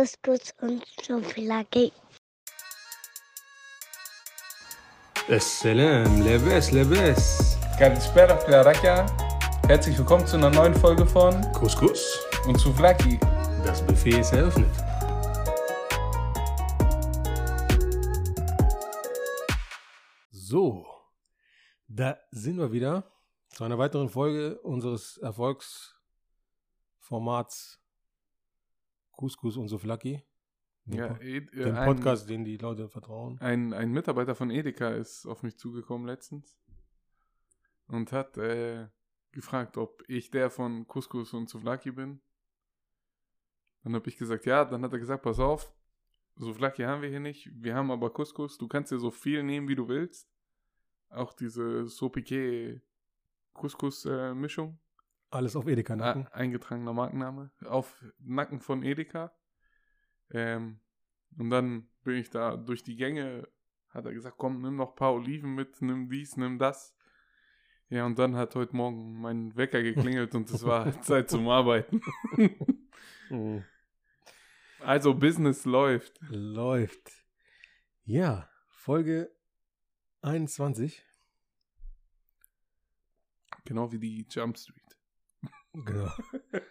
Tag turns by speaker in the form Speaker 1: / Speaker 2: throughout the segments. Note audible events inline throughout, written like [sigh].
Speaker 1: Hibiskus und Schokolade.
Speaker 2: Assalam, Leves, Leves.
Speaker 3: Kalispera, Claraka. Herzlich willkommen zu einer neuen Folge von
Speaker 2: Couscous
Speaker 3: und Souvlaki.
Speaker 2: Das Buffet ist eröffnet. So, da sind wir wieder zu einer weiteren Folge unseres Erfolgsformats Couscous und Souflaki. Den,
Speaker 3: Ja, Ed, äh,
Speaker 2: den
Speaker 3: ein,
Speaker 2: Podcast, den die Leute vertrauen.
Speaker 3: Ein, ein Mitarbeiter von Edeka ist auf mich zugekommen letztens und hat äh, gefragt, ob ich der von Couscous und Souvlaki bin. Dann habe ich gesagt, ja. Dann hat er gesagt, pass auf, Souvlaki haben wir hier nicht. Wir haben aber Couscous. Du kannst dir so viel nehmen, wie du willst. Auch diese Sopiquet Couscous-Mischung.
Speaker 2: Alles auf Edeka
Speaker 3: Ah,
Speaker 2: nacken.
Speaker 3: eingetragener Markenname. Auf Nacken von Edeka. Ähm, und dann bin ich da durch die Gänge, hat er gesagt, komm, nimm noch ein paar Oliven mit, nimm dies, nimm das. Ja, und dann hat heute Morgen mein Wecker geklingelt und es war [laughs] Zeit zum Arbeiten. [laughs]
Speaker 2: Mhm.
Speaker 3: Also Business läuft.
Speaker 2: Läuft. Ja, Folge 21.
Speaker 3: Genau wie die Jump Street.
Speaker 2: Genau.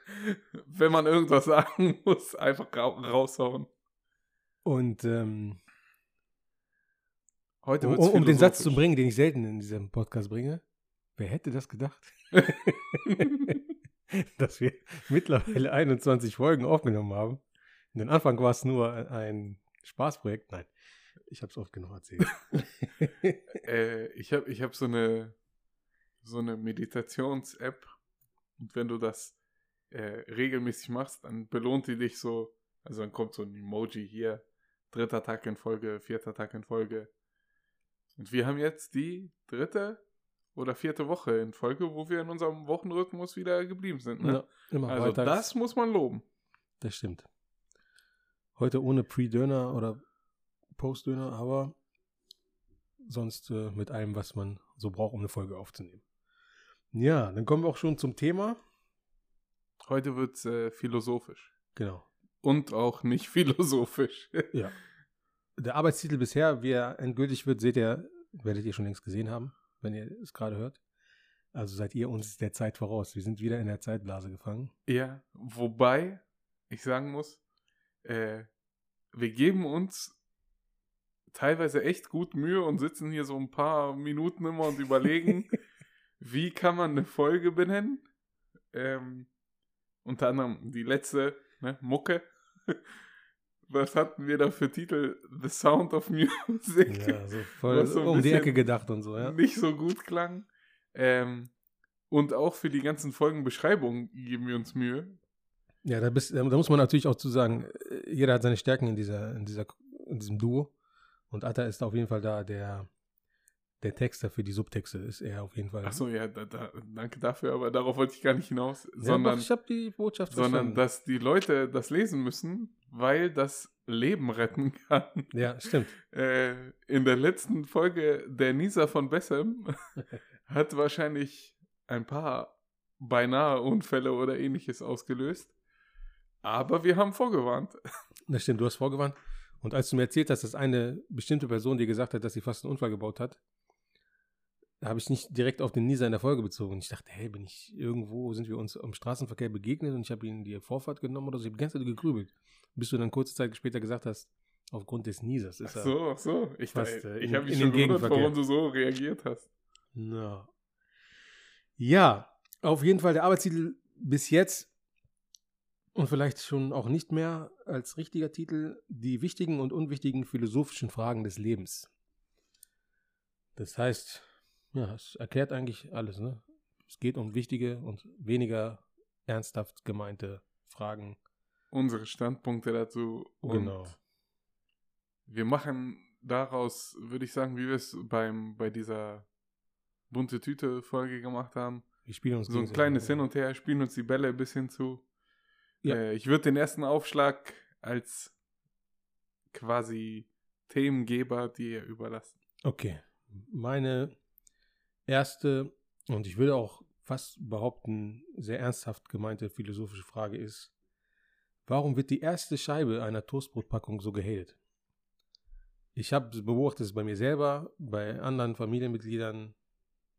Speaker 2: [laughs]
Speaker 3: Wenn man irgendwas sagen muss, einfach ra raushauen.
Speaker 2: Und ähm,
Speaker 3: Heute
Speaker 2: um, um, den Satz zu bringen, den ich selten in diesem Podcast bringe, wer hätte das gedacht? [laughs] Dass wir mittlerweile 21 Folgen aufgenommen haben. In den Anfang war es nur ein Spaßprojekt. Nein, ich habe es oft genug erzählt. [laughs]
Speaker 3: äh, ich habe ich hab so eine, so eine Meditations-App. Und wenn du das äh, regelmäßig machst, dann belohnt die dich so. Also dann kommt so ein Emoji hier. Dritter Tag in Folge, vierter Tag in Folge. Und wir haben jetzt die dritte oder vierte Woche in Folge, wo wir in unserem Wochenrhythmus wieder geblieben sind. Ne?
Speaker 2: Ja, immer
Speaker 3: also
Speaker 2: weiter.
Speaker 3: das muss man loben.
Speaker 2: Das stimmt. Heute ohne Pre-Döner oder Post-Döner, aber sonst äh, mit allem, was man so braucht, um eine Folge aufzunehmen. Ja, dann kommen wir auch schon zum Thema.
Speaker 3: Heute wird es äh, philosophisch.
Speaker 2: Genau.
Speaker 3: Und auch nicht [laughs] philosophisch.
Speaker 2: Ja. Der Arbeitstitel bisher, wie er endgültig wird, seht ihr, werdet ihr schon längst gesehen haben, wenn ihr es gerade hört. Also seid ihr uns der Zeit voraus. Wir sind wieder in der Zeitblase gefangen.
Speaker 3: Ja, wobei ich sagen muss, äh, wir geben uns teilweise echt gut Mühe und sitzen hier so ein paar Minuten immer und überlegen, [laughs] wie kann man eine Folge benennen. Ähm, unter anderem die letzte, ne, Mucke. [laughs] Was hatten wir da für Titel? The Sound of Music.
Speaker 2: Ja, so [laughs] voll
Speaker 3: so
Speaker 2: um die Ecke gedacht und so, ja.
Speaker 3: nicht so gut klang. Ähm, und auch für die ganzen Folgenbeschreibungen geben wir uns Mühe.
Speaker 2: Ja, da, bist, da muss man natürlich auch zu sagen, jeder hat seine Stärken in, dieser, in, dieser, in diesem Duo. Und Atta ist auf jeden Fall da, der, der Texter für die Subtexte ist er auf jeden Fall.
Speaker 3: Achso, ja, da, da, danke dafür, aber darauf wollte ich gar nicht hinaus.
Speaker 2: ja,
Speaker 3: sondern
Speaker 2: doch, ich habe die Botschaft
Speaker 3: sondern
Speaker 2: verstanden.
Speaker 3: dass die Leute das lesen müssen, weil das Leben retten [laughs] kann.
Speaker 2: Ja, stimmt.
Speaker 3: Äh, in der letzten Folge der Nisa von Bessem [laughs] hat wahrscheinlich ein paar beinahe Unfälle oder ähnliches ausgelöst. Aber wir haben vorgewarnt.
Speaker 2: Das stimmt, du hast vorgewarnt. Und als du mir erzählt hast, dass eine bestimmte Person dir gesagt hat, dass sie fast einen Unfall gebaut hat, habe ich nicht direkt auf den Nisa in der Folge bezogen. Ich dachte, hey, bin ich irgendwo, sind wir uns im Straßenverkehr begegnet und ich habe ihnen die Vorfahrt genommen oder so. Ich habe die ganze Zeit gegrübelt. Bis du dann kurze Zeit später gesagt hast, aufgrund des Nisas ist
Speaker 3: Ach
Speaker 2: er.
Speaker 3: so, ach so. Ich,
Speaker 2: Fast, äh,
Speaker 3: ich habe mich schon
Speaker 2: den
Speaker 3: gewundert, warum du so reagiert hast.
Speaker 2: Na. Ja, auf jeden Fall der Arbeitstitel bis jetzt und vielleicht schon auch nicht mehr als richtiger Titel die wichtigen und unwichtigen philosophischen Fragen des Lebens. Das heißt, ja, es erklärt eigentlich alles. Ne? Es geht um wichtige und weniger ernsthaft gemeinte Fragen.
Speaker 3: Unsere Standpunkte dazu.
Speaker 2: Genau.
Speaker 3: wir machen daraus, würde ich sagen, wie wir es beim, bei dieser bunte Tüte-Folge gemacht haben,
Speaker 2: Wir spielen uns
Speaker 3: so ein kleines Hin und Her, spielen uns die Bälle bis hin zu.
Speaker 2: Ja.
Speaker 3: Äh, ich würde den ersten Aufschlag als quasi Themengeber dir überlassen.
Speaker 2: Okay. Meine erste und ich würde auch fast behaupten, sehr ernsthaft gemeinte philosophische Frage ist, Warum wird die erste Scheibe einer Toastbrotpackung so gehatet? Ich habe beobachtet es bei mir selber, bei anderen Familienmitgliedern,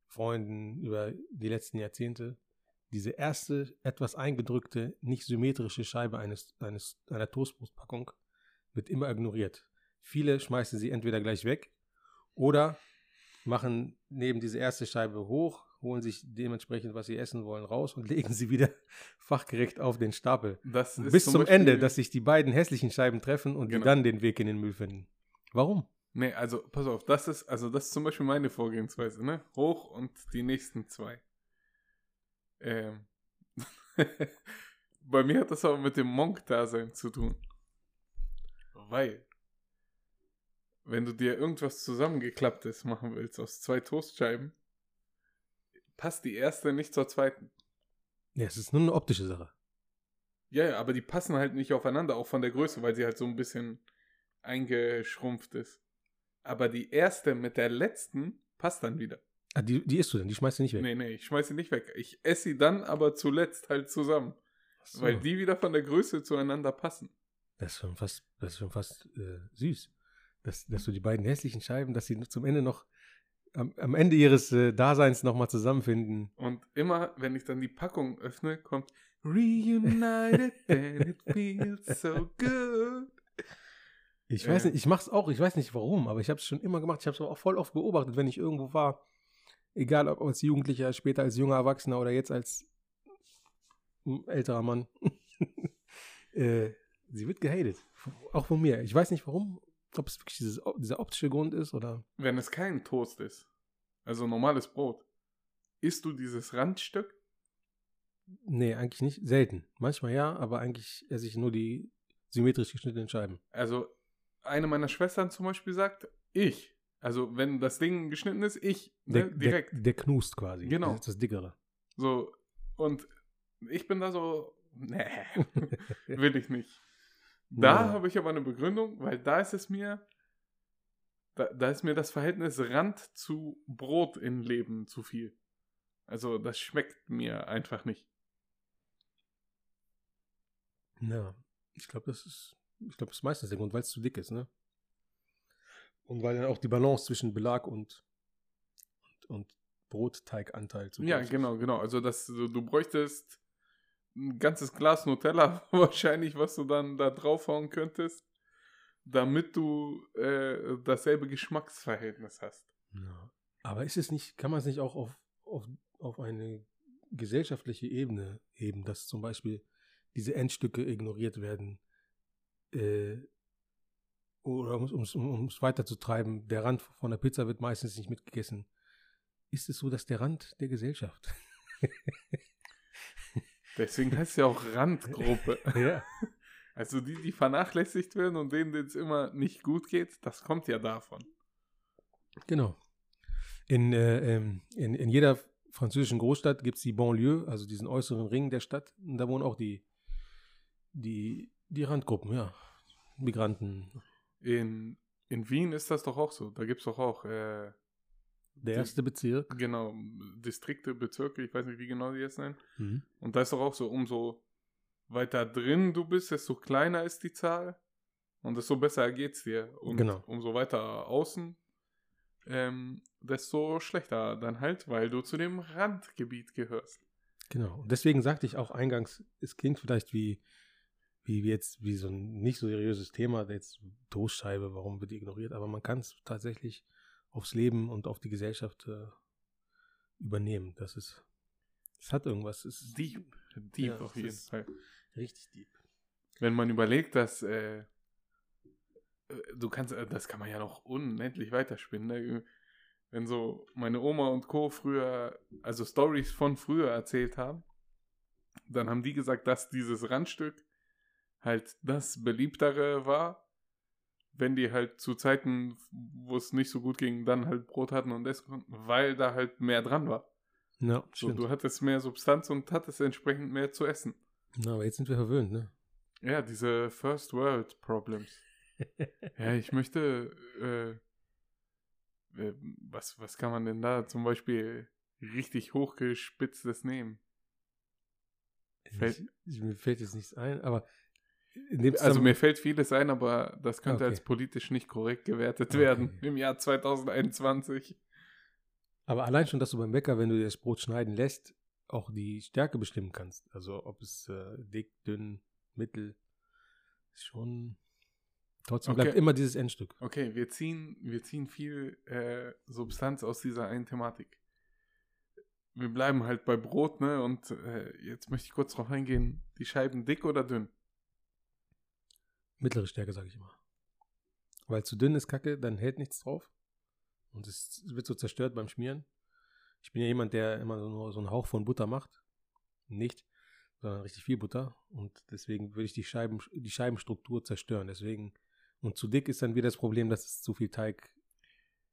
Speaker 2: Freunden über die letzten Jahrzehnte. Diese erste, etwas eingedrückte, nicht symmetrische Scheibe eines, eines, einer Toastbrotpackung wird immer ignoriert. Viele schmeißen sie entweder gleich weg oder machen neben diese erste Scheibe hoch, holen sich dementsprechend, was sie essen wollen, raus und [laughs] legen sie wieder fachgerecht auf den Stapel.
Speaker 3: Das
Speaker 2: Bis zum
Speaker 3: Beispiel-
Speaker 2: Ende, dass sich die beiden hässlichen Scheiben treffen und die
Speaker 3: Genau.
Speaker 2: dann den Weg in den Müll finden. Warum?
Speaker 3: Nee, also pass auf, das ist, also das ist zum Beispiel meine Vorgehensweise, ne? Hoch und die nächsten zwei. Ähm. [laughs] Bei mir hat das aber mit dem Monk-Dasein zu tun. Weil, wenn du dir irgendwas zusammengeklapptes machen willst aus zwei Toastscheiben, passt die erste nicht zur zweiten.
Speaker 2: Ja, es ist nur eine optische Sache.
Speaker 3: Ja, ja, aber die passen halt nicht aufeinander, auch von der Größe, weil sie halt so ein bisschen eingeschrumpft ist. Aber die erste mit der letzten passt dann wieder.
Speaker 2: Ah, die, die isst du denn, die schmeißt du nicht weg.
Speaker 3: Nee, nee, ich schmeiß sie nicht weg. Ich esse sie dann aber zuletzt halt zusammen.
Speaker 2: So.
Speaker 3: Weil die wieder von der Größe zueinander passen.
Speaker 2: Das ist schon fast, das ist schon fast äh, süß. Dass, dass du die beiden hässlichen Scheiben, dass sie zum Ende noch am, am Ende ihres äh, Daseins nochmal zusammenfinden.
Speaker 3: Und immer, wenn ich dann die Packung öffne, kommt Reunited [laughs] and it feels so good.
Speaker 2: Ich weiß
Speaker 3: Äh.
Speaker 2: nicht, ich mach's auch, ich weiß nicht warum, aber ich habe es schon immer gemacht. Ich habe es auch voll oft beobachtet, wenn ich irgendwo war. Egal ob als Jugendlicher, später als junger Erwachsener oder jetzt als älterer Mann. [laughs] äh, sie wird gehatet. Auch von mir. Ich weiß nicht warum, ob es wirklich dieses, dieser optische Grund ist oder.
Speaker 3: Wenn es kein Toast ist, also normales Brot, isst du dieses Randstück?
Speaker 2: Nee, eigentlich nicht. Selten. Manchmal ja, aber eigentlich esse ich nur die symmetrisch geschnittenen Scheiben.
Speaker 3: Also, eine meiner Schwestern zum Beispiel sagt, ich. Also, wenn das Ding geschnitten ist, ich.
Speaker 2: Der,
Speaker 3: Ne, direkt.
Speaker 2: Der, der knust quasi.
Speaker 3: Genau.
Speaker 2: Das ist das Dickere.
Speaker 3: So, und ich bin da so, nee, [laughs] will ich nicht. Da
Speaker 2: Ja.
Speaker 3: habe ich aber eine Begründung, weil da ist es mir, da, da ist mir das Verhältnis Rand zu Brot im Leben zu viel. Also das schmeckt mir einfach nicht.
Speaker 2: Ja, ich glaube, das ist, ich glaube, das ist meistens der Grund, weil es zu dick ist, ne? Und weil dann auch die Balance zwischen Belag und, und, und Brotteiganteil zu
Speaker 3: Ja,
Speaker 2: groß ist.
Speaker 3: genau, genau. Also das, du, du bräuchtest ein ganzes Glas Nutella [laughs] wahrscheinlich, was du dann da draufhauen könntest, damit du äh, dasselbe Geschmacksverhältnis hast.
Speaker 2: Ja. Aber ist es nicht, kann man es nicht auch auf, auf, auf eine gesellschaftliche Ebene heben, dass zum Beispiel diese Endstücke ignoriert werden? Äh, oder um es um, um's weiterzutreiben, der Rand von der Pizza wird meistens nicht mitgegessen. Ist es so, dass der Rand der Gesellschaft [laughs]
Speaker 3: Deswegen heißt es ja auch Randgruppe. [laughs]
Speaker 2: ja.
Speaker 3: Also die, die vernachlässigt werden und denen es immer nicht gut geht, das kommt ja davon.
Speaker 2: Genau. In, äh, ähm, in, in jeder französischen Großstadt gibt es die Banlieue, also diesen äußeren Ring der Stadt. Und da wohnen auch die, die, die Randgruppen, ja. Migranten.
Speaker 3: In, in Wien ist das doch auch so. Da gibt es doch auch, äh,
Speaker 2: Der erste Bezirk.
Speaker 3: genau, Distrikte, Bezirke, ich weiß nicht, wie genau die jetzt nennen.
Speaker 2: Mhm.
Speaker 3: Und da ist doch auch so, umso weiter drin du bist, desto kleiner ist die Zahl und desto besser geht's dir. Und
Speaker 2: Genau.
Speaker 3: umso weiter außen, ähm, desto schlechter dann halt, weil du zu dem Randgebiet gehörst.
Speaker 2: Genau. Und deswegen sagte ich auch eingangs, es klingt vielleicht wie, wie jetzt, wie so ein nicht so seriöses Thema, jetzt Toastscheibe, warum wird die ignoriert, aber man kann es tatsächlich aufs Leben und auf die Gesellschaft äh, übernehmen. Das ist, es hat irgendwas. Es ist
Speaker 3: Deep, deep
Speaker 2: Ja,
Speaker 3: auf jeden Fall.
Speaker 2: richtig deep.
Speaker 3: Wenn man überlegt, dass äh, äh, du kannst, äh, das kann man ja noch unendlich weiterspinnen. Ne? Wenn so meine Oma und Co. früher, also Stories von früher erzählt haben, dann haben die gesagt, dass dieses Randstück halt das beliebtere war, wenn die halt zu Zeiten, wo es nicht so gut ging, dann halt Brot hatten und essen konnten, weil da halt mehr dran war.
Speaker 2: Ja,
Speaker 3: So,
Speaker 2: stimmt.
Speaker 3: du hattest mehr Substanz und hattest entsprechend mehr zu essen.
Speaker 2: Na, aber jetzt sind wir verwöhnt, ne?
Speaker 3: Ja, diese First World Problems. [laughs] Ja, ich möchte, äh, äh, was, was kann man denn da zum Beispiel richtig hochgespitztes nehmen? Fällt-
Speaker 2: ich, mir fällt jetzt nichts ein, aber
Speaker 3: Also mir fällt vieles ein, aber das könnte
Speaker 2: Okay.
Speaker 3: als politisch nicht korrekt gewertet
Speaker 2: Okay.
Speaker 3: werden im Jahr 2021.
Speaker 2: Aber allein schon, dass du beim Bäcker, wenn du dir das Brot schneiden lässt, auch die Stärke bestimmen kannst. Also ob es äh, dick, dünn, mittel, ist schon. Trotzdem bleibt
Speaker 3: Okay.
Speaker 2: immer dieses Endstück.
Speaker 3: Okay, wir ziehen, wir ziehen viel äh, Substanz aus dieser einen Thematik. Wir bleiben halt bei Brot, ne? Und äh, jetzt möchte ich kurz drauf eingehen. Die Scheiben dick oder dünn?
Speaker 2: Mittlere Stärke, sage ich immer. Weil zu dünn ist Kacke, dann hält nichts drauf. Und es wird so zerstört beim Schmieren. Ich bin ja jemand, der immer so nur so einen Hauch von Butter macht. Nicht, sondern richtig viel Butter. Und deswegen würde ich die, Scheiben, die Scheibenstruktur zerstören. Deswegen, und zu dick ist dann wieder das Problem, dass es zu viel Teig,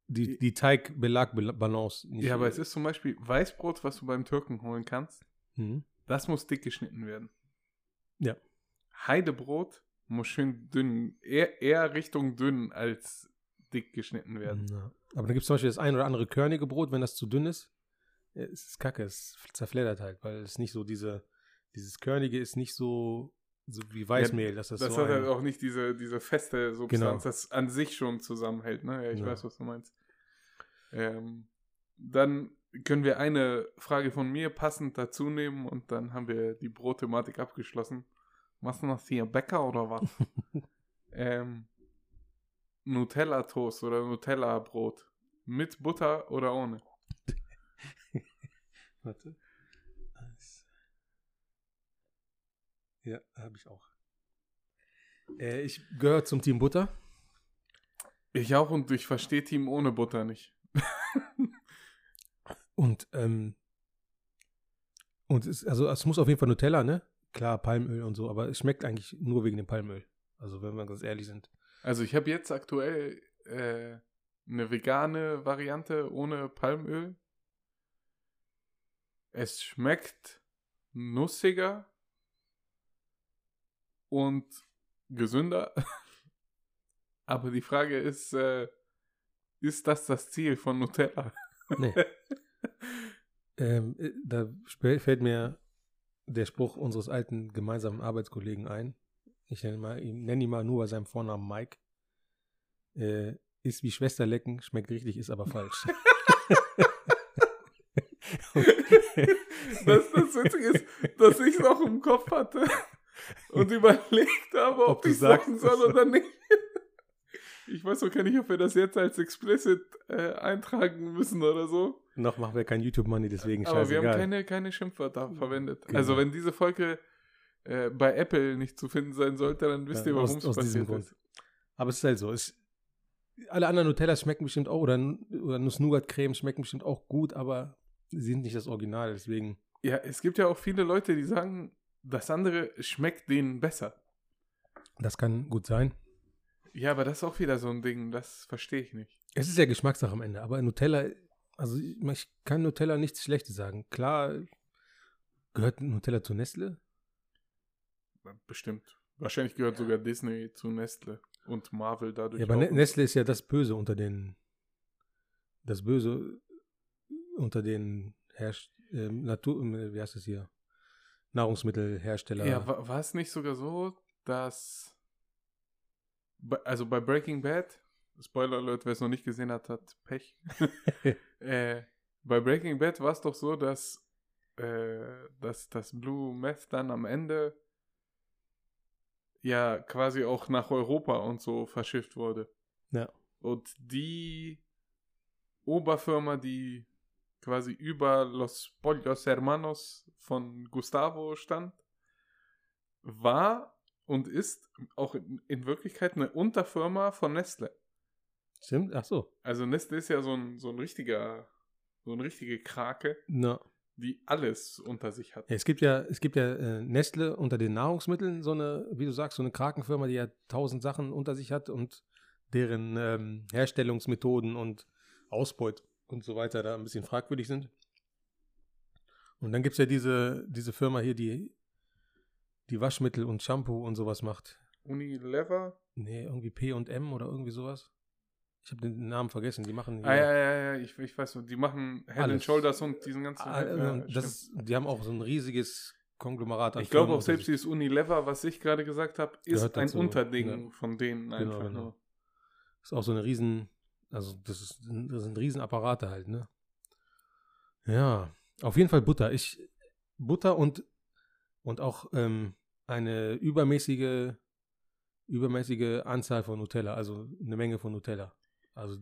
Speaker 2: die, die Teig-Belag-Balance nicht.
Speaker 3: Ja, aber es ist zum Beispiel Weißbrot, was du beim Türken holen kannst.
Speaker 2: Mhm.
Speaker 3: Das muss dick geschnitten werden.
Speaker 2: Ja.
Speaker 3: Heidebrot muss schön dünn, eher, eher Richtung dünn als dick geschnitten werden.
Speaker 2: Ja. Aber dann gibt es zum Beispiel das ein oder andere körnige Brot, wenn das zu dünn ist, äh, es ist kacke, es zerfleddert halt, weil es nicht so diese, dieses körnige ist nicht so, so wie Weißmehl, dass das,
Speaker 3: Das
Speaker 2: so
Speaker 3: hat halt auch nicht diese, diese feste Substanz,
Speaker 2: Genau.
Speaker 3: das an sich schon zusammenhält. Ne? Ja, ich
Speaker 2: Ja.
Speaker 3: weiß, was du meinst. Ähm, dann können wir eine Frage von mir passend dazu nehmen und dann haben wir die Brotthematik abgeschlossen. Was ist das hier, Bäcker oder was? [laughs] ähm, Nutella-Toast oder Nutella-Brot. Mit Butter oder ohne? [laughs]
Speaker 2: Warte. Ja, habe ich auch. Äh, ich gehöre zum Team Butter.
Speaker 3: Ich auch und ich verstehe Team ohne Butter nicht. [laughs]
Speaker 2: Und, ähm, und es, also es muss auf jeden Fall Nutella, ne? Klar, Palmöl und so, aber es schmeckt eigentlich nur wegen dem Palmöl. Also wenn wir ganz ehrlich sind.
Speaker 3: Also ich habe jetzt aktuell äh, eine vegane Variante ohne Palmöl. Es schmeckt nussiger und gesünder. [laughs] Aber die Frage ist, äh, ist das das Ziel von Nutella?
Speaker 2: Nee. [laughs] ähm, äh, da fällt mir der Spruch unseres alten gemeinsamen Arbeitskollegen ein. Ich nenne, mal, ihn, nenne ihn mal nur bei seinem Vornamen Mike. Äh, ist wie Schwester lecken, schmeckt richtig, ist aber falsch. [laughs]
Speaker 3: das, das Witzige ist, dass ich es auch im Kopf hatte [laughs] und überlegt habe, ob,
Speaker 2: Ob
Speaker 3: ich sagen soll oder nicht. Ich weiß auch gar nicht, ob wir das jetzt als explicit äh, eintragen müssen oder so.
Speaker 2: Noch machen wir kein YouTube-Money, deswegen
Speaker 3: Aber wir
Speaker 2: scheißegal.
Speaker 3: haben keine, keine Schimpfwörter verwendet.
Speaker 2: Genau.
Speaker 3: Also wenn diese Folge äh, bei Apple nicht zu finden sein sollte, dann wisst
Speaker 2: Ja,
Speaker 3: ihr, warum es
Speaker 2: aus diesem
Speaker 3: passiert
Speaker 2: Grund.
Speaker 3: ist.
Speaker 2: Aber es ist halt so. Es, alle anderen Nutellas schmecken bestimmt auch, oder, oder Nuss-Nougat-Creme schmecken bestimmt auch gut, aber sie sind nicht das Original, deswegen.
Speaker 3: Ja, es gibt ja auch viele Leute, die sagen, das andere schmeckt denen besser.
Speaker 2: Das kann gut sein.
Speaker 3: Ja, aber das ist auch wieder so ein Ding, das verstehe ich nicht.
Speaker 2: Es ist ja Geschmackssache am Ende, aber Nutella, also ich kann Nutella nichts Schlechtes sagen. Klar gehört Nutella zu Nestle.
Speaker 3: Bestimmt. Wahrscheinlich gehört sogar Disney zu Nestle und Marvel dadurch.
Speaker 2: Ja, aber
Speaker 3: auch.
Speaker 2: Ne- Nestle ist ja das Böse unter den, das Böse unter den Herst ähm, Natur, äh, wie heißt es hier? Nahrungsmittelhersteller.
Speaker 3: Ja, wa- war es nicht sogar so, dass. Also bei Breaking Bad, Spoiler Alert, wer es noch nicht gesehen hat, hat Pech. [laughs] [laughs] äh, bei Breaking Bad war es doch so, dass, äh, dass das Blue Meth dann am Ende ja quasi auch nach Europa und so verschifft wurde.
Speaker 2: Ja.
Speaker 3: Und die Oberfirma, die quasi über Los Pollos Hermanos von Gustavo stand, war und ist auch in, in Wirklichkeit eine Unterfirma von Nestle.
Speaker 2: Stimmt? Ach so.
Speaker 3: Also Nestle ist ja so ein, so ein richtiger, so eine richtige Krake,
Speaker 2: Na.
Speaker 3: die alles unter sich hat.
Speaker 2: Ja, es gibt ja, es gibt ja äh, Nestle unter den Nahrungsmitteln, so eine, wie du sagst, so eine Krakenfirma, die ja tausend Sachen unter sich hat und deren ähm, Herstellungsmethoden und Ausbeut und so weiter da ein bisschen fragwürdig sind. Und dann gibt es ja diese, diese Firma hier, die die Waschmittel und Shampoo und sowas macht.
Speaker 3: Unilever?
Speaker 2: Nee, irgendwie P und M oder irgendwie sowas. Ich habe den Namen vergessen. Die machen
Speaker 3: Ah, ja, ja, ja, ich, ich weiß, die machen Head and
Speaker 2: Alles.
Speaker 3: Shoulders und diesen ganzen.
Speaker 2: Ah,
Speaker 3: ja,
Speaker 2: das
Speaker 3: stimmt.
Speaker 2: ist, die haben auch so ein riesiges Konglomerat an
Speaker 3: Ich glaube auch selbst dieses Unilever, was ich gerade gesagt habe, ist ein Unterding
Speaker 2: ja.
Speaker 3: von denen einfach
Speaker 2: genau.
Speaker 3: nur.
Speaker 2: ist auch so eine riesen, also das, ist, das sind Riesenapparate halt, ne? Ja, auf jeden Fall Butter. Ich, Butter und, und auch ähm, eine übermäßige, übermäßige Anzahl von Nutella, also eine Menge von Nutella. Also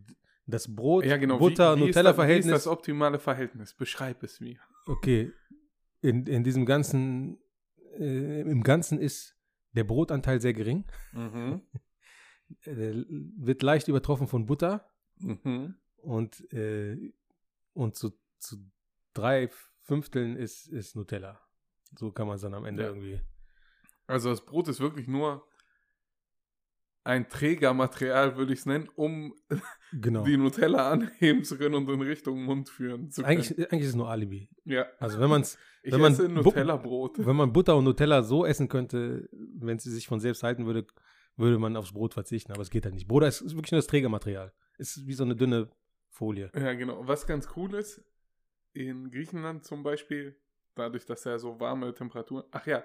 Speaker 2: das Brot,
Speaker 3: Ja, genau.
Speaker 2: Butter,
Speaker 3: wie, wie ist das- Wie ist
Speaker 2: Nutella-Verhältnis.
Speaker 3: das optimale Verhältnis? Beschreib es mir.
Speaker 2: Okay, in, in diesem ganzen, äh, im Ganzen ist der Brotanteil sehr gering.
Speaker 3: Mhm. [laughs]
Speaker 2: Wird leicht übertroffen von Butter.
Speaker 3: Mhm.
Speaker 2: und, äh, und zu, zu drei Fünfteln ist, ist Nutella. So kann man es dann am Ende
Speaker 3: Ja.
Speaker 2: irgendwie.
Speaker 3: Also das Brot ist wirklich nur ein Trägermaterial, würde ich es nennen, um
Speaker 2: Genau.
Speaker 3: die Nutella anheben zu können und in Richtung Mund führen zu können.
Speaker 2: Eigentlich, eigentlich ist es nur Alibi.
Speaker 3: ja,
Speaker 2: Also wenn man es,
Speaker 3: ich
Speaker 2: wenn man
Speaker 3: Nutella-Brot.
Speaker 2: wenn man Butter und Nutella so essen könnte, wenn sie sich von selbst halten würde, würde man aufs Brot verzichten. Aber es geht halt nicht. Brot ist, ist wirklich nur das Trägermaterial. Ist wie so eine dünne Folie.
Speaker 3: Ja, genau. Was ganz cool ist, in Griechenland zum Beispiel, dadurch, dass er so warme Temperaturen. Ach ja,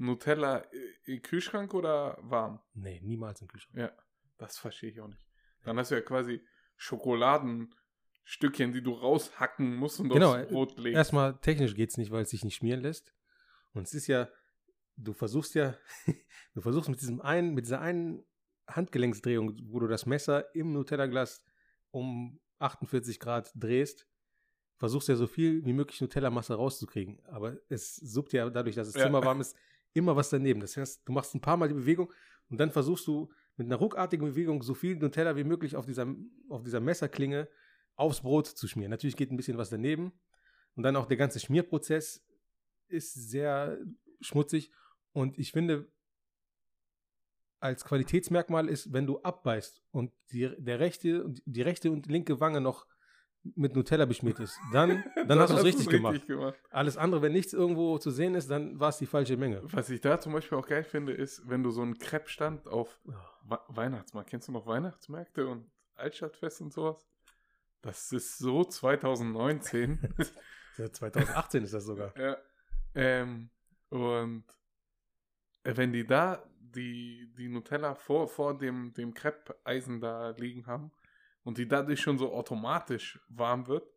Speaker 3: Nutella im Kühlschrank oder warm?
Speaker 2: Nee, niemals im Kühlschrank.
Speaker 3: Ja, das verstehe ich auch nicht. Dann hast du ja quasi Schokoladenstückchen, die du raushacken musst und
Speaker 2: Genau,
Speaker 3: aufs Brot legst.
Speaker 2: Erstmal technisch geht es nicht, weil es sich nicht schmieren lässt. Und es ist ja, du versuchst ja, [laughs] du versuchst mit diesem einen, mit dieser einen Handgelenksdrehung, wo du das Messer im Nutella-Glas um 48 Grad drehst, versuchst ja so viel wie möglich Nutella-Masse rauszukriegen. Aber es suppt ja dadurch, dass das
Speaker 3: Ja.
Speaker 2: Zimmer warm ist, immer was daneben. Das heißt, du machst ein paar Mal die Bewegung und dann versuchst du mit einer ruckartigen Bewegung so viel Nutella wie möglich auf dieser, auf dieser Messerklinge aufs Brot zu schmieren. Natürlich geht ein bisschen was daneben. Und dann auch der ganze Schmierprozess ist sehr schmutzig. Und ich finde, als Qualitätsmerkmal ist, wenn du abbeißt und die, der rechte, und die rechte und linke Wange noch mit Nutella beschmiert ist, dann, [laughs] dann hast du es richtig gemacht.
Speaker 3: gemacht.
Speaker 2: Alles andere, wenn nichts irgendwo zu sehen ist, dann war es die falsche Menge.
Speaker 3: Was ich da zum Beispiel auch geil finde, ist, wenn du so einen Crepe-Stand auf We Weihnachtsmarkt, kennst du noch Weihnachtsmärkte und Altstadtfest und sowas? Das ist so 2019.
Speaker 2: Seit 2018 ist das sogar.
Speaker 3: ja. Ähm, und äh, wenn die da die, die Nutella vor, vor dem, dem Crepe-Eisen da liegen haben und die dadurch schon so automatisch warm wird,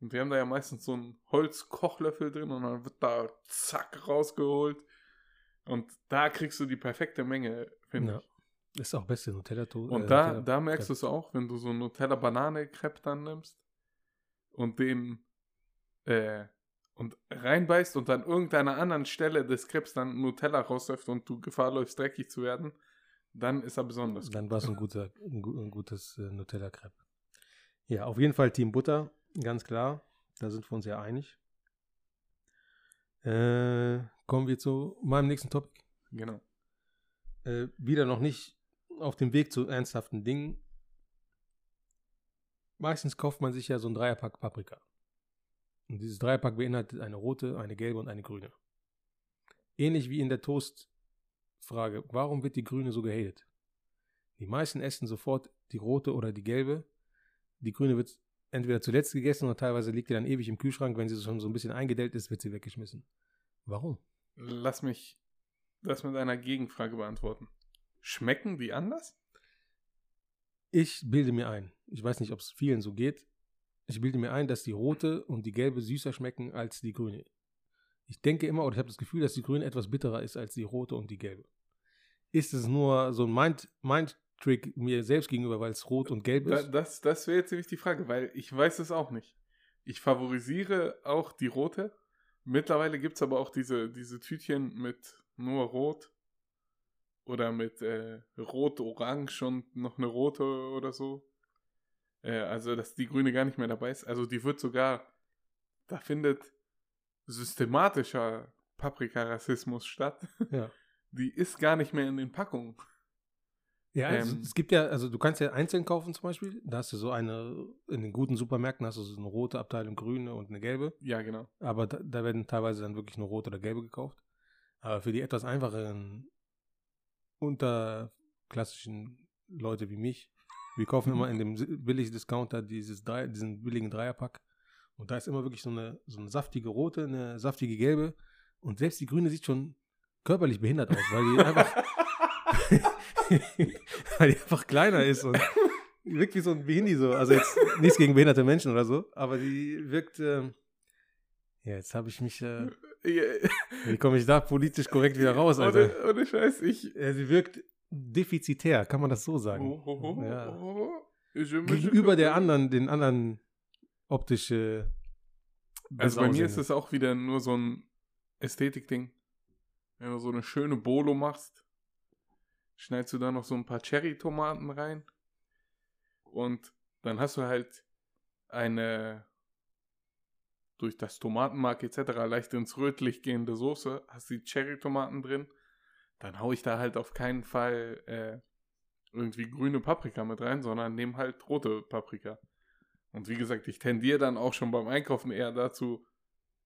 Speaker 3: und die haben da ja meistens so einen Holzkochlöffel drin und dann wird da zack rausgeholt. Und da kriegst du die perfekte Menge, finde
Speaker 2: Ja.
Speaker 3: ich.
Speaker 2: Das ist auch beste Nutella. to-
Speaker 3: Und
Speaker 2: äh,
Speaker 3: da,
Speaker 2: Nutella-
Speaker 3: da merkst du es auch, wenn du so einen Nutella-Banane-Crepe dann nimmst und den äh, und reinbeißt und an irgendeiner anderen Stelle des Crepes dann Nutella rausläuft und du Gefahr läufst, dreckig zu werden, dann ist er besonders.
Speaker 2: Dann war es ein, guter, [laughs] ein, ein gutes äh, Nutella-Crepe. Ja, auf jeden Fall Team Butter, ganz klar. Da sind wir uns ja einig. Äh, kommen wir zu meinem nächsten Topic.
Speaker 3: Genau.
Speaker 2: Äh, wieder noch nicht auf dem Weg zu ernsthaften Dingen. Meistens kauft man sich ja so ein Dreierpack Paprika. Und dieses Dreierpack beinhaltet eine rote, eine gelbe und eine grüne. Ähnlich wie in der Toast-Frage. Warum wird die grüne so gehatet? Die meisten essen sofort die rote oder die gelbe. Die grüne wird entweder zuletzt gegessen oder teilweise liegt die dann ewig im Kühlschrank. Wenn sie schon so ein bisschen eingedellt ist, wird sie weggeschmissen. Warum?
Speaker 3: Lass mich das mit einer Gegenfrage beantworten. Schmecken die anders?
Speaker 2: Ich bilde mir ein, ich weiß nicht, ob es vielen so geht, ich bilde mir ein, dass die rote und die gelbe süßer schmecken als die grüne. Ich denke immer, oder ich habe das Gefühl, dass die grüne etwas bitterer ist als die rote und die gelbe. Ist es nur so ein Mind- Mind-Trick mir selbst gegenüber, weil es rot und gelb ist?
Speaker 3: das das wäre jetzt nämlich die Frage, weil ich weiß es auch nicht. Ich favorisiere auch die rote. Mittlerweile gibt es aber auch diese, diese Tütchen mit nur rot oder mit äh, rot-orange und noch eine rote oder so. Äh, also, dass die grüne gar nicht mehr dabei ist. Also, die wird sogar, da findet systematischer Paprika-Rassismus statt.
Speaker 2: Ja. [laughs]
Speaker 3: Die ist gar nicht mehr in den Packungen.
Speaker 2: Ja, also
Speaker 3: Ähm,
Speaker 2: es gibt ja, also du kannst ja einzeln kaufen zum Beispiel. Da hast du so eine, in den guten Supermärkten hast du so eine rote Abteilung, grüne und eine gelbe.
Speaker 3: Ja, genau.
Speaker 2: Aber da, da werden teilweise dann wirklich nur rote oder gelbe gekauft. Aber für die etwas einfacheren, unterklassischen Leute wie mich, wir kaufen immer in dem billigen Discounter dieses drei, diesen billigen Dreierpack. Und da ist immer wirklich so eine, so eine saftige rote, eine saftige gelbe Und selbst die Grüne sieht schon körperlich behindert aus, weil die einfach, [laughs] weil die einfach kleiner ist und wirkt wie so ein Behindi so. Also jetzt nichts gegen behinderte Menschen oder so, aber die wirkt, ähm, ja, jetzt habe ich mich, äh, wie komme ich da politisch korrekt wieder raus, Alter?
Speaker 3: ohne, ohne Scheiß, ich.
Speaker 2: Ja, sie wirkt defizitär, kann man das so sagen.
Speaker 3: Oh, oh, oh,
Speaker 2: Ja.
Speaker 3: oh, oh. Me-
Speaker 2: Gegenüber der anderen, den anderen optische.
Speaker 3: Also bei mir ist es auch wieder nur so ein Ästhetik-Ding. Wenn du so eine schöne Bolo machst, schneidest du da noch so ein paar Cherry-Tomaten rein und dann hast du halt eine durch das Tomatenmark etc. leicht ins Rötlich gehende Soße, hast die Cherry-Tomaten drin, dann hau ich da halt auf keinen Fall äh, irgendwie grüne Paprika mit rein, sondern nehme halt rote Paprika. Und wie gesagt, ich tendiere dann auch schon beim Einkaufen eher dazu,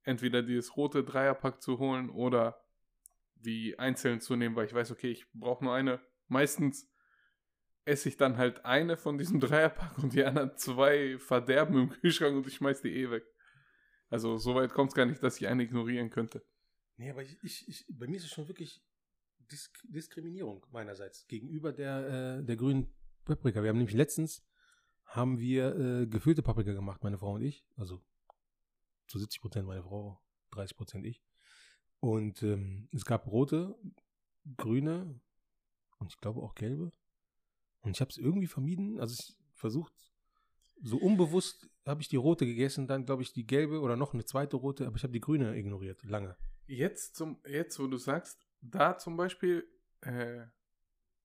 Speaker 3: entweder dieses rote Dreierpack zu holen oder die einzeln zu nehmen, weil ich weiß, okay, ich brauche nur eine. Meistens esse ich dann halt eine von diesem [laughs] Dreierpack und die anderen zwei verderben im Kühlschrank und ich schmeiß die eh weg. Also so weit kommt es gar nicht, dass ich eine ignorieren könnte.
Speaker 2: Nee, aber ich, ich, bei mir ist es schon wirklich Disk Diskriminierung meinerseits gegenüber der, äh, der grünen Paprika. Wir haben nämlich letztens haben wir äh, gefüllte Paprika gemacht, meine Frau und ich. Also zu 70 Prozent meine Frau, 30 Prozent ich. Und ähm, es gab rote, grüne und ich glaube auch gelbe. Und ich habe es irgendwie vermieden. Also ich versucht, so unbewusst habe ich die rote gegessen, dann glaube ich die gelbe oder noch eine zweite rote, aber ich habe die grüne ignoriert, lange.
Speaker 3: Jetzt, zum, jetzt wo du sagst, da zum Beispiel, äh,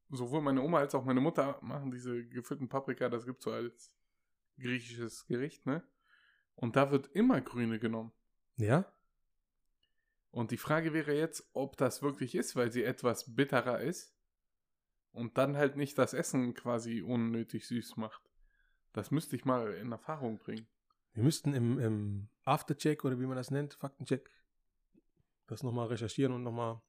Speaker 3: sowohl meine Oma als auch meine Mutter machen diese gefüllten Paprika, das gibt so als griechisches Gericht, ne? Und da wird immer grüne genommen.
Speaker 2: Ja?
Speaker 3: Und die Frage wäre jetzt, ob das wirklich ist, weil sie etwas bitterer ist und dann halt nicht das Essen quasi unnötig süß macht. Das müsste ich mal in Erfahrung bringen.
Speaker 2: Wir müssten im, im Aftercheck oder wie man das nennt, Faktencheck, das nochmal recherchieren und nochmal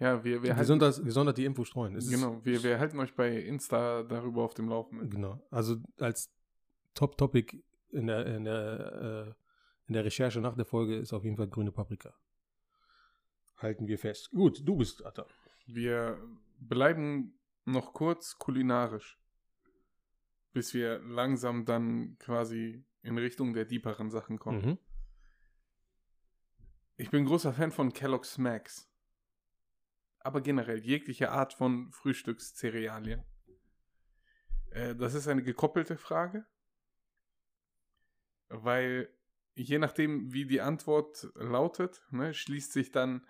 Speaker 3: Ja, wir, wir halten,
Speaker 2: gesondert, gesondert die Info streuen. Es
Speaker 3: genau, wir, wir halten euch bei Insta darüber auf dem Laufenden.
Speaker 2: Genau. Also als Top-Topic in der, in, der, äh, in der Recherche nach der Folge ist auf jeden Fall grüne Paprika. Halten wir fest. Gut, du bist Atta.
Speaker 3: Wir bleiben noch kurz kulinarisch, bis wir langsam dann quasi in Richtung der deeperen Sachen kommen.
Speaker 2: Mhm.
Speaker 3: Ich bin großer Fan von Kellogg's Smacks. Aber generell jegliche Art von Frühstückscerealien. Äh, das ist eine gekoppelte Frage, weil je nachdem, wie die Antwort lautet, ne, schließt sich dann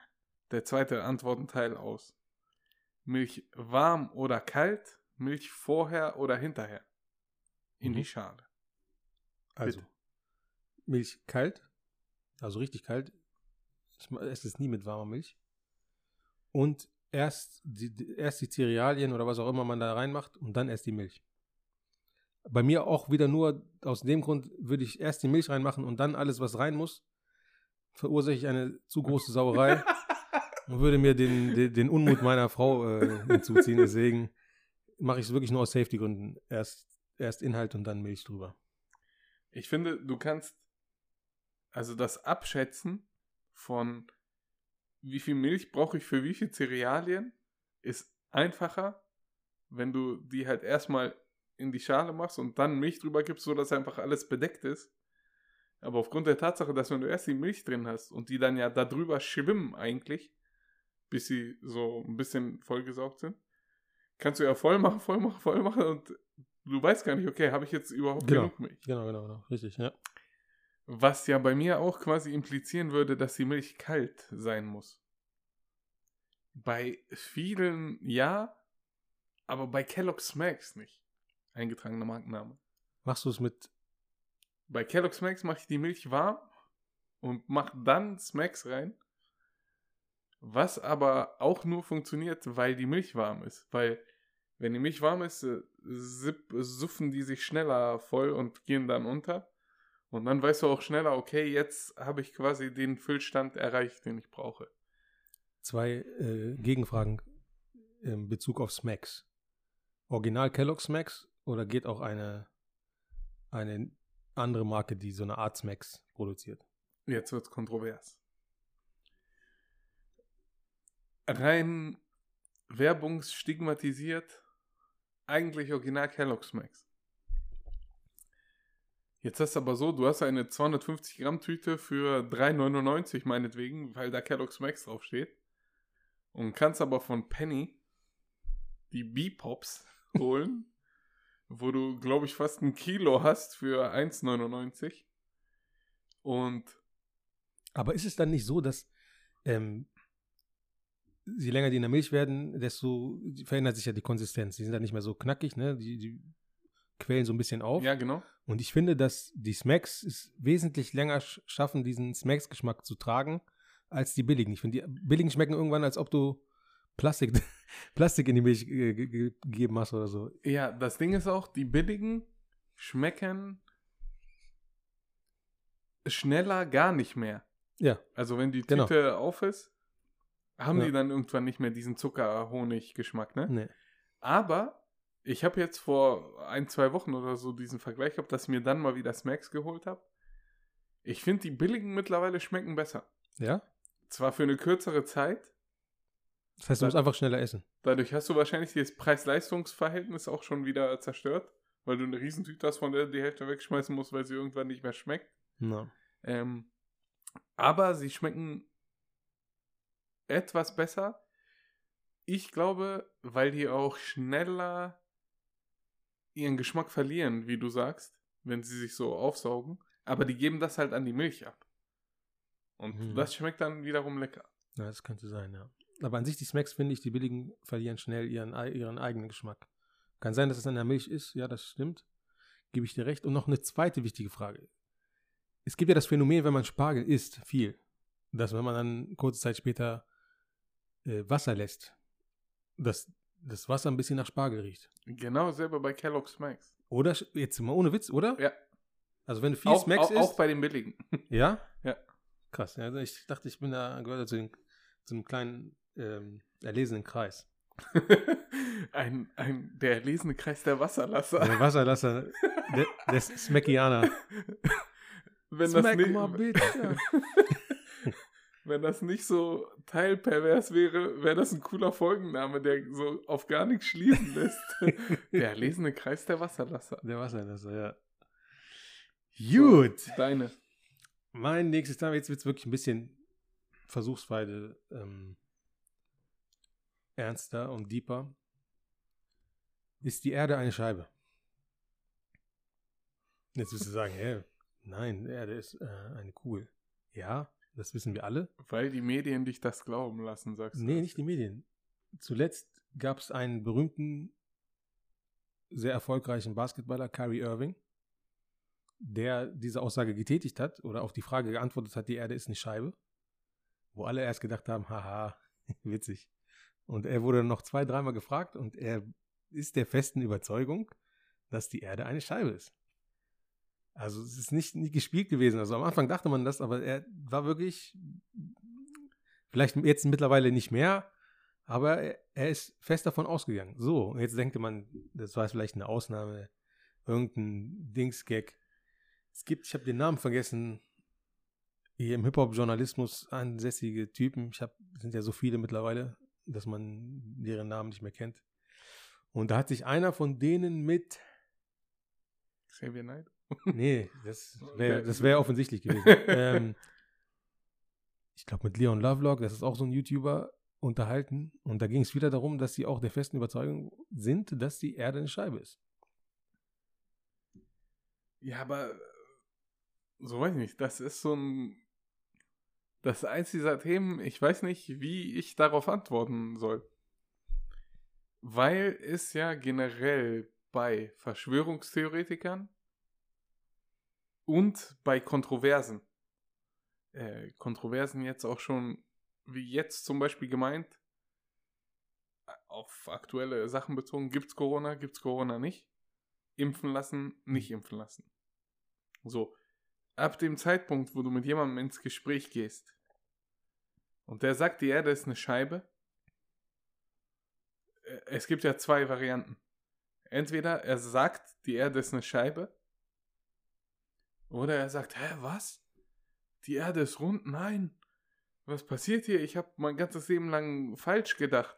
Speaker 3: der zweite Antwortenteil aus. Milch warm oder kalt, Milch vorher oder hinterher in
Speaker 2: Mhm.
Speaker 3: die Schale.
Speaker 2: Also,
Speaker 3: Bitte.
Speaker 2: Milch kalt, also richtig kalt. Ich esse es nie mit warmer Milch. Und erst die, die- erst die Cerealien oder was auch immer man da reinmacht und dann erst die Milch. Bei mir auch wieder nur aus dem Grund würde ich erst die Milch reinmachen und dann alles, was rein muss, verursache ich eine zu große Sauerei [laughs] und würde mir den, den, den Unmut meiner Frau äh, hinzuziehen. Deswegen mache ich es wirklich nur aus Safety-Gründen. Erst, erst Inhalt und dann Milch drüber.
Speaker 3: Ich finde, du kannst also das Abschätzen von wie viel Milch brauche ich für wie viel Cerealien ist einfacher, wenn du die halt erstmal in die Schale machst und dann Milch drüber gibst, sodass einfach alles bedeckt ist. Aber aufgrund der Tatsache, dass wenn du erst die Milch drin hast und die dann ja da drüber schwimmen eigentlich, bis sie so ein bisschen vollgesaugt sind, kannst du ja voll machen, voll machen, voll machen und du weißt gar nicht, okay, habe ich jetzt überhaupt
Speaker 2: Genau.
Speaker 3: genug Milch?
Speaker 2: Genau, genau, genau. Richtig, ja.
Speaker 3: Was ja bei mir auch quasi implizieren würde, dass die Milch kalt sein muss. Bei vielen ja, aber bei Kellogg's Smacks nicht. Eingetragener Markenname.
Speaker 2: Machst du es mit
Speaker 3: Bei Kellogg's Smacks mache ich die Milch warm und mache dann Smacks rein. Was aber auch nur funktioniert, weil die Milch warm ist. Weil, wenn die Milch warm ist, äh, sipp, suffen die sich schneller voll und gehen dann unter. Und dann weißt du auch schneller, okay, jetzt habe ich quasi den Füllstand erreicht, den ich brauche.
Speaker 2: zwei äh, Gegenfragen in Bezug auf Smacks. Original Kellogg Smacks oder geht auch eine, eine andere Marke, die so eine Art Smacks produziert?
Speaker 3: Jetzt wird's kontrovers. Rein werbungsstigmatisiert, eigentlich original Kellogg's Max. Jetzt hast du aber so, du hast eine 250 Gramm Tüte für 3,99 meinetwegen, weil da Kellogg's Max draufsteht. Und kannst aber von Penny die B-Pops [laughs] holen, wo du, glaube ich, fast ein Kilo hast für 1,99. Und
Speaker 2: Aber ist es dann nicht so, dass ähm, je länger die in der Milch werden, desto verändert sich ja die Konsistenz. Die sind dann nicht mehr so knackig, ne? Die, die quellen so ein bisschen auf.
Speaker 3: ja, genau.
Speaker 2: Und ich finde, dass die Smacks es wesentlich länger sch schaffen, diesen Smacks-Geschmack zu tragen, als die billigen. Ich finde, die billigen schmecken irgendwann, als ob du Plastik, [laughs] Plastik in die Milch ge- ge- gegeben hast oder so.
Speaker 3: Ja, das Ding ist auch, die billigen schmecken schneller gar nicht mehr.
Speaker 2: Ja,
Speaker 3: Also wenn die
Speaker 2: Genau.
Speaker 3: Tüte auf ist, haben
Speaker 2: Ja.
Speaker 3: die dann irgendwann nicht mehr diesen Zucker-Honig-Geschmack, ne?
Speaker 2: nee.
Speaker 3: Aber ich habe jetzt vor ein, zwei Wochen oder so diesen Vergleich gehabt, dass ich mir dann mal wieder Smacks geholt habe. Ich finde, die billigen mittlerweile schmecken besser.
Speaker 2: Ja?
Speaker 3: Zwar für eine kürzere Zeit,
Speaker 2: Das heißt, du musst einfach schneller essen.
Speaker 3: dadurch hast du wahrscheinlich das Preis-Leistungs-Verhältnis auch schon wieder zerstört, weil du eine Riesentüte hast, von der du die Hälfte wegschmeißen musst, weil sie irgendwann nicht mehr schmeckt.
Speaker 2: Na.
Speaker 3: Ähm, aber sie schmecken etwas besser. Ich glaube, weil die auch schneller ihren Geschmack verlieren, wie du sagst, wenn sie sich so aufsaugen. Aber die geben das halt an die Milch ab. Und
Speaker 2: Mhm.
Speaker 3: das schmeckt dann wiederum lecker.
Speaker 2: Ja, das könnte sein, ja. Aber an sich, die Smacks, finde ich, die billigen verlieren schnell ihren, ihren eigenen Geschmack. Kann sein, dass es an der Milch ist, ja, das stimmt. Gebe ich dir recht. Und noch eine zweite wichtige Frage. Es gibt ja das Phänomen, wenn man Spargel isst, viel, dass wenn man dann kurze Zeit später äh, Wasser lässt, dass das Wasser ein bisschen nach Spargel riecht.
Speaker 3: Genau selber bei Kellogg's Max.
Speaker 2: Oder, jetzt mal ohne Witz, oder?
Speaker 3: Ja.
Speaker 2: Also wenn du viel
Speaker 3: Auch,
Speaker 2: Smacks
Speaker 3: auch,
Speaker 2: isst.
Speaker 3: auch bei den billigen. [laughs]
Speaker 2: Ja?
Speaker 3: Ja.
Speaker 2: Krass. Ja, also ich dachte, ich bin da, gehört zu, den, zu einem kleinen ähm, erlesenen Kreis. [laughs]
Speaker 3: ein, ein, der erlesene Kreis der Wasserlasser.
Speaker 2: Der Wasserlasser de, des [laughs] Smackianer.
Speaker 3: wenn, das
Speaker 2: Smack
Speaker 3: nicht,
Speaker 2: my bitch, ja.
Speaker 3: Wenn das nicht so teilpervers wäre, wäre das ein cooler Folgenname, der so auf gar nichts schließen lässt. [laughs] der erlesene Kreis der Wasserlasser.
Speaker 2: Der Wasserlasser, ja. Gut.
Speaker 3: So, deine.
Speaker 2: Mein nächstes Thema, jetzt wird es wirklich ein bisschen versuchsweise ähm, ernster und deeper. Ist die Erde eine Scheibe? Jetzt wirst du sagen, hä? Nein, die Erde ist äh, eine Kugel. Ja, das wissen wir alle.
Speaker 3: Weil die Medien dich das glauben lassen, sagst du.
Speaker 2: Nee, nicht die Medien. Zuletzt gab es einen berühmten, sehr erfolgreichen Basketballer, Kyrie Irving, der diese Aussage getätigt hat oder auf die Frage geantwortet hat, die Erde ist eine Scheibe, wo alle erst gedacht haben, haha, [laughs] witzig. Und er wurde noch zwei, dreimal gefragt und er ist der festen Überzeugung, dass die Erde eine Scheibe ist. Also es ist nicht, nicht gespielt gewesen. Also am Anfang dachte man das, aber er war wirklich, vielleicht jetzt mittlerweile nicht mehr, aber er, er ist fest davon ausgegangen. So, und jetzt denkt man, das war vielleicht eine Ausnahme, irgendein Dingsgag. Es gibt, ich habe den Namen vergessen, hier im Hip-Hop-Journalismus ansässige Typen. Ich habe, sind ja so viele mittlerweile, dass man deren Namen nicht mehr kennt. Und da hat sich einer von denen mit,
Speaker 3: Xavier Knight?
Speaker 2: Nee, [laughs] das wäre wär offensichtlich gewesen. [laughs] ähm, ich glaube mit Leon Lovelock, das ist auch so ein YouTuber, unterhalten. Und da ging es wieder darum, dass sie auch der festen Überzeugung sind, dass die Erde eine Scheibe ist.
Speaker 3: Ja, aber äh, so weiß ich nicht. Das ist so ein. Das ist eins dieser Themen, ich weiß nicht, wie ich darauf antworten soll. Weil es ja generell bei Verschwörungstheoretikern und bei Kontroversen, äh, Kontroversen jetzt auch schon, wie jetzt zum Beispiel gemeint, auf aktuelle Sachen bezogen, gibt's Corona, gibt's Corona nicht, impfen lassen, nicht impfen lassen. So, ab dem Zeitpunkt, wo du mit jemandem ins Gespräch gehst und der sagt, die Erde ist eine Scheibe, äh, es gibt ja zwei Varianten. Entweder er sagt, die Erde ist eine Scheibe, oder er sagt, hä, was? Die Erde ist rund? Nein. was passiert hier? Ich habe mein ganzes Leben lang falsch gedacht.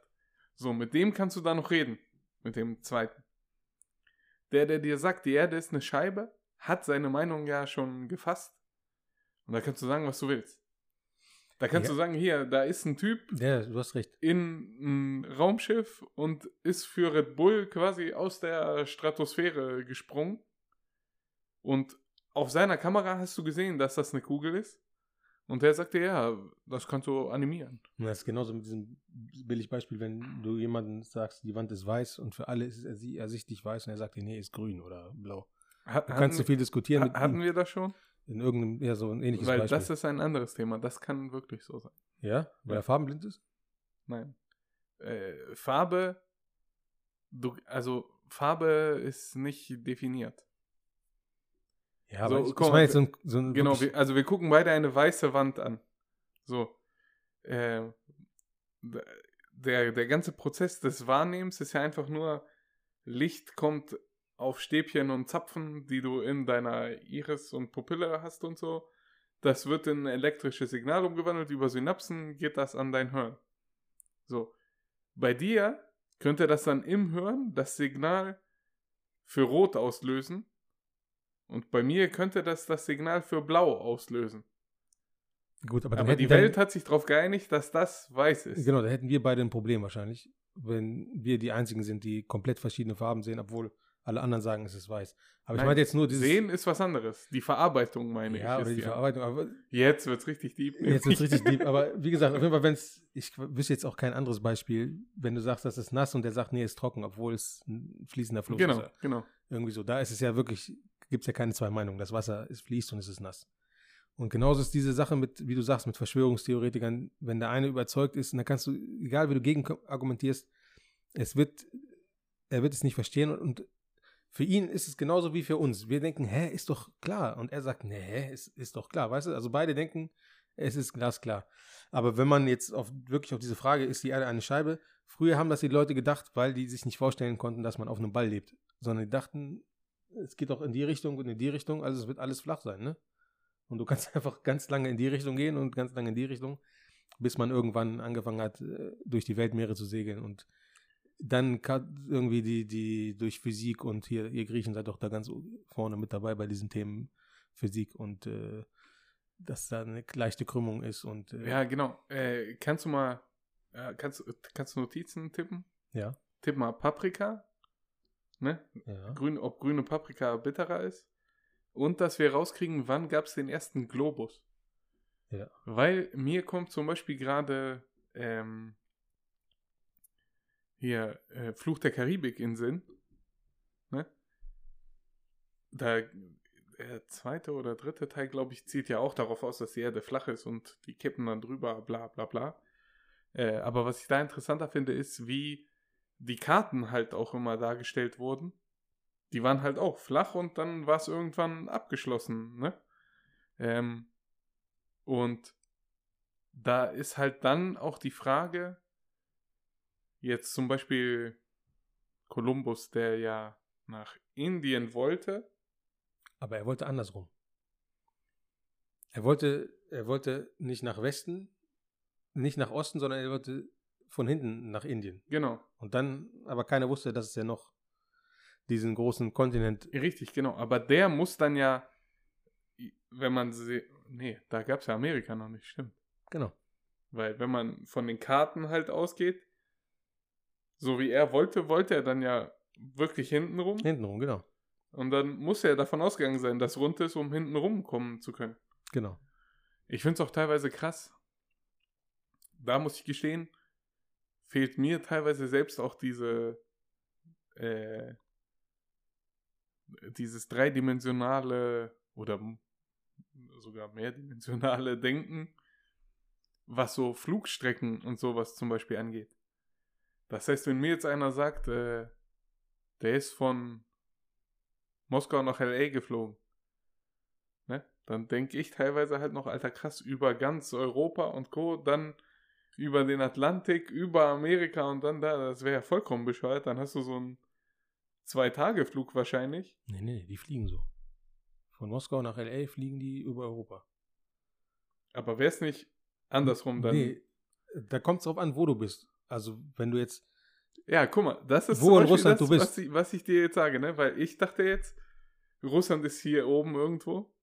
Speaker 3: So, mit dem kannst du da noch reden. Mit dem zweiten. Der, der dir sagt, die Erde ist eine Scheibe, hat seine Meinung ja schon gefasst. Und da kannst du sagen, was du willst. Da kannst
Speaker 2: Ja.
Speaker 3: du sagen, hier, da ist ein Typ
Speaker 2: Ja, du hast recht.
Speaker 3: in ein Raumschiff und ist für Red Bull quasi aus der Stratosphäre gesprungen. Und auf seiner Kamera hast du gesehen, dass das eine Kugel ist. Und der sagte, ja, das kannst du animieren.
Speaker 2: Und das ist genauso mit diesem Billigbeispiel, wenn du jemanden sagst, die Wand ist weiß und für alle ist es ersi- ersichtlich weiß und er sagt dir, nee, ist grün oder blau.
Speaker 3: Hat,
Speaker 2: Du kannst so viel diskutieren mit
Speaker 3: hatten
Speaker 2: ihm
Speaker 3: wir das schon?
Speaker 2: in irgendeinem, ja, so ein ähnliches
Speaker 3: Weil
Speaker 2: Beispiel.
Speaker 3: das ist ein anderes Thema. Das kann wirklich so sein.
Speaker 2: ja, weil
Speaker 3: Ja.
Speaker 2: er farbenblind ist?
Speaker 3: Nein. Äh, Farbe, du, also Farbe ist nicht definiert.
Speaker 2: Ja,
Speaker 3: So,
Speaker 2: aber ich,
Speaker 3: guck
Speaker 2: ich meine jetzt so ein, so ein
Speaker 3: Genau, wir, also wir gucken beide eine weiße Wand an. So. Äh, der, der ganze Prozess des Wahrnehmens ist ja einfach nur, Licht kommt auf Stäbchen und Zapfen, die du in deiner Iris und Pupille hast und so. Das wird in ein elektrisches Signal umgewandelt, über Synapsen geht das an dein Hirn. So. Bei dir könnte das dann im Hirn das Signal für Rot auslösen und bei mir könnte das das Signal für Blau auslösen.
Speaker 2: gut, aber,
Speaker 3: Aber die Welt hat sich darauf geeinigt, dass das weiß ist.
Speaker 2: Genau, da hätten wir beide ein Problem wahrscheinlich, wenn wir die einzigen sind, die komplett verschiedene Farben sehen, obwohl alle anderen sagen, es ist weiß. Aber ich
Speaker 3: Nein,
Speaker 2: meine jetzt nur dieses
Speaker 3: Sehen ist was anderes. Die Verarbeitung meine
Speaker 2: ja,
Speaker 3: ich.
Speaker 2: oder die
Speaker 3: die
Speaker 2: Verarbeitung. Aber
Speaker 3: Jetzt wird's richtig deep.
Speaker 2: Jetzt wird richtig deep, aber [laughs] wie gesagt, auf jeden Fall, wenn es, ich wüsste jetzt auch kein anderes Beispiel, wenn du sagst, das ist nass und der sagt, nee, ist trocken, obwohl es ein fließender Fluss
Speaker 3: Genau,
Speaker 2: ist.
Speaker 3: genau.
Speaker 2: Irgendwie so. Da ist es ja wirklich, gibt es ja keine zwei Meinungen. Das Wasser ist fließt und es ist nass. Und genauso ist diese Sache mit, wie du sagst, mit Verschwörungstheoretikern, wenn der eine überzeugt ist, dann kannst du, egal wie du gegen argumentierst, es wird, er wird es nicht verstehen und, und für ihn ist es genauso wie für uns. Wir denken, hä, ist doch klar. Und er sagt, nee, ist, ist doch klar. Weißt du, also beide denken, es ist glasklar. Aber wenn man jetzt auf, wirklich auf diese Frage, ist die Erde eine Scheibe? Früher haben das die Leute gedacht, weil die sich nicht vorstellen konnten, dass man auf einem Ball lebt. Sondern die dachten, es geht doch in die Richtung und in die Richtung, also es wird alles flach sein, ne? Und du kannst [laughs] einfach ganz lange in die Richtung gehen und ganz lange in die Richtung, bis man irgendwann angefangen hat, äh, durch die Weltmeere zu segeln. Und dann irgendwie die, die durch Physik und hier, ihr Griechen seid doch da ganz vorne mit dabei bei diesen Themen Physik und äh, dass da eine leichte Krümmung ist und äh,
Speaker 3: Ja, genau. Äh, kannst du mal, äh, kannst, kannst du Notizen tippen?
Speaker 2: ja,
Speaker 3: Tipp mal Paprika. Ne?
Speaker 2: ja.
Speaker 3: Grün, ob grüne Paprika bitterer ist. Und dass wir rauskriegen, wann gab es den ersten Globus.
Speaker 2: Ja.
Speaker 3: Weil mir kommt zum Beispiel gerade ähm, hier äh, Fluch der Karibik in Sinn. Ne? Da der zweite oder dritte Teil, glaube ich, zieht ja auch darauf aus, dass die Erde flach ist und die kippen dann drüber, bla bla bla. Äh, aber was ich da interessanter finde, ist, wie die Karten halt auch immer dargestellt wurden. Die waren halt auch flach und dann war es irgendwann abgeschlossen, ne? Ähm, und da ist halt dann auch die Frage, jetzt zum Beispiel Kolumbus, der ja nach Indien wollte,
Speaker 2: Aber er wollte andersrum. Er wollte, er wollte nicht nach Westen, nicht nach Osten, sondern er wollte von hinten nach Indien.
Speaker 3: genau,
Speaker 2: Und dann, aber keiner wusste, dass es ja noch diesen großen Kontinent.
Speaker 3: richtig, genau, aber der muss dann ja, wenn man sie, nee, da gab es ja Amerika noch nicht, stimmt.
Speaker 2: Genau.
Speaker 3: Weil wenn man von den Karten halt ausgeht, so wie er wollte, wollte er dann ja wirklich hintenrum.
Speaker 2: Hintenrum, genau.
Speaker 3: Und dann muss er davon ausgegangen sein, dass rund ist, um hintenrum kommen zu können.
Speaker 2: Genau.
Speaker 3: Ich finde es auch teilweise krass. Da muss ich gestehen, fehlt mir teilweise selbst auch diese, äh, dieses dreidimensionale oder sogar mehrdimensionale [laughs] Denken, was so Flugstrecken und sowas zum Beispiel angeht. Das heißt, wenn mir jetzt einer sagt, äh, der ist von Moskau nach LA geflogen, ne? dann denke ich teilweise halt noch, alter krass, über ganz Europa und Co., dann über den Atlantik, über Amerika und dann da, das wäre ja vollkommen bescheuert, dann hast du so einen Zwei-Tage-Flug wahrscheinlich.
Speaker 2: Nee, nee, die fliegen so. Von Moskau nach L.A. fliegen die über Europa.
Speaker 3: Aber wäre es nicht andersrum dann.
Speaker 2: Nee, da kommt es drauf an, wo du bist. Also, wenn du jetzt.
Speaker 3: Ja, guck mal, das ist
Speaker 2: Wo in Russland
Speaker 3: das,
Speaker 2: du bist.
Speaker 3: Was, ich, was ich dir jetzt sage, ne? Weil ich dachte jetzt, Russland ist hier oben irgendwo.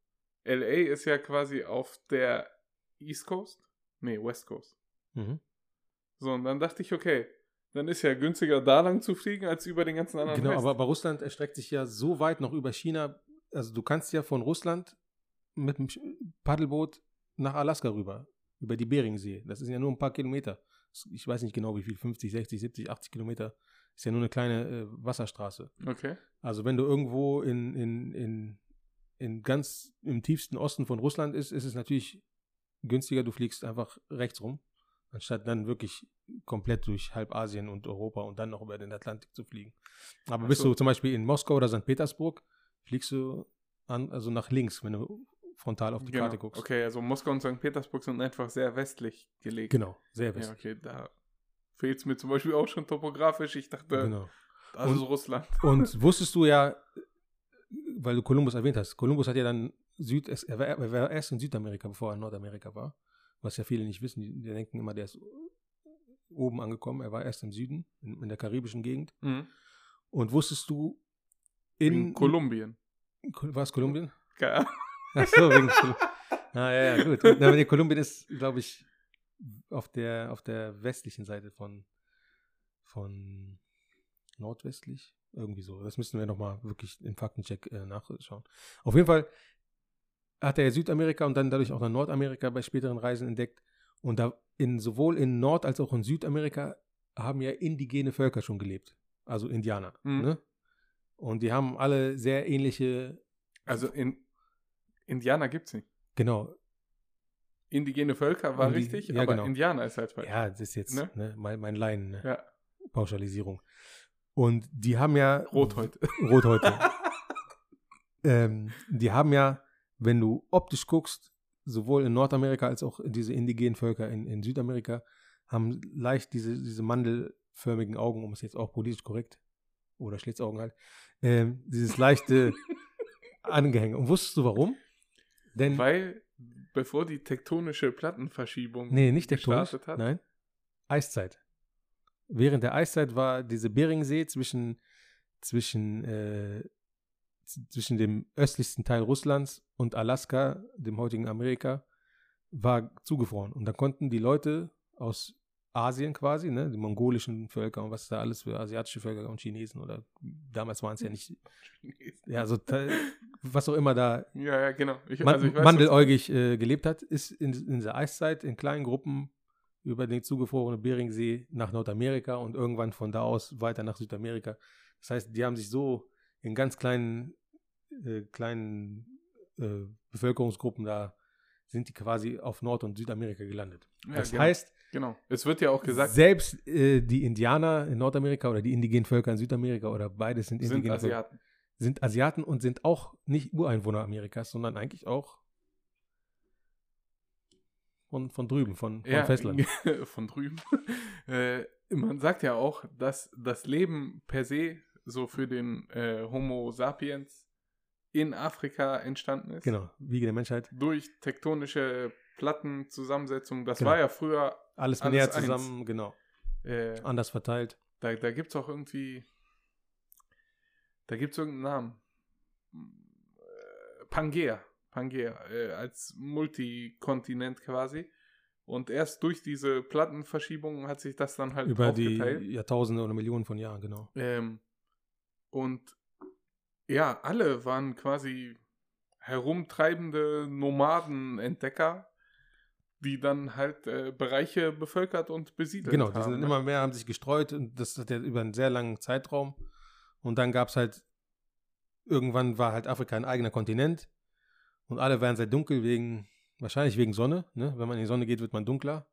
Speaker 3: LA ist ja quasi auf der East Coast. Nee, West Coast.
Speaker 2: Mhm.
Speaker 3: So, und dann dachte ich, okay, dann ist ja günstiger da lang zu fliegen, als über den ganzen anderen
Speaker 2: Genau,
Speaker 3: Rest.
Speaker 2: aber, aber Russland erstreckt sich ja so weit noch über China. Also, du kannst ja von Russland mit dem Paddelboot nach Alaska rüber, über die Beringsee. Das sind ja nur ein paar Kilometer. Ich weiß nicht genau, wie viel, 50, 60, 70, 80 Kilometer. Ist ja nur eine kleine äh, Wasserstraße.
Speaker 3: Okay.
Speaker 2: Also wenn du irgendwo in, in, in, in ganz im tiefsten Osten von Russland ist, ist es natürlich günstiger, du fliegst einfach rechts rum, anstatt dann wirklich komplett durch halb Asien und Europa und dann noch über den Atlantik zu fliegen. Aber bist
Speaker 3: so.
Speaker 2: du zum Beispiel in Moskau oder St. Petersburg, fliegst du an, also nach links, wenn du frontal auf die
Speaker 3: genau.
Speaker 2: Karte guckst.
Speaker 3: Okay, also Moskau und St. Petersburg sind einfach sehr westlich gelegt.
Speaker 2: Genau, sehr
Speaker 3: Ja,
Speaker 2: westlich.
Speaker 3: okay, da fehlt es mir zum Beispiel auch schon topografisch. Ich dachte,
Speaker 2: Genau.
Speaker 3: das
Speaker 2: Und-
Speaker 3: ist Russland.
Speaker 2: Und [laughs] wusstest du ja, weil du Kolumbus erwähnt hast, Kolumbus hat ja dann Süd, er war erst in Südamerika, bevor er in Nordamerika war. Was ja viele nicht wissen, die, die denken immer, der ist oben angekommen. Er war erst im Süden, in, in der karibischen Gegend.
Speaker 3: Mhm.
Speaker 2: Und wusstest du
Speaker 3: In,
Speaker 2: in,
Speaker 3: Kolumbien.
Speaker 2: war es Kolumbien?
Speaker 3: Ahnung.
Speaker 2: Ach so, wegen Kol- Ah, ja, ja, gut. Na, nee, Kolumbien ist, glaube ich, auf der, auf der westlichen Seite von, von nordwestlich. Irgendwie so. Das müssen wir nochmal wirklich im Faktencheck äh, nachschauen. Auf jeden Fall hat er Südamerika und dann dadurch auch nach Nordamerika bei späteren Reisen entdeckt. Und da in, sowohl in Nord- als auch in Südamerika haben ja indigene Völker schon gelebt. Also Indianer.
Speaker 3: Mhm.
Speaker 2: Ne? Und die haben alle sehr ähnliche,
Speaker 3: Also in Indianer gibt es nicht.
Speaker 2: genau,
Speaker 3: Indigene Völker war
Speaker 2: Indi-
Speaker 3: richtig,
Speaker 2: ja,
Speaker 3: aber
Speaker 2: genau.
Speaker 3: Indianer ist halt falsch.
Speaker 2: Ja, das ist jetzt
Speaker 3: Ne?
Speaker 2: ne? mein, mein Laien, ne?
Speaker 3: Ja,
Speaker 2: Pauschalisierung. Und die haben ja.
Speaker 3: Rothäute.
Speaker 2: Rothäute. [laughs] ähm, die haben ja, wenn du optisch guckst, sowohl in Nordamerika als auch diese indigenen Völker in, in Südamerika, haben leicht diese, diese mandelförmigen Augen, um es jetzt auch politisch korrekt, oder Schlitzaugen halt, ähm, dieses leichte [laughs] Angehänge. Und wusstest du warum? Denn,
Speaker 3: Weil, bevor die tektonische Plattenverschiebung
Speaker 2: nee, nicht tektonisch,
Speaker 3: gestartet hat.
Speaker 2: nein, Eiszeit. Während der Eiszeit war diese Beringsee zwischen, zwischen, äh, zwischen dem östlichsten Teil Russlands und Alaska, dem heutigen Amerika, war zugefroren. Und da konnten die Leute aus Asien quasi, ne, die mongolischen Völker und was da alles für asiatische Völker und Chinesen oder damals waren es ja nicht, ja, so was auch immer da
Speaker 3: Ja, ja, genau. Ich,
Speaker 2: man,
Speaker 3: also ich weiß,
Speaker 2: mandeläugig äh, gelebt hat, ist in, in dieser Eiszeit in kleinen Gruppen über den zugefrorenen Beringsee nach Nordamerika und irgendwann von da aus weiter nach Südamerika. Das heißt, die haben sich so in ganz kleinen, äh, kleinen äh, Bevölkerungsgruppen da sind die quasi auf Nord- und Südamerika gelandet.
Speaker 3: Ja,
Speaker 2: das
Speaker 3: genau.
Speaker 2: heißt,
Speaker 3: Genau. Es wird ja auch gesagt,
Speaker 2: selbst äh, die Indianer in Nordamerika oder die indigenen Völker in Südamerika oder beides sind
Speaker 3: sind
Speaker 2: indigene Völker,
Speaker 3: Asiaten.
Speaker 2: sind Asiaten und sind auch nicht Ureinwohner Amerikas, sondern eigentlich auch von, von drüben, von, von
Speaker 3: Ja,
Speaker 2: Festland. [laughs]
Speaker 3: von drüben. äh, man sagt ja auch, dass das Leben per se so für den äh, Homo sapiens in Afrika entstanden ist.
Speaker 2: Genau, Wiege der Menschheit.
Speaker 3: Durch tektonische Plattenzusammensetzung. Das
Speaker 2: Genau.
Speaker 3: war ja früher,
Speaker 2: Alles,
Speaker 3: Alles
Speaker 2: näher zusammen, genau.
Speaker 3: äh,
Speaker 2: Anders verteilt.
Speaker 3: da, da gibt es auch irgendwie, da gibt es irgendeinen Namen. Äh, Pangea. Pangea, äh, als Multikontinent quasi. Und erst durch diese Plattenverschiebung hat sich das dann halt
Speaker 2: Über die
Speaker 3: aufgeteilt.
Speaker 2: Jahrtausende oder Millionen von Jahren, genau.
Speaker 3: Ähm, und ja, alle waren quasi herumtreibende Nomadenentdecker, die dann halt äh, Bereiche bevölkert und besiedelt
Speaker 2: Genau, die
Speaker 3: haben.
Speaker 2: sind
Speaker 3: ne?
Speaker 2: immer mehr, haben sich gestreut und das hat ja über einen sehr langen Zeitraum. Und dann gab es halt, irgendwann war halt Afrika ein eigener Kontinent und alle waren sehr dunkel wegen, wahrscheinlich wegen Sonne. Ne? Wenn man in die Sonne geht, wird man dunkler.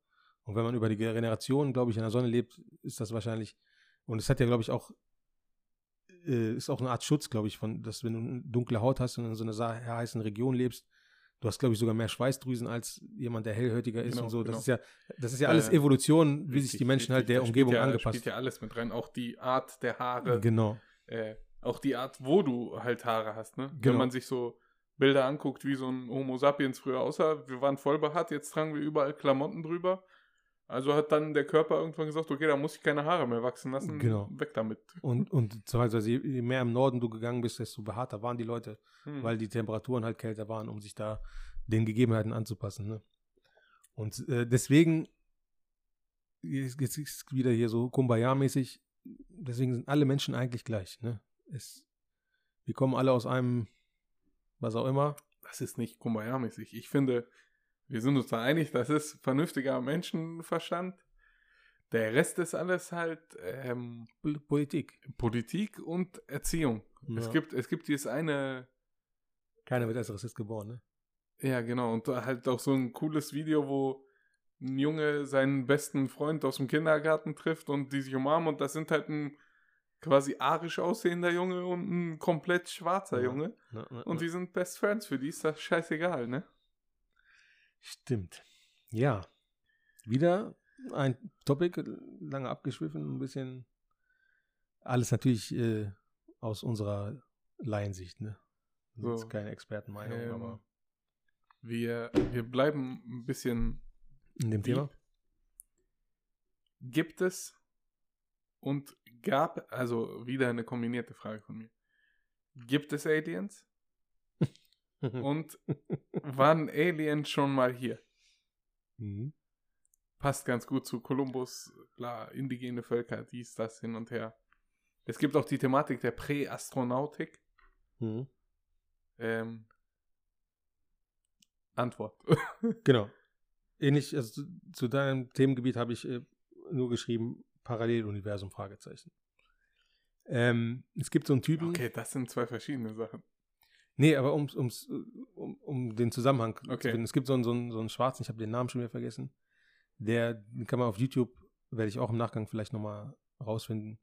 Speaker 2: Und wenn man über die Generation, glaube ich, in der Sonne lebt, ist das wahrscheinlich, und es hat ja, glaube ich, auch, äh, ist auch eine Art Schutz, glaube ich, von, dass wenn du eine dunkle Haut hast und in so einer heißen Region lebst, du hast, glaube ich, sogar mehr Schweißdrüsen als jemand, der hellhötiger ist
Speaker 3: Genau,
Speaker 2: und so. Das
Speaker 3: genau.
Speaker 2: ist ja, das ist ja alles
Speaker 3: Äh,
Speaker 2: Evolution, wie sich
Speaker 3: Richtig,
Speaker 2: die Menschen halt
Speaker 3: richtig.
Speaker 2: der
Speaker 3: Da
Speaker 2: Umgebung
Speaker 3: ja,
Speaker 2: angepasst.
Speaker 3: spielt ja alles mit rein. Auch die Art der Haare.
Speaker 2: Genau.
Speaker 3: äh, auch die Art, wo du halt Haare hast. Ne?
Speaker 2: Genau.
Speaker 3: Wenn man sich so Bilder anguckt, wie so ein Homo sapiens früher aussah. Wir waren voll behaart, jetzt tragen wir überall Klamotten drüber. Also hat dann der Körper irgendwann gesagt, okay, da muss ich keine Haare mehr wachsen lassen.
Speaker 2: Genau.
Speaker 3: Weg damit.
Speaker 2: Und, und je je mehr im Norden du gegangen bist, desto behaarter waren die Leute,
Speaker 3: Hm.
Speaker 2: weil die Temperaturen halt kälter waren, um sich da den Gegebenheiten anzupassen. Ne? Und äh, deswegen, jetzt jetzt ist wieder hier so Kumbaya-mäßig, deswegen sind alle Menschen eigentlich gleich. Ne? Es, wir kommen alle aus einem, was auch immer.
Speaker 3: das ist nicht Kumbaya-mäßig. Ich finde, wir sind uns da einig, das ist vernünftiger Menschenverstand. Der Rest ist alles halt ähm,
Speaker 2: Pol- Politik.
Speaker 3: Politik und Erziehung. Es,
Speaker 2: Ja.
Speaker 3: gibt, es gibt dieses eine,
Speaker 2: Keiner wird als Rassist geboren, ne?
Speaker 3: ja genau, und halt auch so ein cooles Video, wo ein Junge seinen besten Freund aus dem Kindergarten trifft und die sich umarmen und das sind halt ein quasi arisch aussehender Junge und ein komplett schwarzer
Speaker 2: Ja.
Speaker 3: Junge.
Speaker 2: Na, na,
Speaker 3: Und
Speaker 2: na.
Speaker 3: die sind Best Friends, für die ist das scheißegal, ne?
Speaker 2: Stimmt. Ja. Wieder ein Topic, lange abgeschwiffen, ein bisschen. Alles natürlich äh, aus unserer Laiensicht, ne?
Speaker 3: So.
Speaker 2: ist keine Expertenmeinung,
Speaker 3: Ähm,
Speaker 2: aber
Speaker 3: Wir, wir bleiben ein bisschen.
Speaker 2: in dem. Thema.
Speaker 3: Gibt es und gab, also wieder eine kombinierte Frage von mir. Gibt es Aliens? Und [laughs] waren Aliens schon mal hier?
Speaker 2: Mhm.
Speaker 3: Passt ganz gut zu Kolumbus, bla, indigene Völker, dies, das, hin und her. Es gibt auch die Thematik der Präastronautik.
Speaker 2: Mhm.
Speaker 3: Ähm, Antwort. [laughs]
Speaker 2: Genau. Ähnlich, also zu, zu deinem Themengebiet habe ich äh, nur geschrieben, Paralleluniversum, Fragezeichen. Ähm, es gibt so einen Typen.
Speaker 3: Okay, das sind zwei verschiedene Sachen.
Speaker 2: Nee, aber um's, um's, um, um den Zusammenhang zu
Speaker 3: Okay.
Speaker 2: finden. Es gibt so einen, so einen, so einen Schwarzen, ich habe den Namen schon wieder vergessen. Der den kann man auf YouTube, werde ich auch im Nachgang vielleicht nochmal rausfinden.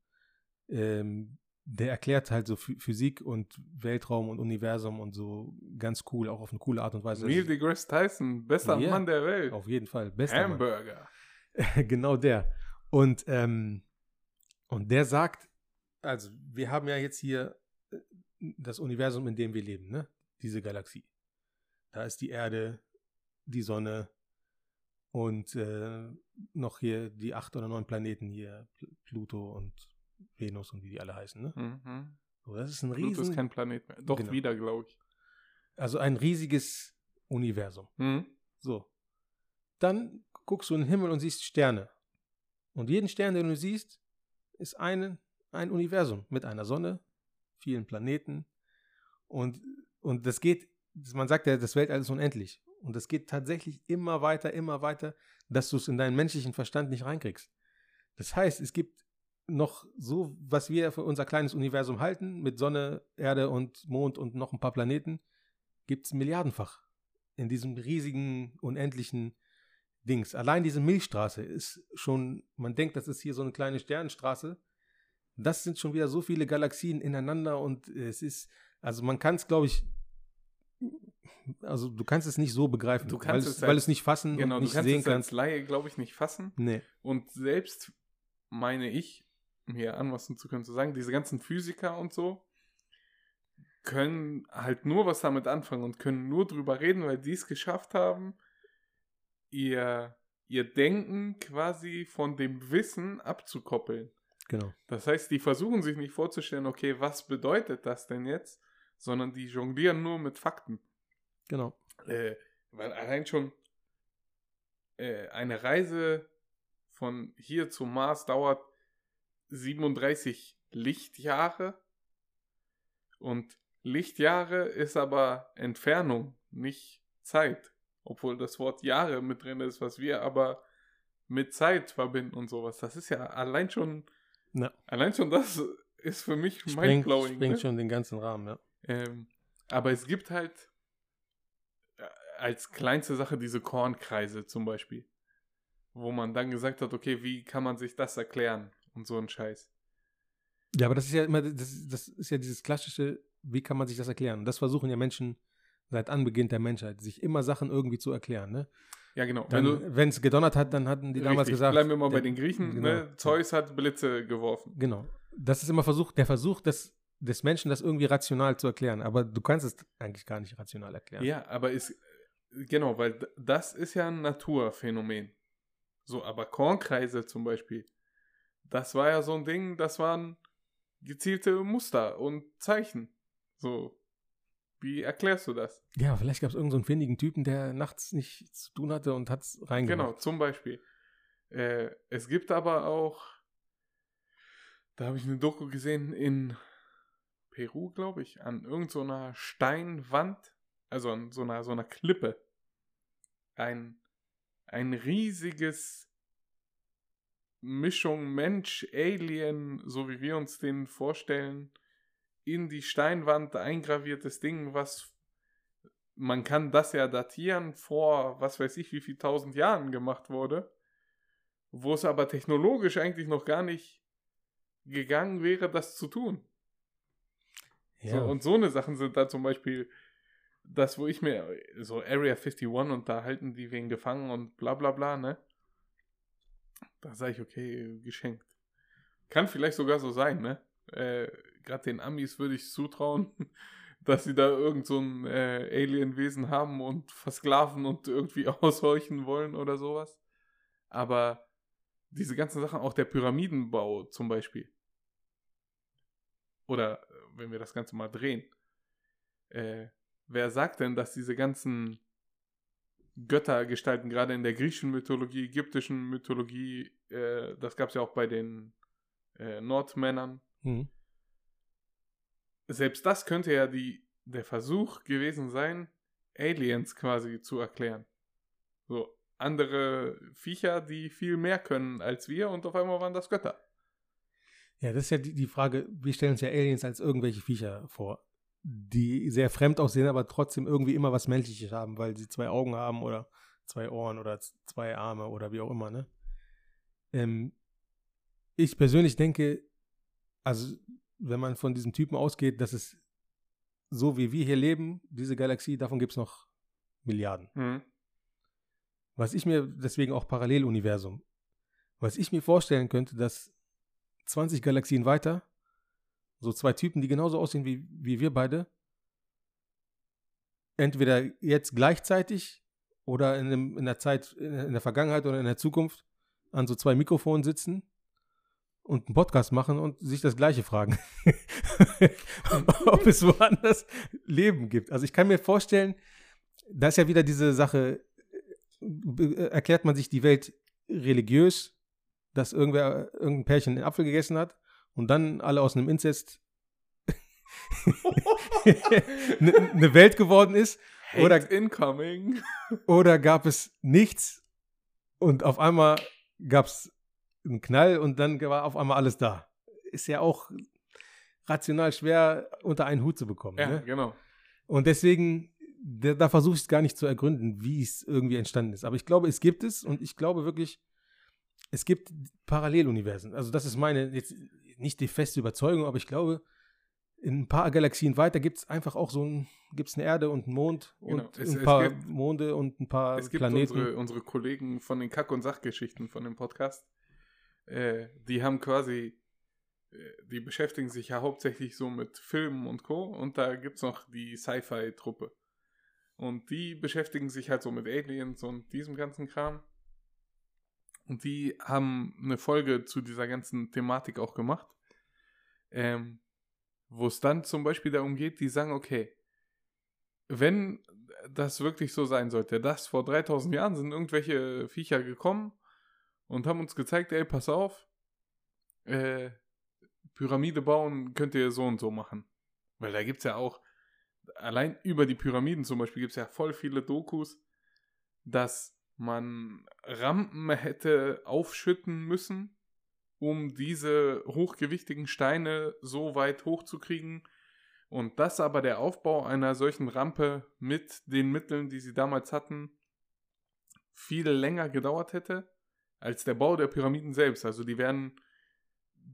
Speaker 2: Ähm, der erklärt halt so Phy- Physik und Weltraum und Universum und so ganz cool, auch auf eine coole Art und Weise.
Speaker 3: Neil deGrasse Tyson, bester
Speaker 2: Ja,
Speaker 3: Mann der Welt.
Speaker 2: auf jeden Fall. Bester Mann.
Speaker 3: Hamburger. [laughs]
Speaker 2: genau der. Und, ähm, und der sagt, also wir haben ja jetzt hier äh, das Universum, in dem wir leben, ne? Diese Galaxie. Da ist die Erde, die Sonne und äh, noch hier die acht oder neun Planeten hier, Pl- Pluto und Venus und wie die alle heißen, ne?
Speaker 3: Mhm.
Speaker 2: So, das ist ein
Speaker 3: Pluto ist
Speaker 2: riesen,
Speaker 3: kein Planet mehr. Doch
Speaker 2: Genau.
Speaker 3: wieder, glaube ich.
Speaker 2: also ein riesiges Universum.
Speaker 3: Mhm.
Speaker 2: So. Dann guckst du in den Himmel und siehst Sterne. Und jeden Stern, den du siehst, ist ein, ein Universum mit einer Sonne, vielen Planeten. Und, und das geht, man sagt ja, das Weltall ist unendlich. Und das geht tatsächlich immer weiter, immer weiter, dass du es in deinen menschlichen Verstand nicht reinkriegst. Das heißt, es gibt noch so, was wir für unser kleines Universum halten, mit Sonne, Erde und Mond und noch ein paar Planeten, gibt es milliardenfach in diesem riesigen, unendlichen Dings. Allein diese Milchstraße ist schon, man denkt, das ist hier so eine kleine Sternenstraße. Das sind schon wieder so viele Galaxien ineinander und es ist, also man kann es, glaube ich, also du kannst es nicht so begreifen,
Speaker 3: Du
Speaker 2: weil,
Speaker 3: kannst
Speaker 2: es,
Speaker 3: es
Speaker 2: weil
Speaker 3: als-
Speaker 2: es nicht fassen
Speaker 3: Genau,
Speaker 2: und
Speaker 3: du
Speaker 2: nicht
Speaker 3: kannst
Speaker 2: sehen
Speaker 3: es als
Speaker 2: kannst.
Speaker 3: Laie, glaube ich, nicht fassen.
Speaker 2: Nee.
Speaker 3: Und selbst, meine ich, mir anmaßen zu können, zu sagen, diese ganzen Physiker und so können halt nur was damit anfangen und können nur drüber reden, weil die es geschafft haben, ihr, ihr Denken quasi von dem Wissen abzukoppeln.
Speaker 2: Genau.
Speaker 3: Das heißt, die versuchen sich nicht vorzustellen, okay, was bedeutet das denn jetzt, sondern die jonglieren nur mit Fakten.
Speaker 2: Genau.
Speaker 3: Äh, weil allein schon äh, eine Reise von hier zum Mars dauert 37 Lichtjahre. Und Lichtjahre ist aber Entfernung, nicht Zeit. Obwohl das Wort Jahre mit drin ist, was wir aber mit Zeit verbinden und sowas. Das ist ja allein schon,
Speaker 2: Ja.
Speaker 3: allein schon das ist für mich
Speaker 2: Sprengt,
Speaker 3: mindblowing.
Speaker 2: sprengt
Speaker 3: Ne?
Speaker 2: schon den ganzen Rahmen, ja.
Speaker 3: Ähm, aber es gibt halt äh, als kleinste Sache diese Kornkreise zum Beispiel. Wo man dann gesagt hat, okay, wie kann man sich das erklären? Und so ein Scheiß.
Speaker 2: Ja, aber das ist ja immer, das, das ist ja dieses klassische, wie kann man sich das erklären? Das versuchen ja Menschen seit Anbeginn der Menschheit, sich immer Sachen irgendwie zu erklären. Ne?
Speaker 3: Ja, genau. Wenn
Speaker 2: es gedonnert hat, dann hatten die damals
Speaker 3: richtig,
Speaker 2: gesagt.
Speaker 3: bleiben wir mal bei den Griechen,
Speaker 2: genau.
Speaker 3: ne? Zeus hat Blitze geworfen.
Speaker 2: Genau. Das ist immer Versuch, der Versuch, das, des Menschen, das irgendwie rational zu erklären. Aber du kannst es eigentlich gar nicht rational erklären.
Speaker 3: Ja, aber ist, genau, weil das ist ja ein Naturphänomen. So, aber Kornkreise zum Beispiel, das war ja so ein Ding, das waren gezielte Muster und Zeichen. So, wie erklärst du das?
Speaker 2: Ja, vielleicht gab es irgendeinen so findigen Typen, der nachts nichts zu tun hatte und hat es reingemacht.
Speaker 3: Genau, zum Beispiel. Äh, es gibt aber auch, da habe ich eine Doku gesehen in Peru, glaube ich, an irgendeiner so Steinwand, also an so einer, so einer Klippe, ein, ein riesiges Mischung Mensch, Alien, so wie wir uns den vorstellen, in die Steinwand eingraviertes Ding, was man kann das ja datieren vor, was weiß ich, wie viel tausend Jahren gemacht wurde, wo es aber technologisch eigentlich noch gar nicht gegangen wäre, das zu tun.
Speaker 2: Ja.
Speaker 3: So, und so eine Sachen sind da zum Beispiel das, wo ich mir so Area 51 und da halten die wen gefangen und bla bla bla, ne? Da sage ich, okay, geschenkt. Kann vielleicht sogar so sein, ne? Äh, Gerade den Amis würde ich zutrauen, [laughs] dass sie da irgend so ein äh, Alienwesen haben und versklaven und irgendwie [laughs] aushorchen wollen oder sowas. Aber diese ganzen Sachen, auch der Pyramidenbau zum Beispiel. Oder äh, wenn wir das Ganze mal drehen. Äh, wer sagt denn, dass diese ganzen Göttergestalten, gerade in der griechischen Mythologie, ägyptischen Mythologie, äh, das gab es ja auch bei den äh, Nordmännern,
Speaker 2: Hm.
Speaker 3: selbst das könnte ja die, der Versuch gewesen sein, Aliens quasi zu erklären. So andere Viecher, die viel mehr können als wir und auf einmal waren das Götter.
Speaker 2: Ja, das ist ja die, die Frage, wir stellen uns ja Aliens als irgendwelche Viecher vor, die sehr fremd aussehen, aber trotzdem irgendwie immer was Menschliches haben, weil sie zwei Augen haben oder zwei Ohren oder zwei Arme oder wie auch immer, ne? Ähm, ich persönlich denke, also wenn man von diesem Typen ausgeht, dass es so wie wir hier leben, diese Galaxie, davon gibt es noch Milliarden.
Speaker 3: Mhm.
Speaker 2: Was ich mir, deswegen auch Paralleluniversum, was ich mir vorstellen könnte, dass 20 Galaxien weiter, so zwei Typen, die genauso aussehen wie, wie wir beide, entweder jetzt gleichzeitig oder in, einem, in der Zeit, in der Vergangenheit oder in der Zukunft an so zwei Mikrofonen sitzen und einen Podcast machen und sich das Gleiche fragen. [laughs] Ob es woanders Leben gibt. Also ich kann mir vorstellen, da ist ja wieder diese Sache, äh, erklärt man sich die Welt religiös, dass irgendwer, irgendein Pärchen einen Apfel gegessen hat und dann alle aus einem Inzest eine [laughs] eine Welt geworden ist
Speaker 3: Hate
Speaker 2: Oder-
Speaker 3: incoming.
Speaker 2: oder gab es nichts und auf einmal gab es einen Knall und dann war auf einmal alles da. Ist ja auch rational schwer unter einen Hut zu bekommen.
Speaker 3: Ja,
Speaker 2: Ne?
Speaker 3: genau.
Speaker 2: Und deswegen, da, da versuche ich es gar nicht zu ergründen, wie es irgendwie entstanden ist. Aber ich glaube, es gibt es und ich glaube wirklich, es gibt Paralleluniversen. Also das ist meine, jetzt nicht die feste Überzeugung, aber ich glaube, in ein paar Galaxien weiter gibt es einfach auch so ein, gibt es eine Erde und einen Mond
Speaker 3: Genau.
Speaker 2: und
Speaker 3: Es-
Speaker 2: ein paar
Speaker 3: gibt-
Speaker 2: Monde und ein paar
Speaker 3: Es gibt
Speaker 2: Planeten.
Speaker 3: unsere, unsere Kollegen von den Kack- und Sachgeschichten von dem Podcast. Äh, die haben quasi, äh, die beschäftigen sich ja hauptsächlich so mit Filmen und Co. Und da gibt es noch die Sci-Fi-Truppe. Und die beschäftigen sich halt so mit Aliens und diesem ganzen Kram. Und die haben eine Folge zu dieser ganzen Thematik auch gemacht. Ähm, wo es dann zum Beispiel darum geht, die sagen, okay, wenn das wirklich so sein sollte, dass vor 3000 Jahren sind irgendwelche Viecher gekommen und haben uns gezeigt, ey, pass auf, äh, Pyramide bauen könnt ihr so und so machen. Weil da gibt es ja auch, allein über die Pyramiden zum Beispiel gibt es ja voll viele Dokus, dass man Rampen hätte aufschütten müssen, um diese hochgewichtigen Steine so weit hochzukriegen. Und dass aber der Aufbau einer solchen Rampe mit den Mitteln, die sie damals hatten, viel länger gedauert hätte als der Bau der Pyramiden selbst. Also die wären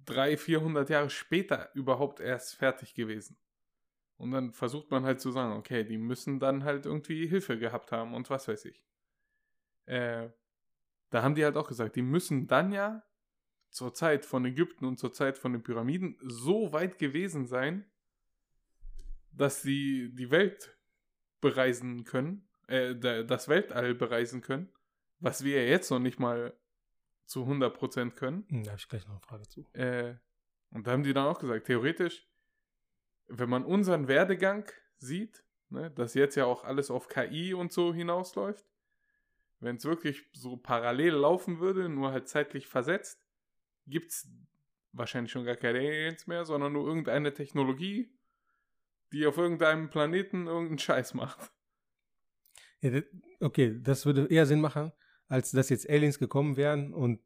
Speaker 3: 300, 400 Jahre später überhaupt erst fertig gewesen. Und dann versucht man halt zu sagen, okay, die müssen dann halt irgendwie Hilfe gehabt haben und was weiß ich. Äh, da haben die halt auch gesagt, die müssen dann ja zur Zeit von Ägypten und zur Zeit von den Pyramiden so weit gewesen sein, dass sie die Welt bereisen können, äh, da- das Weltall bereisen können, was wir ja jetzt noch nicht mal zu 100% können.
Speaker 2: Hm, Da habe ich gleich noch eine Frage zu.
Speaker 3: Äh, und da haben die dann auch gesagt, theoretisch, wenn man unseren Werdegang sieht, ne, dass jetzt ja auch alles auf KI und so hinausläuft, wenn es wirklich so parallel laufen würde, nur halt zeitlich versetzt, gibt es wahrscheinlich schon gar keine Aliens mehr, sondern nur irgendeine Technologie, die auf irgendeinem Planeten irgendeinen Scheiß macht.
Speaker 2: Ja, okay, das würde eher Sinn machen, als dass jetzt Aliens gekommen wären und,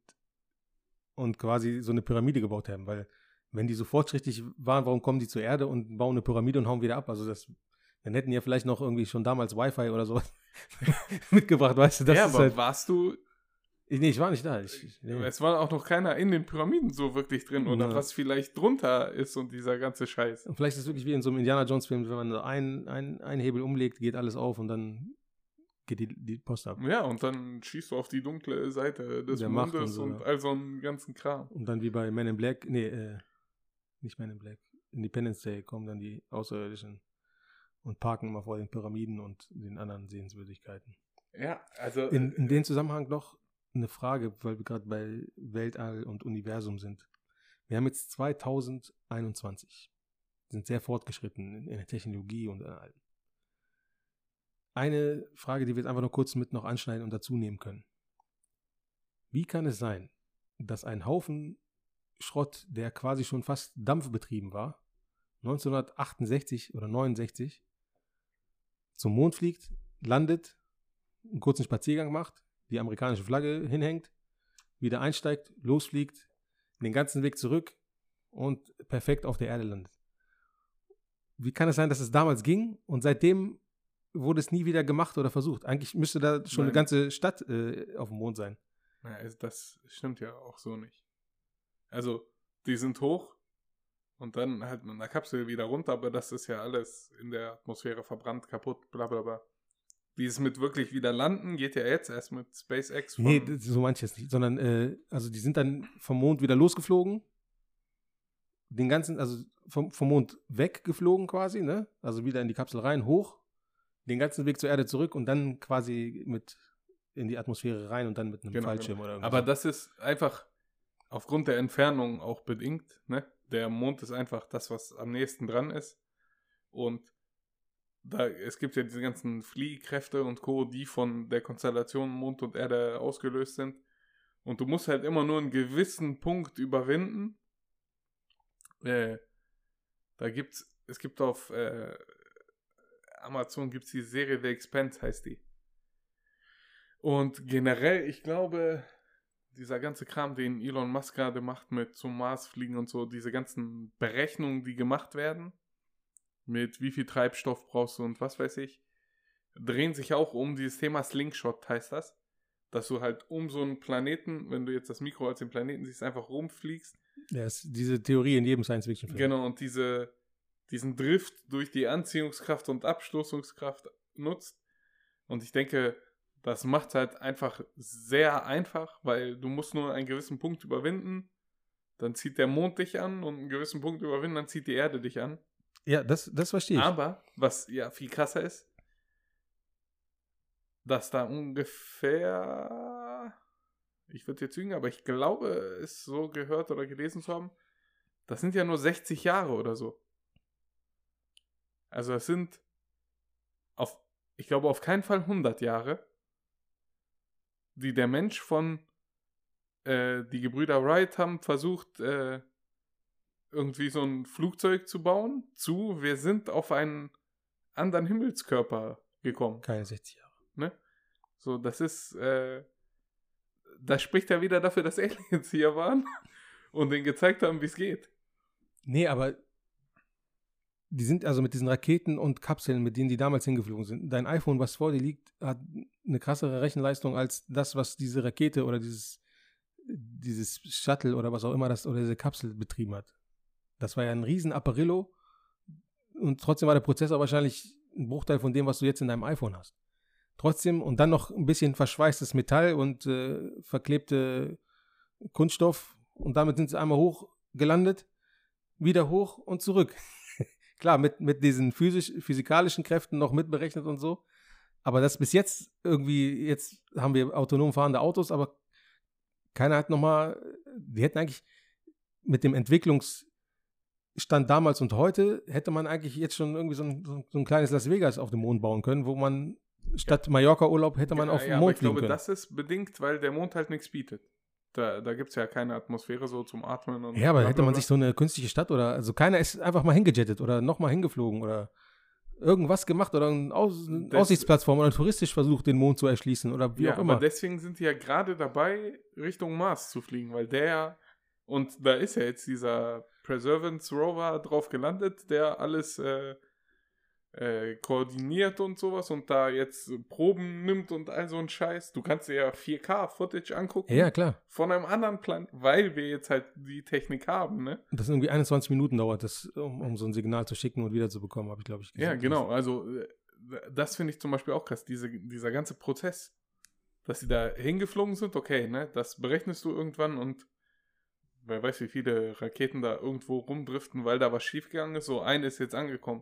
Speaker 2: und quasi so eine Pyramide gebaut haben. Weil, wenn die so fortschrittlich waren, warum kommen die zur Erde und bauen eine Pyramide und hauen wieder ab? Also, das, dann hätten die ja vielleicht noch irgendwie schon damals Wi-Fi oder sowas [laughs] mitgebracht, weißt du? Das
Speaker 3: ja, aber
Speaker 2: halt,
Speaker 3: warst du,
Speaker 2: ich, nee, ich war nicht da. Ich, ich, nee.
Speaker 3: es war auch noch keiner in den Pyramiden so wirklich drin oder
Speaker 2: Ja.
Speaker 3: was vielleicht drunter ist und dieser ganze Scheiß.
Speaker 2: Und vielleicht ist es wirklich wie in so einem Indiana Jones Film, wenn man so einen, einen Hebel umlegt, geht alles auf und dann geht die, die Post ab.
Speaker 3: Ja, und dann schießt du auf die dunkle Seite des
Speaker 2: Der
Speaker 3: Mondes
Speaker 2: und
Speaker 3: und,
Speaker 2: so, ja.
Speaker 3: all so einen ganzen Kram.
Speaker 2: Und dann wie bei Men in Black, nee, äh, nicht Men in Black, Independence Day kommen dann die Außerirdischen und parken immer vor den Pyramiden und den anderen Sehenswürdigkeiten.
Speaker 3: Ja, also.
Speaker 2: In, in dem Zusammenhang noch eine Frage, weil wir gerade bei Weltall und Universum sind. Wir haben jetzt 2021, sind sehr fortgeschritten in, in der Technologie und allem. Eine Frage, die wir jetzt einfach nur kurz mit noch anschneiden und dazu nehmen können. Wie kann es sein, dass ein Haufen Schrott, der quasi schon fast dampfbetrieben war, 1968 oder 69 zum Mond fliegt, landet, einen kurzen Spaziergang macht, die amerikanische Flagge hinhängt, wieder einsteigt, losfliegt, den ganzen Weg zurück und perfekt auf der Erde landet. Wie kann es sein, dass es damals ging und seitdem wurde es nie wieder gemacht oder versucht? Eigentlich müsste da schon eine
Speaker 3: Nein.
Speaker 2: ganze Stadt äh, auf dem Mond sein.
Speaker 3: Ja, also das stimmt ja auch so nicht. Also, die sind hoch und dann halt mit einer Kapsel wieder runter, aber das ist ja alles in der Atmosphäre verbrannt, kaputt, bla bla bla. Dieses mit wirklich wieder landen geht ja jetzt erst mit SpaceX. Von,
Speaker 2: Nee, so manches nicht, sondern äh, also die sind dann vom Mond wieder losgeflogen, den ganzen, also vom, vom Mond weggeflogen quasi, ne? Also wieder in die Kapsel rein, hoch, den ganzen Weg zur Erde zurück und dann quasi mit in die Atmosphäre rein und dann mit einem
Speaker 3: Genau,
Speaker 2: Fallschirm oder irgendwas.
Speaker 3: Aber das ist einfach aufgrund der Entfernung auch bedingt. Ne? Der Mond ist einfach das, was am nächsten dran ist. Und da, es gibt ja diese ganzen Fliehkräfte und Co., die von der Konstellation Mond und Erde ausgelöst sind. Und du musst halt immer nur einen gewissen Punkt überwinden. Äh, da gibt's, es gibt auf äh, Amazon gibt's die Serie The Expanse, heißt die. Und generell, ich glaube, dieser ganze Kram, den Elon Musk gerade macht mit zum Mars fliegen und so, diese ganzen Berechnungen, die gemacht werden, mit wie viel Treibstoff brauchst du und was weiß ich, drehen sich auch um dieses Thema Slingshot, heißt das. Dass du halt um so einen Planeten, wenn du jetzt das Mikro als den Planeten siehst, einfach rumfliegst.
Speaker 2: ja, ist diese Theorie in jedem Science-Fiction-Film.
Speaker 3: Genau, und diese, diesen Drift durch die Anziehungskraft und Abstoßungskraft nutzt. Und ich denke, das macht halt einfach sehr einfach, weil du musst nur einen gewissen Punkt überwinden, dann zieht der Mond dich an und einen gewissen Punkt überwinden, dann zieht die Erde dich an.
Speaker 2: Ja, das, das verstehe ich.
Speaker 3: Aber, was ja viel krasser ist, dass da ungefähr, ich würde jetzt lügen, aber ich glaube, es so gehört oder gelesen zu haben, das sind ja nur 60 Jahre oder so. Also es sind auf, ich glaube auf keinen Fall 100 Jahre, die der Mensch von, äh, die Gebrüder Wright haben versucht, äh, irgendwie so ein Flugzeug zu bauen, zu, wir sind auf einen anderen Himmelskörper gekommen.
Speaker 2: Keine 60 Jahre.
Speaker 3: So, das ist, äh, das spricht ja wieder dafür, dass [laughs] Aliens hier waren und denen gezeigt haben, wie es geht.
Speaker 2: Nee, aber die sind also mit diesen Raketen und Kapseln, mit denen die damals hingeflogen sind. Dein iPhone, was vor dir liegt, hat eine krassere Rechenleistung als das, was diese Rakete oder dieses, dieses Shuttle oder was auch immer das oder diese Kapsel betrieben hat. Das war ja ein riesen Apparillo und trotzdem war der Prozessor wahrscheinlich ein Bruchteil von dem, was du jetzt in deinem iPhone hast. Trotzdem und dann noch ein bisschen verschweißtes Metall und äh, verklebte Kunststoff und damit sind sie einmal hoch gelandet, wieder hoch und zurück. Klar, mit, mit diesen physisch, physikalischen Kräften noch mitberechnet und so. Aber das bis jetzt irgendwie, jetzt haben wir autonom fahrende Autos, aber keiner hat nochmal, die hätten eigentlich mit dem Entwicklungsstand damals und heute, hätte man eigentlich jetzt schon irgendwie so ein, so ein kleines Las Vegas auf dem Mond bauen können, wo man statt Mallorca-Urlaub hätte man
Speaker 3: ja,
Speaker 2: auf dem
Speaker 3: ja,
Speaker 2: Mond
Speaker 3: aber ich glaube,
Speaker 2: können.
Speaker 3: das ist bedingt, weil der Mond halt nichts bietet. Da, da gibt es ja keine Atmosphäre so zum Atmen. Und
Speaker 2: Ja, aber
Speaker 3: bla,
Speaker 2: hätte man sich so eine künstliche Stadt oder, also keiner ist einfach mal hingejettet oder nochmal hingeflogen oder irgendwas gemacht oder eine, Aus,
Speaker 3: Das-
Speaker 2: Aussichtsplattform oder touristisch versucht, den Mond zu erschließen oder wie
Speaker 3: ja,
Speaker 2: auch immer.
Speaker 3: aber deswegen sind die ja gerade dabei, Richtung Mars zu fliegen, weil der, und da ist ja jetzt dieser Preservance Rover drauf gelandet, der alles äh, äh, koordiniert und sowas und da jetzt Proben nimmt und all so ein Scheiß. Du kannst dir ja 4K-Footage angucken
Speaker 2: ja, klar.
Speaker 3: von einem anderen Plan, weil wir jetzt halt die Technik haben, ne?
Speaker 2: Das irgendwie 21 Minuten dauert, das, um, um so ein Signal zu schicken und wieder zu bekommen, habe ich, glaube ich,
Speaker 3: Ja,
Speaker 2: gesehen.
Speaker 3: genau. Also, äh, das finde ich zum Beispiel auch krass. Diese, dieser ganze Prozess, dass sie da hingeflogen sind, okay, ne? Das berechnest du irgendwann und wer weiß, wie viele Raketen da irgendwo rumdriften, weil da was schiefgegangen ist. So, eine ist jetzt angekommen.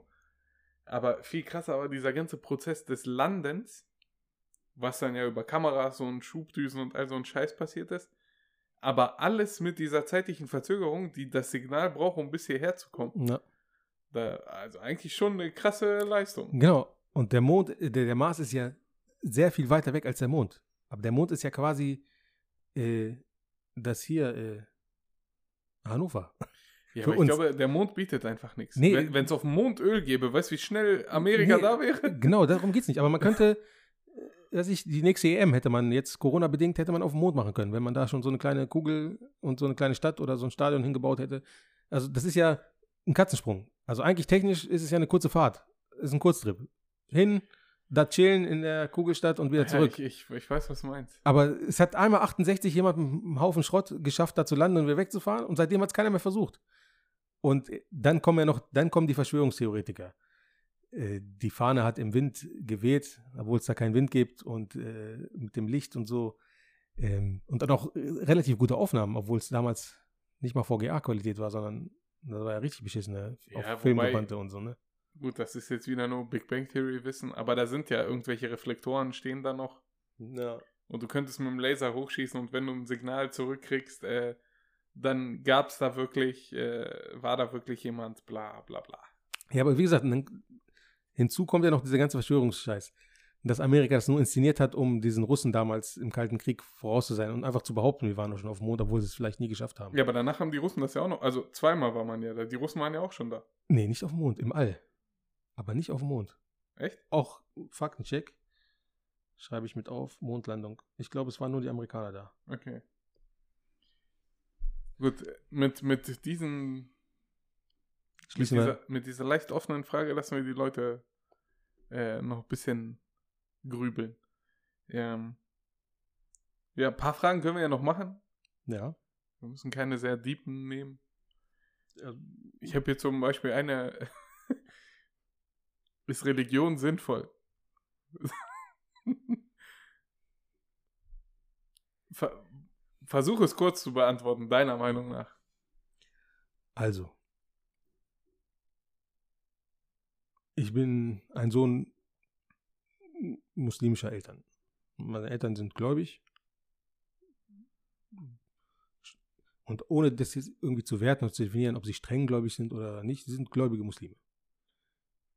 Speaker 3: Aber viel krasser war dieser ganze Prozess des Landens, was dann ja über Kameras und Schubdüsen und all so ein Scheiß passiert ist. Aber alles mit dieser zeitlichen Verzögerung, die das Signal braucht, um bis hierher zu kommen.
Speaker 2: Ja,
Speaker 3: Da, also eigentlich schon eine krasse Leistung.
Speaker 2: genau. Und der Mond, äh, der, der Mars ist ja sehr viel weiter weg als der Mond. Aber der Mond ist ja quasi äh, das hier, äh, Hannover.
Speaker 3: Ja,
Speaker 2: Für
Speaker 3: aber ich
Speaker 2: uns.
Speaker 3: glaube, der Mond bietet einfach nichts.
Speaker 2: Nee.
Speaker 3: Wenn es auf dem Mond Öl gäbe, weißt du, wie schnell Amerika
Speaker 2: Nee,
Speaker 3: da wäre?
Speaker 2: Genau, darum geht es nicht. Aber man könnte, äh, weiß ich, die nächste EM hätte man jetzt Corona-bedingt, hätte man auf dem Mond machen können, wenn man da schon so eine kleine Kugel und so eine kleine Stadt oder so ein Stadion hingebaut hätte. Also das ist ja ein Katzensprung. Also eigentlich technisch ist es ja eine kurze Fahrt. Ist ein Kurztrip. Hin, da chillen in der Kugelstadt und wieder zurück.
Speaker 3: Ja, ich, ich, ich weiß, was du meinst.
Speaker 2: Aber es hat einmal 68 jemand mit einem Haufen Schrott geschafft, da zu landen und wieder wegzufahren und seitdem hat es keiner mehr versucht. Und dann kommen ja noch, dann kommen die Verschwörungstheoretiker. Äh, Die Fahne hat im Wind geweht, obwohl es da keinen Wind gibt und äh, mit dem Licht und so. Ähm, Und dann auch äh, relativ gute Aufnahmen, obwohl es damals nicht mal VGA-Qualität war, sondern das war ja richtig beschissene
Speaker 3: Ja,
Speaker 2: auf
Speaker 3: wobei-
Speaker 2: Filmbebannte und so, ne?
Speaker 3: Gut, das ist jetzt wieder nur Big Bang Theory Wissen, aber da sind ja irgendwelche Reflektoren stehen da noch
Speaker 2: Ja.
Speaker 3: und du könntest mit dem Laser hochschießen und wenn du ein Signal zurückkriegst, äh, dann gab es da wirklich, äh, war da wirklich jemand, bla bla bla.
Speaker 2: Ja, aber wie gesagt, dann, hinzu kommt ja noch dieser ganze Verschwörungsscheiß. Dass Amerika das nur inszeniert hat, um diesen Russen damals im Kalten Krieg voraus zu sein und einfach zu behaupten, wir waren doch schon auf dem Mond, obwohl sie es vielleicht nie geschafft haben.
Speaker 3: Ja, aber danach haben die Russen das ja auch noch, also zweimal war man ja da, die Russen waren ja auch schon da.
Speaker 2: Nee, nicht auf dem Mond, im All. Aber nicht auf dem Mond.
Speaker 3: Echt?
Speaker 2: Auch Faktencheck. Schreibe ich mit auf, Mondlandung. Ich glaube, es waren nur die Amerikaner da.
Speaker 3: Okay. Gut, mit, mit diesen mit
Speaker 2: Schließen wir.
Speaker 3: dieser, mit dieser leicht offenen Frage lassen wir die Leute äh, noch ein bisschen grübeln. Ähm, ja, ein paar Fragen können wir ja noch machen.
Speaker 2: Ja.
Speaker 3: Wir müssen keine sehr deepen nehmen. Ich habe hier zum Beispiel eine. [laughs] Ist Religion sinnvoll? [laughs] Ver Versuche es kurz zu beantworten, deiner Meinung nach.
Speaker 2: Also. Ich bin ein Sohn muslimischer Eltern. Meine Eltern sind gläubig. Und ohne das jetzt irgendwie zu werten und zu definieren, ob sie streng gläubig sind oder nicht, sie sind gläubige Muslime.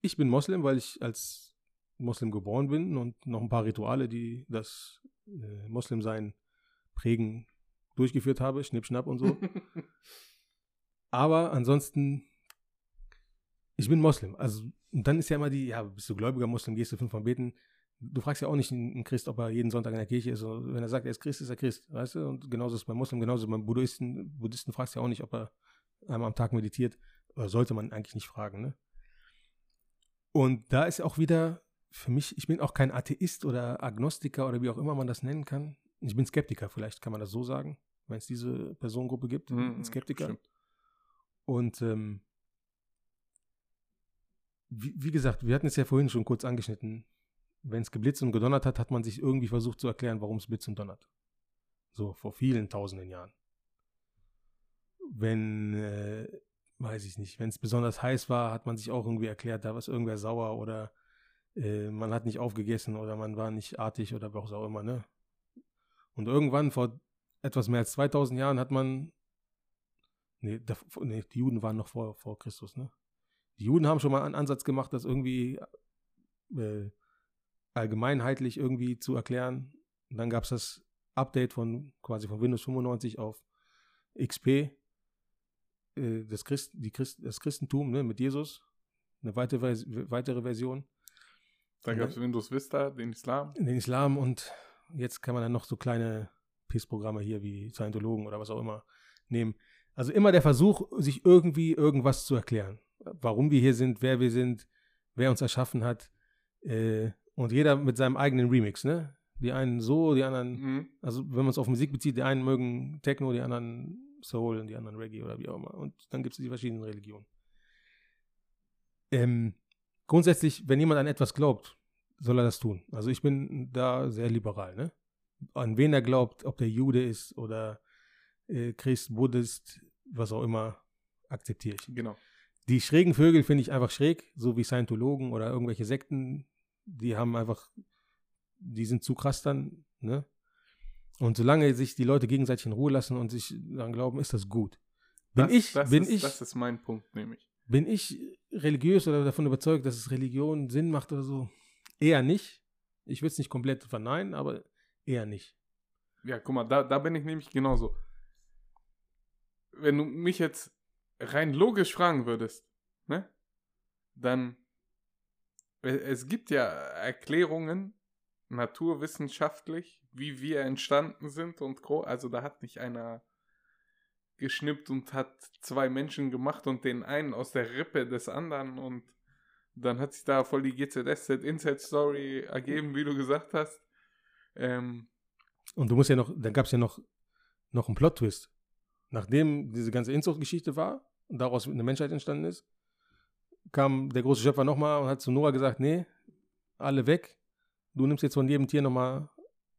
Speaker 2: Ich bin Moslem, weil ich als Moslem geboren bin und noch ein paar Rituale, die das äh, Moslemsein prägen, durchgeführt habe, Schnipp, Schnapp und so. [laughs] Aber ansonsten, ich bin Moslem. Also, und dann ist ja immer die, ja, bist du gläubiger Moslem, gehst du fünfmal beten. Du fragst ja auch nicht einen Christ, ob er jeden Sonntag in der Kirche ist. Oder wenn er sagt, er ist Christ, ist er Christ. Weißt du? Und genauso ist es beim Moslem, genauso beim Buddhisten. Buddhisten fragst du ja auch nicht, ob er einmal am Tag meditiert. Oder sollte man eigentlich nicht fragen, ne? Und da ist auch wieder für mich, ich bin auch kein Atheist oder Agnostiker oder wie auch immer man das nennen kann. Ich bin Skeptiker, vielleicht kann man das so sagen, wenn es diese Personengruppe gibt.
Speaker 3: Mhm,
Speaker 2: Skeptiker.
Speaker 3: stimmt.
Speaker 2: Und ähm, wie, wie gesagt, wir hatten es ja vorhin schon kurz angeschnitten. Wenn es geblitzt und gedonnert hat, hat man sich irgendwie versucht zu erklären, warum es blitzt und donnert. So, vor vielen tausenden Jahren. Wenn äh, weiß ich nicht, wenn es besonders heiß war, hat man sich auch irgendwie erklärt, da war es irgendwer sauer oder äh, man hat nicht aufgegessen oder man war nicht artig oder was auch immer, ne? Und irgendwann vor etwas mehr als 2000 Jahren hat man, nee, da, nee die Juden waren noch vor, vor Christus, ne? Die Juden haben schon mal einen Ansatz gemacht, das irgendwie äh, allgemeinheitlich irgendwie zu erklären. Und dann gab es das Update von quasi von Windows 95 auf XP, äh, das, Christ, die Christ, das Christentum ne, mit Jesus, eine weitere, weitere Version.
Speaker 3: Dann gab es Windows Vista, den Islam.
Speaker 2: Den Islam und jetzt kann man dann noch so kleine PIS-Programme hier wie Scientologen oder was auch immer nehmen. Also immer der Versuch, sich irgendwie irgendwas zu erklären. Warum wir hier sind, wer wir sind, wer uns erschaffen hat. Äh, und jeder mit seinem eigenen Remix, ne? Die einen so, die anderen,
Speaker 3: Mhm.
Speaker 2: also wenn man es auf Musik bezieht, die einen mögen Techno, die anderen Soul und die anderen Reggae oder wie auch immer. Und dann gibt es die verschiedenen Religionen. Ähm, grundsätzlich, wenn jemand an etwas glaubt, soll er das tun. Also ich bin da sehr liberal, ne? An wen er glaubt, ob der Jude ist oder äh, Christ, Buddhist, was auch immer, akzeptiere ich.
Speaker 3: Genau.
Speaker 2: Die schrägen Vögel finde ich einfach schräg, so wie Scientologen oder irgendwelche Sekten, die haben einfach, die sind zu krass dann, ne? Und solange sich die Leute gegenseitig in Ruhe lassen und sich daran glauben, ist das gut. Bin
Speaker 3: das,
Speaker 2: ich,
Speaker 3: das
Speaker 2: bin
Speaker 3: ist,
Speaker 2: ich,
Speaker 3: Das ist mein Punkt, nämlich.
Speaker 2: bin ich religiös oder davon überzeugt, dass es Religion Sinn macht oder so? Eher nicht. Ich will es nicht komplett verneinen, aber eher nicht.
Speaker 3: Ja, guck mal, da, da bin ich nämlich genauso. Wenn du mich jetzt rein logisch fragen würdest, ne? Dann, e- es gibt ja Erklärungen, naturwissenschaftlich, wie wir entstanden sind und Co. Also da hat nicht einer geschnippt und hat zwei Menschen gemacht und den einen aus der Rippe des anderen und dann hat sich da voll die GZSZ Inside Story ergeben, wie du gesagt hast. Ähm,
Speaker 2: Und du musst ja noch, dann gab es ja noch, noch einen Plot-Twist. Nachdem diese ganze Inzuchtgeschichte war und daraus eine Menschheit entstanden ist, kam der große Schöpfer nochmal und hat zu Noah gesagt, nee, alle weg. Du nimmst jetzt von jedem Tier nochmal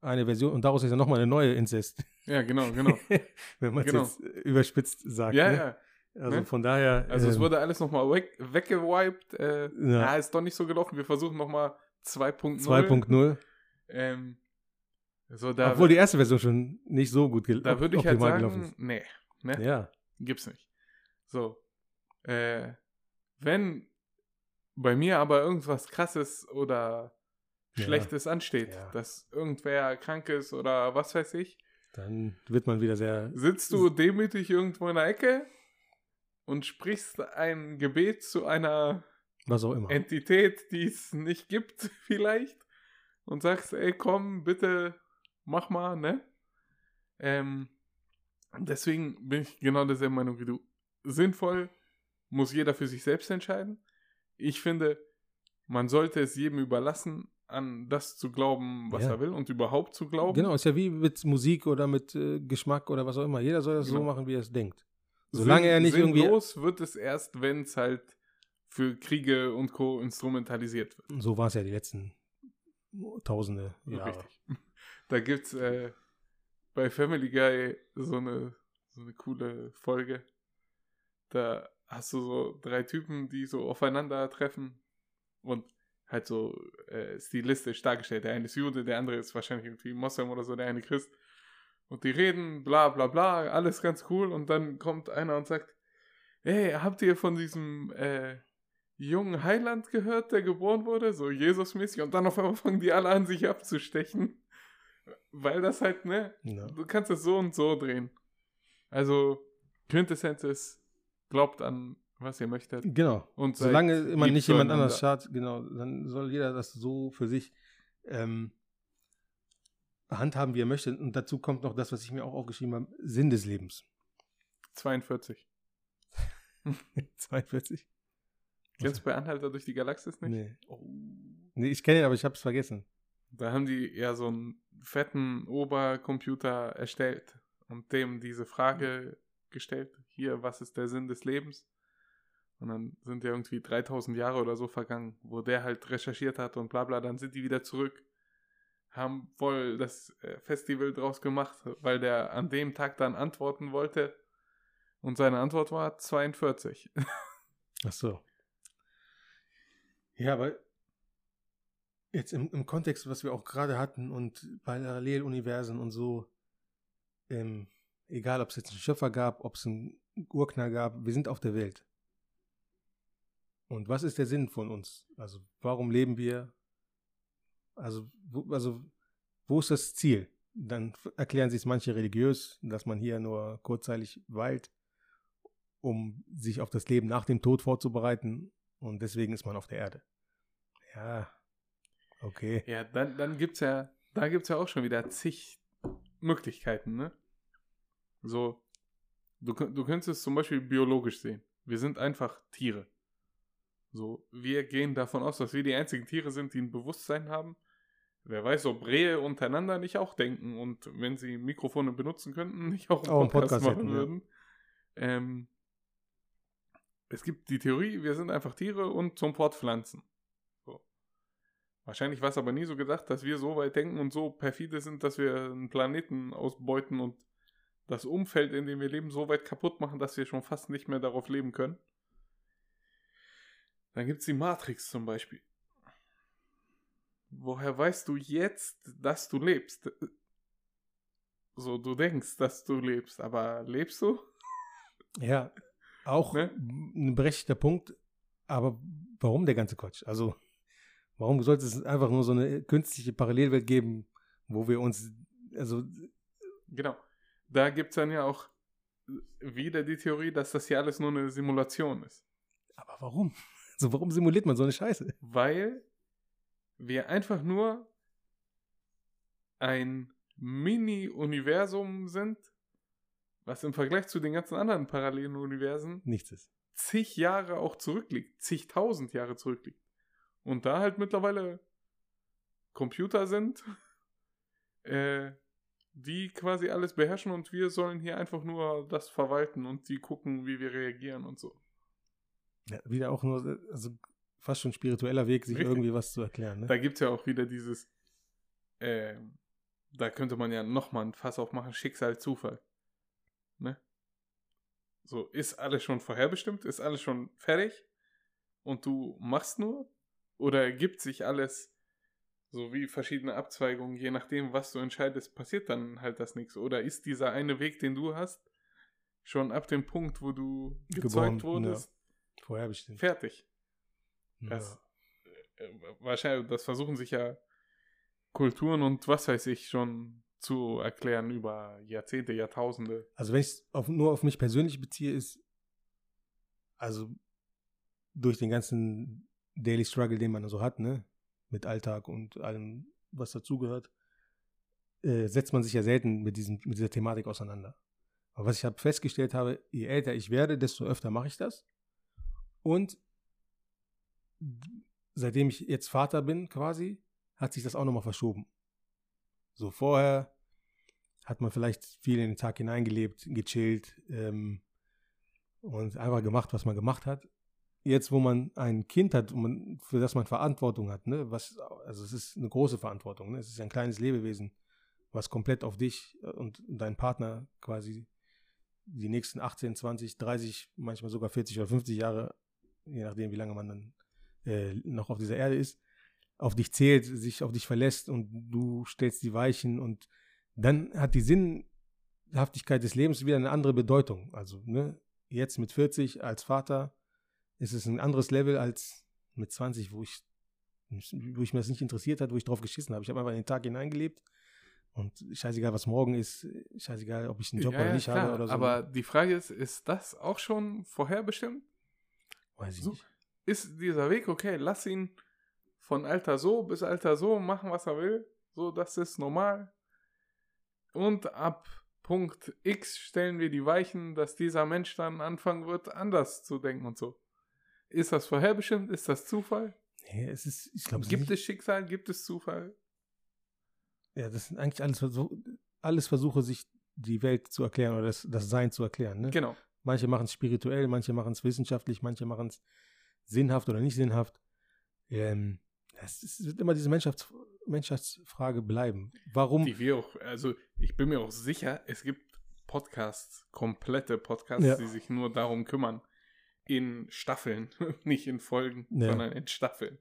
Speaker 2: eine Version und daraus ist ja nochmal eine neue Inzest.
Speaker 3: ja, genau, genau. [laughs]
Speaker 2: Wenn man es
Speaker 3: Genau.
Speaker 2: jetzt überspitzt sagt.
Speaker 3: Ja,
Speaker 2: ne?
Speaker 3: ja.
Speaker 2: Also
Speaker 3: ne?
Speaker 2: von daher.
Speaker 3: Also es
Speaker 2: ähm,
Speaker 3: wurde alles nochmal weg, weggewiped. Äh,
Speaker 2: Ja.
Speaker 3: ja. ist doch nicht so gelaufen. Wir versuchen nochmal 2.0.
Speaker 2: 2.0.
Speaker 3: Ähm, so, da,
Speaker 2: Obwohl die erste Version schon nicht so gut gel
Speaker 3: da würde ich halt
Speaker 2: gelaufen
Speaker 3: sagen, nee, ne?
Speaker 2: Ja.
Speaker 3: Gibt's nicht. So. Äh, wenn bei mir aber irgendwas krasses oder
Speaker 2: Ja.
Speaker 3: Schlechtes ansteht,
Speaker 2: Ja.
Speaker 3: dass irgendwer krank ist oder was weiß ich,
Speaker 2: Dann wird man wieder sehr.
Speaker 3: sitzt du demütig irgendwo in der Ecke und sprichst ein Gebet zu einer. Entität, die es nicht gibt, [laughs] vielleicht, und sagst, ey, komm, bitte, mach mal, ne? Ähm, deswegen bin ich genau derselben Meinung wie du. Sinnvoll muss jeder für sich selbst entscheiden. Ich finde, man sollte es jedem überlassen, an das zu glauben, was
Speaker 2: Ja.
Speaker 3: er will und überhaupt zu glauben.
Speaker 2: Genau, ist ja wie mit Musik oder mit äh, Geschmack oder was auch immer. Jeder soll das so
Speaker 3: Genau.
Speaker 2: machen, wie er es denkt. Solange er nicht irgendwie-
Speaker 3: Sinnlos wird es erst, wenn es halt für Kriege und Co. instrumentalisiert wird.
Speaker 2: So war es ja die letzten Tausende Jahre.
Speaker 3: Richtig. [laughs] Da gibt's äh, bei Family Guy so eine, so eine coole Folge. Da hast du so drei Typen, die so aufeinandertreffen und halt so äh, stilistisch dargestellt. Der eine ist Jude, der andere ist wahrscheinlich irgendwie Moslem oder so, der eine Christ. Und die reden, bla bla bla, alles ganz cool. Und dann kommt einer und sagt, hey, habt ihr von diesem äh, jungen Heiland gehört, der geboren wurde? So Jesus-mäßig. Und dann auf einmal fangen die alle an, sich abzustechen. Weil das halt, ne,
Speaker 2: Ja.
Speaker 3: du kannst es so und so drehen. Also, Quintessenz ist, glaubt an, was ihr möchtet.
Speaker 2: Genau.
Speaker 3: Und
Speaker 2: Solange man
Speaker 3: lieb
Speaker 2: nicht jemand anders schadet, genau, dann soll jeder das so für sich ähm, handhaben, wie er möchte. Und dazu kommt noch das, was ich mir auch aufgeschrieben habe: Sinn des Lebens.
Speaker 3: 42.
Speaker 2: 42? [laughs]
Speaker 3: Kennst du bei Anhalter durch die Galaxis nicht?
Speaker 2: Nee.
Speaker 3: Oh.
Speaker 2: nee, ich kenne ihn, aber ich habe es vergessen.
Speaker 3: Da haben die ja so einen fetten Obercomputer erstellt und dem diese Frage gestellt. Hier, was ist der Sinn des Lebens? Und dann sind ja irgendwie 3000 Jahre oder so vergangen, wo der halt recherchiert hat und bla bla. Dann sind die wieder zurück, haben voll das äh, Festival draus gemacht, weil der an dem Tag dann antworten wollte. Und seine Antwort war 42.
Speaker 2: Ach so. Ja, aber jetzt im, im Kontext, was wir auch gerade hatten und Paralleluniversen und so, ähm, egal ob es jetzt einen Schöpfer gab, ob es einen Urknall gab, wir sind auf der Welt. Und was ist der Sinn von uns? Also warum leben wir? Also, wo, also wo ist das Ziel? Dann erklären sich es manche religiös, dass man hier nur kurzzeitig weilt, um sich auf das Leben nach dem Tod vorzubereiten. Und deswegen ist man auf der Erde. Ja, okay.
Speaker 3: Ja, dann, dann gibt's ja, da gibt's ja auch schon wieder zig Möglichkeiten, ne? So, du, du könntest es zum Beispiel biologisch sehen. Wir sind einfach Tiere. So, wir gehen davon aus, dass wir die einzigen Tiere sind, die ein Bewusstsein haben. Wer weiß, ob Rehe untereinander nicht auch denken und wenn sie Mikrofone benutzen könnten, [laughs] nicht auch einen
Speaker 2: einen
Speaker 3: Podcast,
Speaker 2: Podcast
Speaker 3: machen
Speaker 2: hätten, ja.
Speaker 3: würden. Ähm, es gibt die Theorie, wir sind einfach Tiere und zum Fortpflanzen. So. Wahrscheinlich war es aber nie so gedacht, dass wir so weit denken und so perfide sind, dass wir einen Planeten ausbeuten und das Umfeld, in dem wir leben, so weit kaputt machen, dass wir schon fast nicht mehr darauf leben können. Dann gibt es die Matrix zum Beispiel. Woher weißt du jetzt, dass du lebst? So, du denkst, dass du lebst, aber lebst du?
Speaker 2: Ja, auch
Speaker 3: Ne?
Speaker 2: ein berechtigter Punkt. Aber warum der ganze Quatsch? Also, warum sollte es einfach nur so eine künstliche Parallelwelt geben, wo wir uns, also,
Speaker 3: Genau. Da gibt es dann ja auch wieder die Theorie, dass das hier alles nur eine Simulation ist.
Speaker 2: aber warum? [laughs] Also, warum simuliert man so eine Scheiße?
Speaker 3: Weil wir einfach nur ein Mini-Universum sind, was im Vergleich zu den ganzen anderen parallelen Universen
Speaker 2: Nichts ist.
Speaker 3: zig Jahre auch zurückliegt, zigtausend Jahre zurückliegt. Und da halt mittlerweile Computer sind, [laughs] äh, die quasi alles beherrschen und wir sollen hier einfach nur das verwalten und die gucken, wie wir reagieren und so.
Speaker 2: Ja, wieder auch nur, also fast schon spiritueller Weg, sich
Speaker 3: Richtig.
Speaker 2: irgendwie was zu erklären. Ne?
Speaker 3: Da gibt es ja auch wieder dieses, äh, da könnte man ja nochmal ein Fass aufmachen, Schicksal, Zufall. Ne? So, ist alles schon vorherbestimmt? Ist alles schon fertig? Und du machst nur? Oder ergibt sich alles so wie verschiedene Abzweigungen, je nachdem, was du entscheidest, passiert dann halt das nichts? Oder ist dieser eine Weg, den du hast, schon ab dem Punkt, wo du gezeugt
Speaker 2: Geboren,
Speaker 3: wurdest,
Speaker 2: Vorher bestimmt.
Speaker 3: fertig?
Speaker 2: Ja.
Speaker 3: Das, äh, wahrscheinlich, das versuchen sich ja Kulturen und was weiß ich schon zu erklären über Jahrzehnte, Jahrtausende.
Speaker 2: Also wenn ich es nur auf mich persönlich beziehe, ist also durch den ganzen Daily Struggle, den man so hat, ne, mit Alltag und allem, was dazugehört, äh, setzt man sich ja selten mit, diesem, mit dieser Thematik auseinander. Aber was ich hab festgestellt habe, je älter ich werde, desto öfter mache ich das. Und seitdem ich jetzt Vater bin, quasi, hat sich das auch nochmal verschoben. So vorher hat man vielleicht viel in den Tag hineingelebt, gechillt ähm, und einfach gemacht, was man gemacht hat. Jetzt, wo man ein Kind hat, für das man Verantwortung hat, ne, was, also es ist eine große Verantwortung, ne? es ist ein kleines Lebewesen, was komplett auf dich und deinen Partner quasi die nächsten 18, 20, 30, manchmal sogar 40 oder 50 Jahre, je nachdem, wie lange man dann äh, noch auf dieser Erde ist, auf dich zählt, sich auf dich verlässt und du stellst die Weichen und dann hat die Sinnhaftigkeit des Lebens wieder eine andere Bedeutung. Also, ne, jetzt mit 40 als Vater ist es ein anderes Level als mit 20, wo ich, wo ich mir das nicht interessiert hat, wo ich drauf geschissen habe. Ich habe einfach in den Tag hineingelebt und scheißegal, was morgen ist, scheißegal, ob ich einen Job
Speaker 3: Ja,
Speaker 2: oder nicht
Speaker 3: klar,
Speaker 2: habe oder so.
Speaker 3: Aber die Frage ist, ist das auch schon vorherbestimmt?
Speaker 2: Weiß ich
Speaker 3: so.
Speaker 2: nicht.
Speaker 3: Ist dieser Weg okay? Lass ihn von Alter so bis Alter so machen, was er will. So, das ist normal. Und ab Punkt X stellen wir die Weichen, dass dieser Mensch dann anfangen wird, anders zu denken und so. Ist das vorherbestimmt? Ist das Zufall?
Speaker 2: Nee, es ist, ich glaube,
Speaker 3: Gibt es Schicksal? Gibt es Zufall?
Speaker 2: Ja, das sind eigentlich alles, Versuch, alles Versuche, sich die Welt zu erklären oder das, das Sein zu erklären. Ne?
Speaker 3: Genau.
Speaker 2: Manche machen es spirituell, manche machen es wissenschaftlich, manche machen es sinnhaft oder nicht sinnhaft. Ähm, es, es wird immer diese Menschheits, Menschheitsfrage bleiben. Warum?
Speaker 3: Die wir auch, also ich bin mir auch sicher, es gibt Podcasts, komplette Podcasts,
Speaker 2: Ja.
Speaker 3: die sich nur darum kümmern, in Staffeln, [laughs] nicht in Folgen,
Speaker 2: Ja.
Speaker 3: sondern in Staffeln.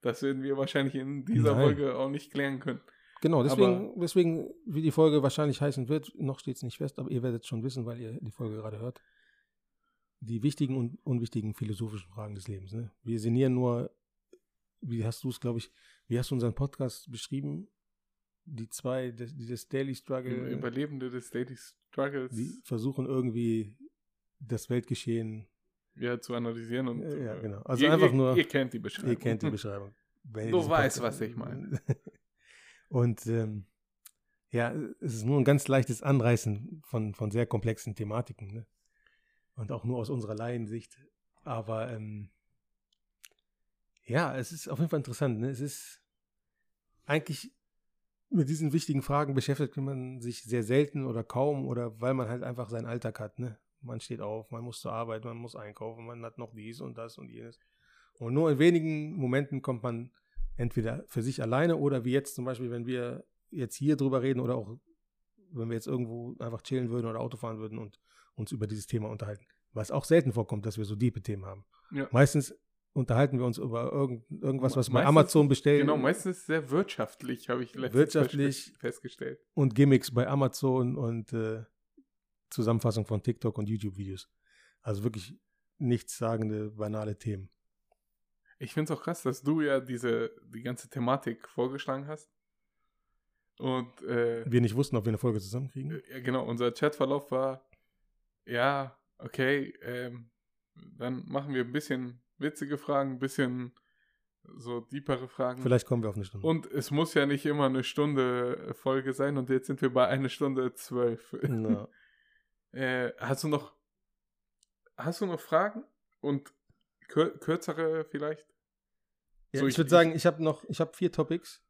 Speaker 3: Das werden wir wahrscheinlich in dieser
Speaker 2: Nein.
Speaker 3: Folge auch nicht klären können.
Speaker 2: Genau,
Speaker 3: Aber-
Speaker 2: deswegen, deswegen, wie die Folge wahrscheinlich heißen wird, noch steht es nicht fest, aber ihr werdet schon wissen, weil ihr die Folge gerade hört. Die wichtigen und unwichtigen philosophischen Fragen des Lebens. Ne? Wir sinnieren nur, wie hast du es, glaube ich, wie hast du unseren Podcast beschrieben? Die zwei, des, dieses Daily Struggle,
Speaker 3: Überlebende des Daily Struggles
Speaker 2: die versuchen irgendwie das Weltgeschehen,
Speaker 3: ja, zu analysieren und
Speaker 2: Äh, ja,
Speaker 3: äh,
Speaker 2: genau. Also
Speaker 3: ihr,
Speaker 2: einfach
Speaker 3: ihr,
Speaker 2: nur-
Speaker 3: ihr kennt die Beschreibung.
Speaker 2: ihr kennt die Beschreibung.
Speaker 3: Du weißt, was ich meine. [laughs]
Speaker 2: Und ähm, ja, es ist nur ein ganz leichtes Anreißen von, von sehr komplexen Thematiken. Ne? Und auch nur aus unserer Laiensicht. Aber ähm, ja, es ist auf jeden Fall interessant. Ne? Es ist eigentlich mit diesen wichtigen Fragen beschäftigt man sich sehr selten oder kaum oder weil man halt einfach seinen Alltag hat. Ne? Man steht auf, man muss zur Arbeit, man muss einkaufen, man hat noch dies und das und jenes. Und nur in wenigen Momenten kommt man entweder für sich alleine oder wie jetzt zum Beispiel, wenn wir jetzt hier drüber reden oder auch wenn wir jetzt irgendwo einfach chillen würden oder Auto fahren würden und uns über dieses Thema unterhalten. Was auch selten vorkommt, dass wir so diepe Themen haben.
Speaker 3: Ja.
Speaker 2: Meistens unterhalten wir uns über irgend, irgendwas, was wir bei Amazon bestellen
Speaker 3: Genau, meistens sehr wirtschaftlich, habe ich letztens
Speaker 2: Wirtschaftlich.
Speaker 3: fest- festgestellt.
Speaker 2: und Gimmicks bei Amazon und äh, Zusammenfassung von TikTok und YouTube-Videos. Also wirklich nichtssagende, banale Themen.
Speaker 3: Ich finde es auch krass, dass du ja diese, die ganze Thematik vorgeschlagen hast. Und äh,
Speaker 2: Wir nicht wussten, ob wir eine Folge zusammenkriegen.
Speaker 3: ja, genau, unser Chatverlauf war, ja, okay, ähm, dann machen wir ein bisschen witzige Fragen, ein bisschen so deepere Fragen.
Speaker 2: Vielleicht kommen wir auf eine Stunde.
Speaker 3: Und es muss ja nicht immer eine Stunde Folge sein und jetzt sind wir bei einer Stunde zwölf.
Speaker 2: Na, [laughs]
Speaker 3: Äh, hast du noch hast du noch Fragen und kür kürzere vielleicht?
Speaker 2: ja,
Speaker 3: So,
Speaker 2: ich würde sagen, ich habe noch, ich habe vier Topics.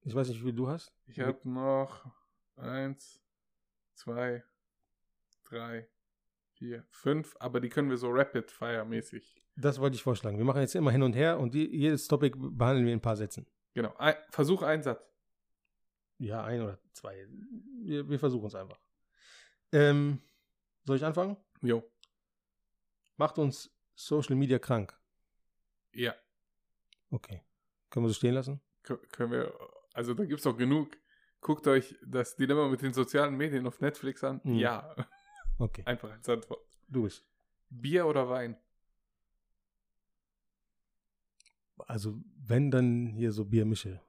Speaker 2: Ich weiß nicht, wie viel du hast.
Speaker 3: Ich habe noch eins, zwei, drei, vier, fünf, aber die können wir so Rapid Fire mäßig.
Speaker 2: Das wollte ich vorschlagen. Wir machen jetzt immer hin und her und die, jedes Topic behandeln wir in ein paar Sätzen.
Speaker 3: Genau. Ein, Versuch einen Satz.
Speaker 2: Ja, ein oder zwei. Wir, wir versuchen es einfach. Ähm, soll ich anfangen?
Speaker 3: Jo.
Speaker 2: Macht uns Social Media krank.
Speaker 3: Ja.
Speaker 2: Okay. Können wir so stehen lassen?
Speaker 3: Kö- Können wir. Also da gibt's auch genug. Guckt euch das Dilemma mit den sozialen Medien auf Netflix an.
Speaker 2: Mhm.
Speaker 3: Ja.
Speaker 2: Okay.
Speaker 3: Einfach als Antwort.
Speaker 2: Du bist.
Speaker 3: Bier oder Wein?
Speaker 2: Also, wenn dann hier so Biermische.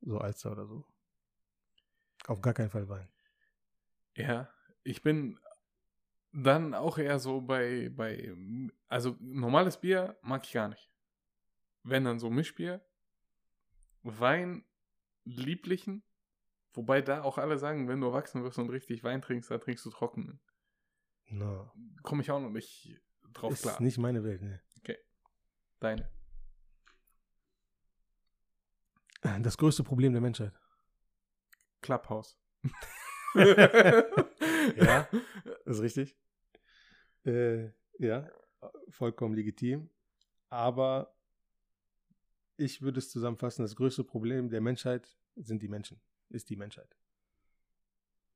Speaker 2: So Alster oder so. Auf gar keinen Fall Wein.
Speaker 3: Ja, ich bin dann auch eher so bei, bei, also normales Bier mag ich gar nicht. Wenn dann so Mischbier, Wein, lieblichen, wobei da auch alle sagen, wenn du erwachsen wirst und richtig Wein trinkst, dann trinkst du trocken.
Speaker 2: No.
Speaker 3: Komme ich auch noch nicht drauf
Speaker 2: Ist
Speaker 3: klar.
Speaker 2: nicht meine Welt, ne.
Speaker 3: Deine.
Speaker 2: Das größte Problem der Menschheit.
Speaker 3: Clubhouse. [laughs]
Speaker 2: Ja. [laughs] ist richtig. Äh, ja, vollkommen legitim. Aber ich würde es zusammenfassen, das größte Problem der Menschheit sind die Menschen, ist die Menschheit.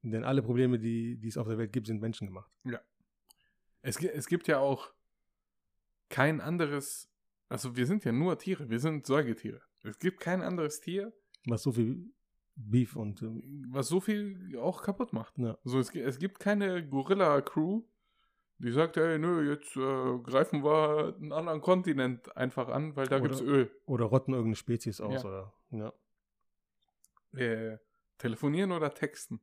Speaker 2: Denn alle Probleme, die, die es auf der Welt gibt, sind menschengemacht.
Speaker 3: Es, gi- es gibt ja auch kein anderes, also wir sind ja nur Tiere, wir sind Säugetiere. Es gibt kein anderes Tier,
Speaker 2: Was so viel Beef und ähm,
Speaker 3: was so viel auch kaputt macht.
Speaker 2: ja,
Speaker 3: So, es, es gibt keine Gorilla-Crew, die sagt, ey, nö, jetzt äh, greifen wir einen anderen Kontinent einfach an, weil da
Speaker 2: Oder-
Speaker 3: gibt's Öl.
Speaker 2: oder rotten irgendeine Spezies aus
Speaker 3: Ja.
Speaker 2: oder ja.
Speaker 3: Äh, telefonieren oder texten?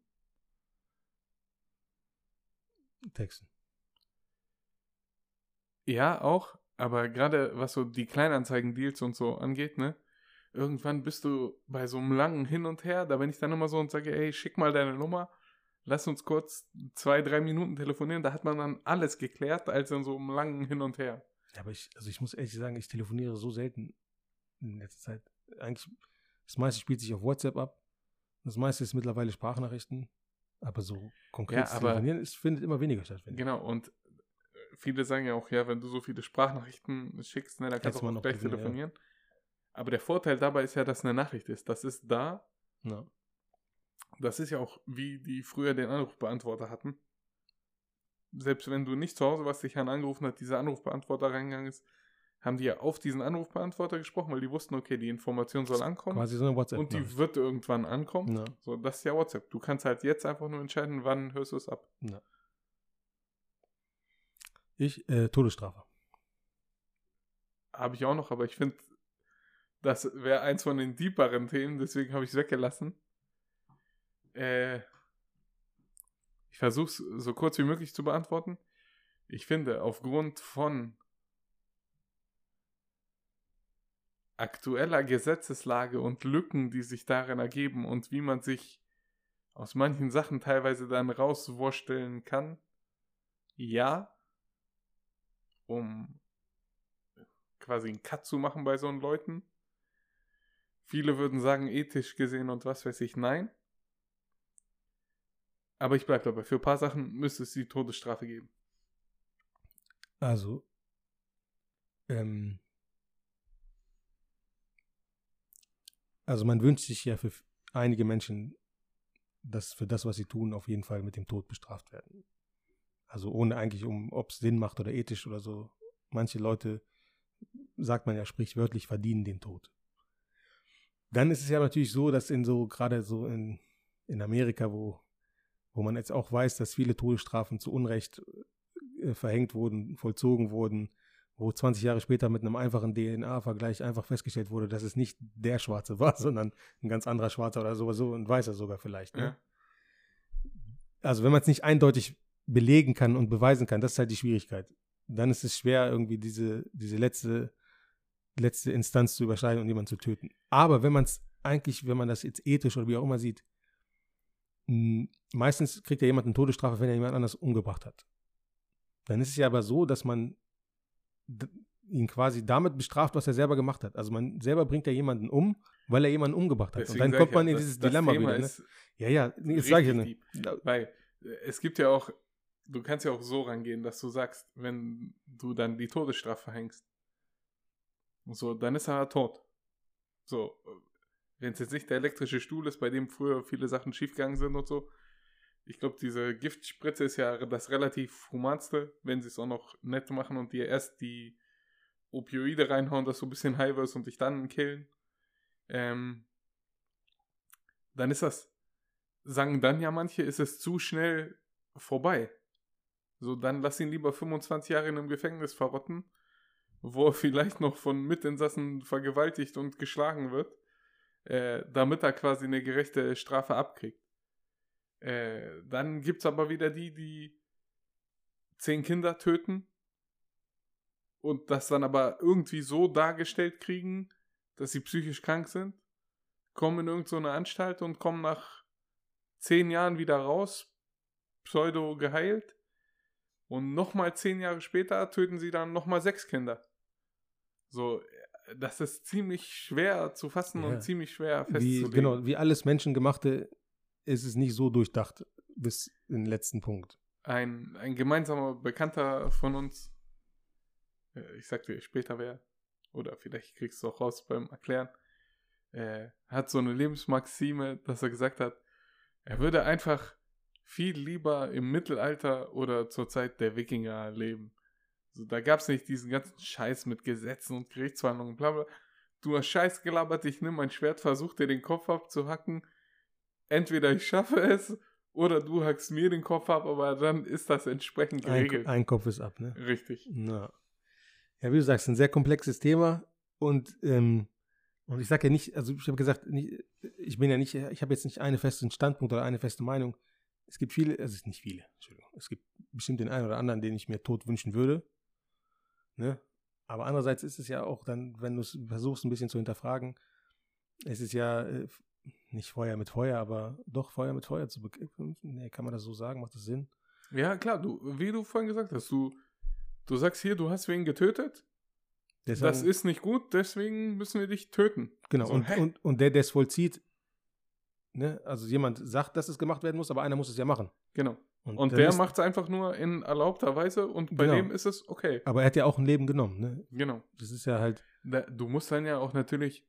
Speaker 2: Texten.
Speaker 3: Ja, auch, aber gerade was so die Kleinanzeigen-Deals und so angeht, ne? Irgendwann bist du bei so einem langen Hin und Her, da bin ich dann immer so und sage, ey, schick mal deine Nummer, lass uns kurz zwei, drei Minuten telefonieren, da hat man dann alles geklärt, als in so einem langen Hin und Her.
Speaker 2: Ja, aber ich, also ich muss ehrlich sagen, ich telefoniere so selten in letzter Zeit. Eigentlich, das meiste spielt sich auf WhatsApp ab. Das meiste ist mittlerweile Sprachnachrichten. Aber so konkret
Speaker 3: Ja, aber-
Speaker 2: telefonieren, es findet immer weniger statt.
Speaker 3: Genau, und äh, viele sagen ja auch, ja, wenn du so viele Sprachnachrichten schickst, ne, dann kannst du auch
Speaker 2: noch
Speaker 3: gleich
Speaker 2: telefonieren,
Speaker 3: telefonieren. Aber der Vorteil dabei ist ja, dass eine Nachricht ist. Das ist da.
Speaker 2: Ja.
Speaker 3: Das ist ja auch, wie die früher den Anrufbeantworter hatten. selbst wenn du nicht zu Hause warst, dich angerufen hat, dieser Anrufbeantworter reingegangen ist, haben die ja auf diesen Anrufbeantworter gesprochen, weil die wussten, okay, die Information soll ankommen.
Speaker 2: Quasi so eine WhatsApp.
Speaker 3: Und die wird irgendwann ankommen.
Speaker 2: Ja.
Speaker 3: So, das ist ja WhatsApp. Du kannst halt jetzt einfach nur entscheiden, wann hörst du es ab.
Speaker 2: Ich, äh, Todesstrafe.
Speaker 3: Habe ich auch noch, aber ich finde, das wäre eins von den deeperen Themen, deswegen habe ich es weggelassen. Äh, ich versuche es so kurz wie möglich zu beantworten. Ich finde, aufgrund von aktueller Gesetzeslage und Lücken, die sich darin ergeben und wie man sich aus manchen Sachen teilweise dann rauswursteln kann, ja, um quasi einen Cut zu machen bei so einen Leuten. Viele würden sagen, ethisch gesehen und was weiß ich, nein. Aber ich bleibe dabei. Für ein paar Sachen müsste es die Todesstrafe geben.
Speaker 2: Also, ähm, also man wünscht sich ja für einige Menschen, dass für das, was sie tun, auf jeden Fall mit dem Tod bestraft werden. Also ohne eigentlich, um, ob es Sinn macht oder ethisch oder so. Manche Leute, sagt man ja sprichwörtlich, verdienen den Tod. Dann ist es ja natürlich so, dass in so, gerade so in, in Amerika, wo, wo man jetzt auch weiß, dass viele Todesstrafen zu Unrecht äh, verhängt wurden, vollzogen wurden, wo 20 Jahre später mit einem einfachen DNA-Vergleich einfach festgestellt wurde, dass es nicht der Schwarze war, [laughs] sondern ein ganz anderer Schwarzer oder sowieso ein Weißer sogar vielleicht. Ne?
Speaker 3: Ja.
Speaker 2: Also wenn man es nicht eindeutig belegen kann und beweisen kann, das ist halt die Schwierigkeit. Dann ist es schwer, irgendwie diese, diese letzte, letzte Instanz zu überschreiten und jemanden zu töten. Aber wenn man es eigentlich, wenn man das jetzt ethisch oder wie auch immer sieht, meistens kriegt ja jemand eine Todesstrafe, wenn er jemand anders umgebracht hat. Dann ist es ja aber so, dass man ihn quasi damit bestraft, was er selber gemacht hat. Also man selber bringt ja jemanden um, weil er jemanden umgebracht hat.
Speaker 3: Deswegen
Speaker 2: und dann kommt man
Speaker 3: ja,
Speaker 2: in
Speaker 3: das-
Speaker 2: dieses
Speaker 3: das
Speaker 2: Dilemma
Speaker 3: Thema
Speaker 2: wieder. Ne? Ja, ja, nee, das sage ich ja nicht.
Speaker 3: deep. Weil es gibt ja auch, du kannst ja auch so rangehen, dass du sagst, wenn du dann die Todesstrafe verhängst, so, dann ist er tot. So, wenn es jetzt nicht der elektrische Stuhl ist, bei dem früher viele Sachen schiefgegangen sind und so. Ich glaube, diese Giftspritze ist ja das relativ humanste, wenn sie es auch noch nett machen und dir erst die Opioide reinhauen, dass du ein bisschen high wirst und dich dann killen. Ähm, dann ist das sagen dann ja manche, ist es zu schnell vorbei. So, dann lass ihn lieber 25 Jahre in einem Gefängnis verrotten, wo er [laughs] vielleicht noch von Mitinsassen vergewaltigt und geschlagen wird, äh, damit er quasi eine gerechte Strafe abkriegt. Äh, dann gibt es aber wieder die, die zehn Kinder töten und das dann aber irgendwie so dargestellt kriegen, dass sie psychisch krank sind, kommen in irgendeine Anstalt und kommen nach zehn Jahren wieder raus, pseudo geheilt. Und nochmal zehn Jahre später töten sie dann nochmal sechs Kinder. So, das ist ziemlich schwer zu fassen
Speaker 2: Ja.
Speaker 3: und ziemlich schwer
Speaker 2: Wie,
Speaker 3: festzulegen.
Speaker 2: genau, wie alles Menschengemachte ist es nicht so durchdacht bis den letzten Punkt.
Speaker 3: Ein, ein gemeinsamer Bekannter von uns, äh, ich sag dir später wer, oder vielleicht kriegst du auch raus beim Erklären, äh, hat so eine Lebensmaxime, dass er gesagt hat, er würde einfach viel lieber im Mittelalter oder zur Zeit der Wikinger leben. So, da gab es nicht diesen ganzen Scheiß mit Gesetzen und Gerichtsverhandlungen, bla bla. Du hast Scheiß gelabert, ich nimm mein Schwert, versuch dir den Kopf abzuhacken. Entweder ich schaffe es oder du hackst mir den Kopf ab, aber dann ist das entsprechend
Speaker 2: Ein,
Speaker 3: geregelt.
Speaker 2: ein Kopf ist ab, ne?
Speaker 3: Richtig.
Speaker 2: Na. Ja, wie du sagst, ein sehr komplexes Thema und, ähm, und ich sage ja nicht, also ich habe gesagt, nicht, ich bin ja nicht, ich habe jetzt nicht einen festen Standpunkt oder eine feste Meinung. Es gibt viele, also nicht viele, Entschuldigung, es gibt bestimmt den einen oder anderen, den ich mir tot wünschen würde. Ne? Aber andererseits ist es ja auch dann, wenn du es versuchst, ein bisschen zu hinterfragen, es ist ja äh, nicht Feuer mit Feuer, aber doch Feuer mit Feuer zu bekämpfen. Nee, kann man das so sagen? Macht das Sinn?
Speaker 3: Ja, klar, du, wie du vorhin gesagt hast, du, du sagst hier, du hast wen getötet.
Speaker 2: Deshalb-
Speaker 3: Das ist nicht gut, deswegen müssen wir dich töten.
Speaker 2: Genau,
Speaker 3: So,
Speaker 2: und,
Speaker 3: hey.
Speaker 2: und, und der, der es vollzieht, ne, also jemand sagt, dass es gemacht werden muss, aber einer muss es ja machen.
Speaker 3: Genau.
Speaker 2: Und,
Speaker 3: Und der macht es einfach nur in erlaubter Weise und bei
Speaker 2: Genau.
Speaker 3: dem ist es okay.
Speaker 2: Aber er hat ja auch ein Leben genommen, ne?
Speaker 3: Genau.
Speaker 2: Das ist ja halt,
Speaker 3: Da, du musst dann ja auch natürlich,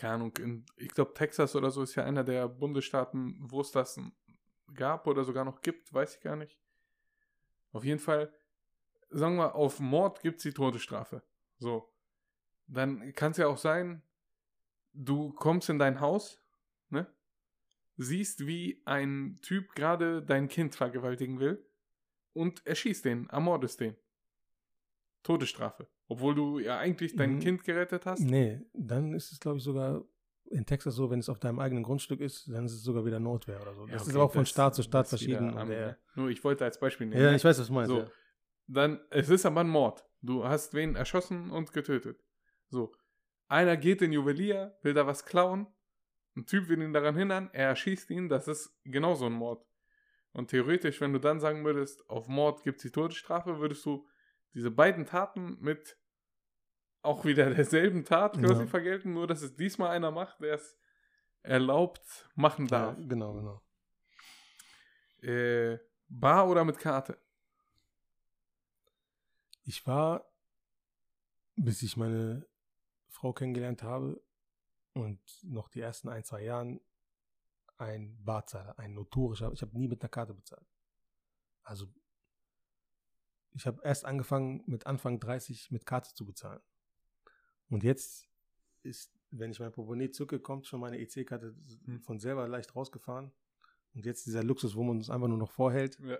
Speaker 3: keine Ahnung, in, ich glaube Texas oder so ist ja einer der Bundesstaaten, wo es das gab oder sogar noch gibt, weiß ich gar nicht. Auf jeden Fall, sagen wir, auf Mord gibt es die Todesstrafe. So. Dann kann es ja auch sein, du kommst in dein Haus, ne? Siehst, wie ein Typ gerade dein Kind vergewaltigen will und erschießt den, ermordest den. Todesstrafe. Obwohl du ja eigentlich dein
Speaker 2: Mhm.
Speaker 3: Kind gerettet hast.
Speaker 2: Nee, dann ist es, glaube ich, sogar in Texas so, wenn es auf deinem eigenen Grundstück ist, dann ist es sogar wieder Notwehr oder so.
Speaker 3: Ja,
Speaker 2: Das
Speaker 3: okay,
Speaker 2: ist aber auch von Staat zu Staat verschieden.
Speaker 3: am-
Speaker 2: der,
Speaker 3: Nur ich wollte als Beispiel nehmen.
Speaker 2: ja, ich weiß, was du meinst.
Speaker 3: So.
Speaker 2: Ja.
Speaker 3: Dann, es ist aber ein Mord. Du hast wen erschossen und getötet. So. Einer geht in Juwelier, will da was klauen. Ein Typ will ihn daran hindern, er erschießt ihn, das ist genauso ein Mord. Und theoretisch, wenn du dann sagen würdest, auf Mord gibt es die Todesstrafe, würdest du diese beiden Taten mit auch wieder derselben Tat quasi
Speaker 2: Ja.
Speaker 3: vergelten, nur dass es diesmal einer macht, der es erlaubt machen
Speaker 2: Ja,
Speaker 3: darf.
Speaker 2: genau, genau.
Speaker 3: Äh, Bar oder mit Karte?
Speaker 2: Ich war, bis ich meine Frau kennengelernt habe und noch die ersten ein, zwei Jahren ein Barzahler, ein notorischer. Ich habe nie mit einer Karte bezahlt. Also ich habe erst angefangen mit Anfang 30 mit Karte zu bezahlen. Und jetzt ist, wenn ich mein Portemonnaie zücke, kommt schon meine EC-Karte
Speaker 3: Hm.
Speaker 2: von selber leicht rausgefahren. Und jetzt dieser Luxus, wo man es einfach nur noch vorhält
Speaker 3: Ja.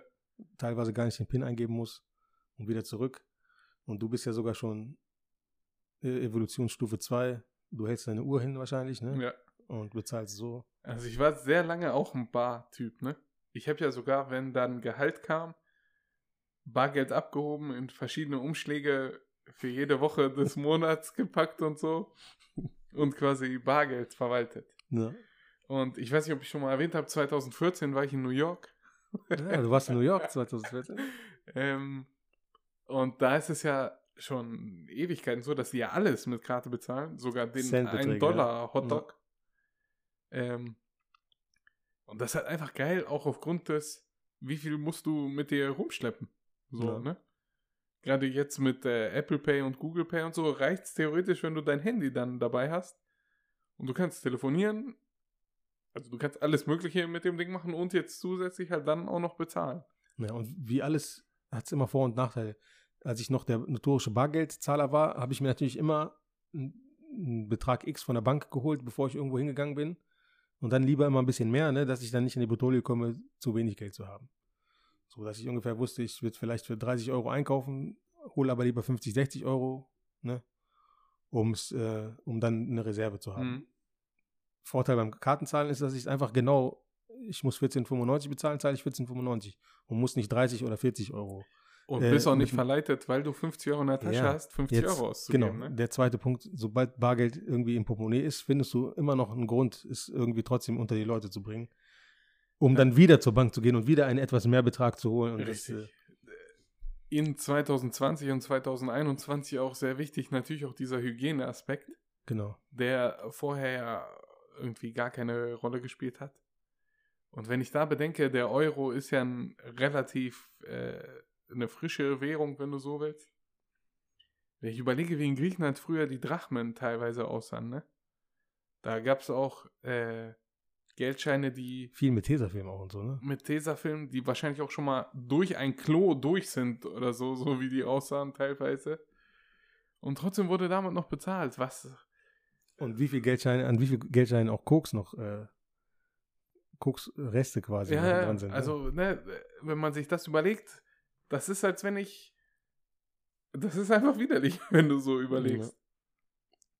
Speaker 2: teilweise gar nicht den PIN eingeben muss und wieder zurück. Und du bist ja sogar schon äh, Evolutionsstufe 2. Du hältst deine Uhr hin wahrscheinlich, ne?
Speaker 3: ja.
Speaker 2: Und bezahlst so.
Speaker 3: Also ich war sehr lange auch ein Bar-Typ, ne? Ich habe ja sogar, wenn dann Gehalt kam, Bargeld abgehoben, in verschiedene Umschläge für jede Woche des [laughs] Monats gepackt und so und quasi Bargeld verwaltet.
Speaker 2: Ne?
Speaker 3: Und ich weiß nicht, ob ich schon mal erwähnt habe, 2014 war ich in New York.
Speaker 2: Ja, du warst in New York 2014. [laughs]
Speaker 3: Ähm, und da ist es ja schon Ewigkeiten so, dass sie ja alles mit Karte bezahlen, sogar den
Speaker 2: Centbeträge,
Speaker 3: 1 Dollar Hotdog. Ähm, und das ist halt einfach geil, auch aufgrund des, wie viel musst du mit dir rumschleppen. So,
Speaker 2: Ja.
Speaker 3: ne? Gerade jetzt mit äh, Apple Pay und Google Pay und so reicht es theoretisch, wenn du dein Handy dann dabei hast und du kannst telefonieren. Also du kannst alles Mögliche mit dem Ding machen und jetzt zusätzlich halt dann auch noch bezahlen.
Speaker 2: Ja, und wie alles hat es immer Vor- und Nachteile. Als ich noch der notorische Bargeldzahler war, habe ich mir natürlich immer einen Betrag X von der Bank geholt, bevor ich irgendwo hingegangen bin. Und dann lieber immer ein bisschen mehr, ne, dass ich dann nicht in die Bredouille komme, zu wenig Geld zu haben. So dass ich ungefähr wusste, ich würde vielleicht für 30 Euro einkaufen, hole aber lieber 50, 60 Euro, ne, um's, äh, um dann eine Reserve zu haben.
Speaker 3: Mhm.
Speaker 2: Vorteil beim Kartenzahlen ist, dass ich es einfach genau, ich muss 14,95 bezahlen, zahle ich 14,95 und muss nicht 30 oder 40 Euro.
Speaker 3: Und
Speaker 2: Äh,
Speaker 3: bist auch nicht verleitet, weil du 50 Euro in der Tasche
Speaker 2: Ja,
Speaker 3: hast, 50
Speaker 2: Jetzt,
Speaker 3: Euro auszugeben.
Speaker 2: genau,
Speaker 3: Ne?
Speaker 2: der zweite Punkt, sobald Bargeld irgendwie im Portemonnaie ist, findest du immer noch einen Grund, es irgendwie trotzdem unter die Leute zu bringen, um dann wieder zur Bank zu gehen und wieder einen etwas mehr Betrag zu holen. Und das,
Speaker 3: Richtig.
Speaker 2: äh,
Speaker 3: In 2020 und 2021 auch sehr wichtig, natürlich auch dieser Hygieneaspekt,
Speaker 2: genau.
Speaker 3: der vorher ja irgendwie gar keine Rolle gespielt hat. Und wenn ich da bedenke, der Euro ist ja ein relativ äh, eine frische Währung, wenn du so willst. Wenn ich überlege, wie in Griechenland früher die Drachmen teilweise aussahen, ne? Da gab es auch äh, Geldscheine, die
Speaker 2: Viel mit Tesafilm auch und so, ne?
Speaker 3: mit Tesafilm, die wahrscheinlich auch schon mal durch ein Klo durch sind oder so, so wie die aussahen teilweise. Und trotzdem wurde damit noch bezahlt. Was?
Speaker 2: Und wie viel Geldscheine, an wie viel Geldscheinen auch Koks noch, äh, Koksreste quasi
Speaker 3: Ja,
Speaker 2: dran sind. ne?
Speaker 3: also, ne, wenn man sich das überlegt, das ist, als wenn ich. Das ist einfach widerlich, [laughs] wenn du so überlegst.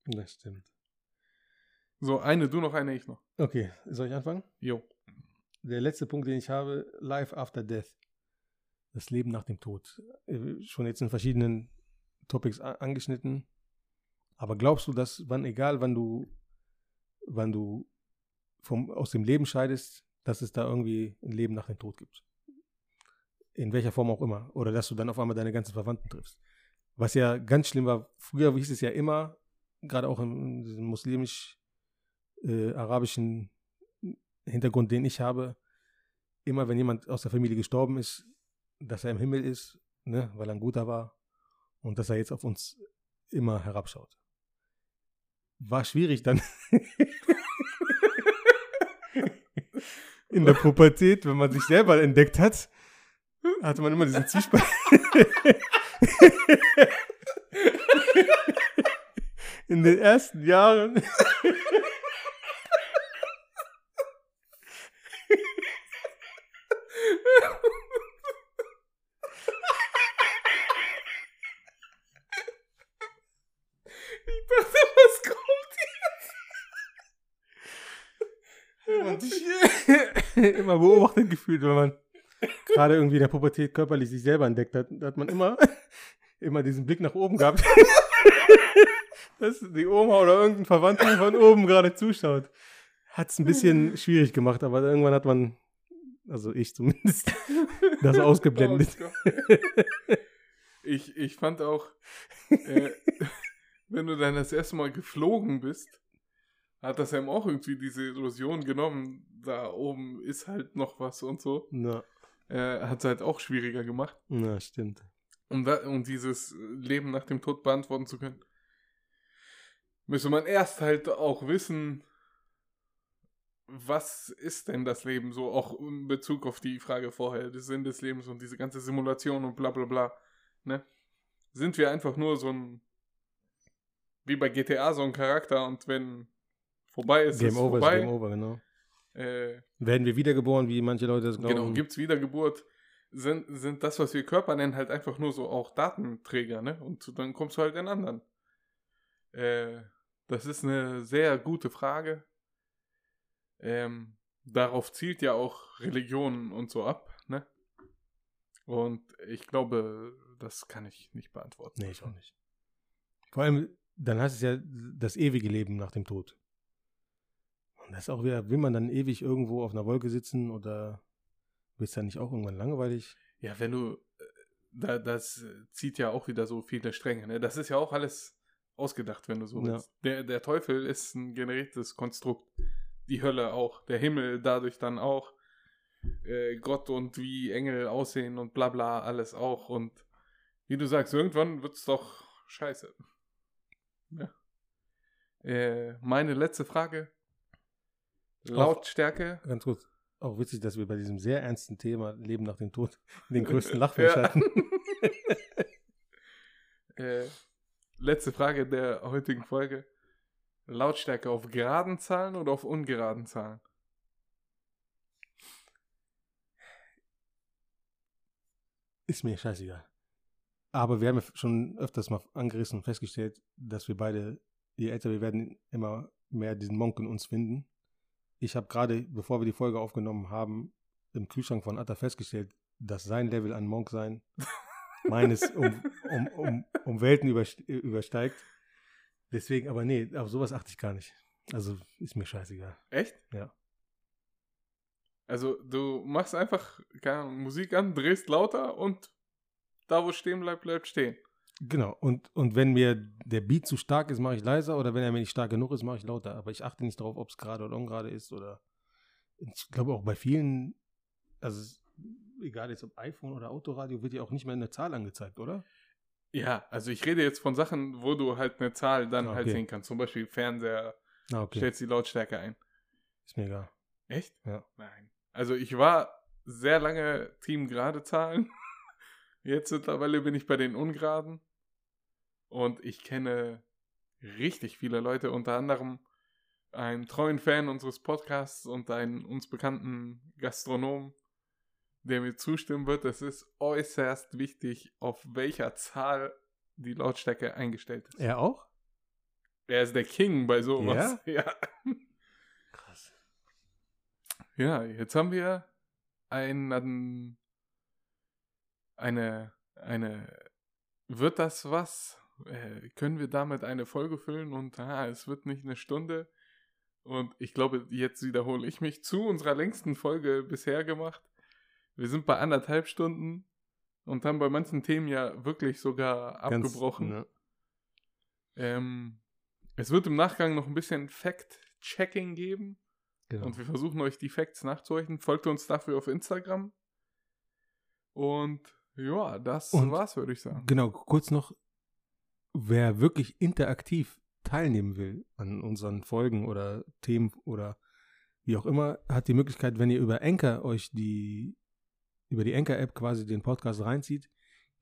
Speaker 2: Ja. Das stimmt.
Speaker 3: So, eine, du noch, eine, ich noch.
Speaker 2: Okay, soll ich anfangen?
Speaker 3: Jo.
Speaker 2: Der letzte Punkt, den ich habe, Life After Death. Das Leben nach dem Tod. Äh, Schon jetzt in verschiedenen Topics angeschnitten. Aber glaubst du, dass wann, egal wann du, wann du vom, aus dem Leben scheidest, dass es da irgendwie ein Leben nach dem Tod gibt? In welcher Form auch immer. Oder dass du dann auf einmal deine ganzen Verwandten triffst. Was ja ganz schlimm war, früher hieß es ja immer, gerade auch im, diesem muslimisch-arabischen Hintergrund, den ich habe, immer wenn jemand aus der Familie gestorben ist, dass er im Himmel ist, ne, weil er ein guter war und dass er jetzt auf uns immer herabschaut. War schwierig dann [laughs] in der Pubertät, wenn man sich selber entdeckt hat hatte man immer diesen Zwiespalt. [laughs] In den ersten Jahren.
Speaker 3: Ich dachte, was kommt
Speaker 2: man sich [laughs] immer beobachtet gefühlt, wenn man gerade irgendwie in der Pubertät körperlich sich selber entdeckt hat. Da hat man immer, [laughs] immer diesen Blick nach oben gehabt. [laughs] dass die Oma oder irgendein Verwandter von oben gerade zuschaut. Hat es ein bisschen schwierig gemacht, aber irgendwann hat man, also ich zumindest, das [laughs] ausgeblendet.
Speaker 3: Oh ich, ich fand auch, äh, [laughs] wenn du dann das erste Mal geflogen bist, hat das einem auch irgendwie diese Illusion genommen, da oben ist halt noch was und so.
Speaker 2: Na,
Speaker 3: Äh, hat es halt auch schwieriger gemacht.
Speaker 2: na, stimmt.
Speaker 3: Um, da, um dieses Leben nach dem Tod beantworten zu können, müsste man erst halt auch wissen, was ist denn das Leben so, auch in Bezug auf die Frage vorher, der Sinn des Lebens und diese ganze Simulation und bla bla bla. Ne? Sind wir einfach nur so ein, wie bei GTA, so ein Charakter und wenn vorbei ist,
Speaker 2: Game
Speaker 3: ist
Speaker 2: over
Speaker 3: vorbei.
Speaker 2: ist Game over, genau.
Speaker 3: Äh,
Speaker 2: Werden wir wiedergeboren, wie manche Leute das glauben?
Speaker 3: Genau, gibt's Wiedergeburt, sind, sind das, was wir Körper nennen, halt einfach nur so auch Datenträger, ne? Und dann kommst du halt in anderen. Äh, das ist eine sehr gute Frage. Ähm, darauf zielt ja auch Religion und so ab, ne? Und ich glaube, das kann ich nicht beantworten.
Speaker 2: Nee, ich auch nicht. Vor allem, dann heißt es ja das ewige Leben nach dem Tod. Und das ist auch wieder, will man dann ewig irgendwo auf einer Wolke sitzen oder wird es dann nicht auch irgendwann langweilig?
Speaker 3: Ja, wenn du, äh, da, das zieht ja auch wieder so viele Stränge, ne? Das ist ja auch alles ausgedacht, wenn du so
Speaker 2: Ja.
Speaker 3: willst. Der, der Teufel ist ein generiertes Konstrukt. Die Hölle auch. Der Himmel dadurch dann auch. Äh, Gott und wie Engel aussehen und bla bla, alles auch. Und wie du sagst, irgendwann wird's doch scheiße. Ja. Äh, meine letzte Frage. Lautstärke.
Speaker 2: Ganz kurz, auch witzig, dass wir bei diesem sehr ernsten Thema Leben nach dem Tod [laughs] den größten Lachfleisch
Speaker 3: Ja.
Speaker 2: hatten. [laughs]
Speaker 3: äh, letzte Frage der heutigen Folge. Lautstärke auf geraden Zahlen oder auf ungeraden Zahlen?
Speaker 2: Ist mir scheißegal. Aber wir haben ja schon öfters mal angerissen und festgestellt, dass wir beide, je älter wir werden, immer mehr diesen Monk in uns finden. Ich habe gerade, bevor wir die Folge aufgenommen haben, im Kühlschrank von Atta festgestellt, dass sein Level an Monk sein [laughs] meines um, um, um, um Welten überst- übersteigt. Deswegen, aber nee, auf sowas achte ich gar nicht. Also ist mir scheißegal.
Speaker 3: Echt?
Speaker 2: Ja.
Speaker 3: Also du machst einfach keine Ahnung, Musik an, drehst lauter und da wo stehen bleibt, bleibt stehen.
Speaker 2: Genau, und, und wenn mir der Beat zu stark ist, mache ich leiser oder wenn er mir nicht stark genug ist, mache ich lauter. Aber ich achte nicht darauf, ob es gerade oder ungerade ist oder ich glaube auch bei vielen, also egal jetzt ob iPhone oder Autoradio, wird ja auch nicht mehr eine Zahl angezeigt, oder?
Speaker 3: Ja, also ich rede jetzt von Sachen, wo du halt eine Zahl dann
Speaker 2: Ah,
Speaker 3: halt
Speaker 2: okay.
Speaker 3: sehen kannst. Zum Beispiel Fernseher,
Speaker 2: Ah, okay.
Speaker 3: stellst die Lautstärke ein.
Speaker 2: Ist mir egal.
Speaker 3: Echt?
Speaker 2: Ja.
Speaker 3: Nein. Also ich war sehr lange Team gerade Zahlen. [laughs] Jetzt mittlerweile bin ich bei den Ungeraden. Und ich kenne richtig viele Leute, unter anderem einen treuen Fan unseres Podcasts und einen uns bekannten Gastronom, der mir zustimmen wird. Es ist äußerst wichtig, auf welcher Zahl die Lautstärke eingestellt ist.
Speaker 2: Er auch?
Speaker 3: Er ist der King bei sowas. [laughs] Ja.
Speaker 2: Krass.
Speaker 3: Ja, jetzt haben wir einen, eine, eine, wird das was? Äh, können wir damit eine Folge füllen und ah, es wird nicht eine Stunde? Und ich glaube, jetzt wiederhole ich mich zu unserer längsten Folge bisher gemacht. Wir sind bei anderthalb Stunden und haben bei manchen Themen ja wirklich sogar
Speaker 2: Ganz-
Speaker 3: abgebrochen.
Speaker 2: ne?
Speaker 3: Ähm, es wird im Nachgang noch ein bisschen Fact-Checking geben.
Speaker 2: Genau.
Speaker 3: Und wir versuchen euch die Facts nachzureichen. Folgt uns dafür auf Instagram. Und ja, das
Speaker 2: Und-
Speaker 3: war's, würde ich sagen.
Speaker 2: Genau, kurz noch, wer wirklich interaktiv teilnehmen will an unseren Folgen oder Themen oder wie auch immer, hat die Möglichkeit, wenn ihr über Anchor euch die über die Anchor-App quasi den Podcast reinzieht,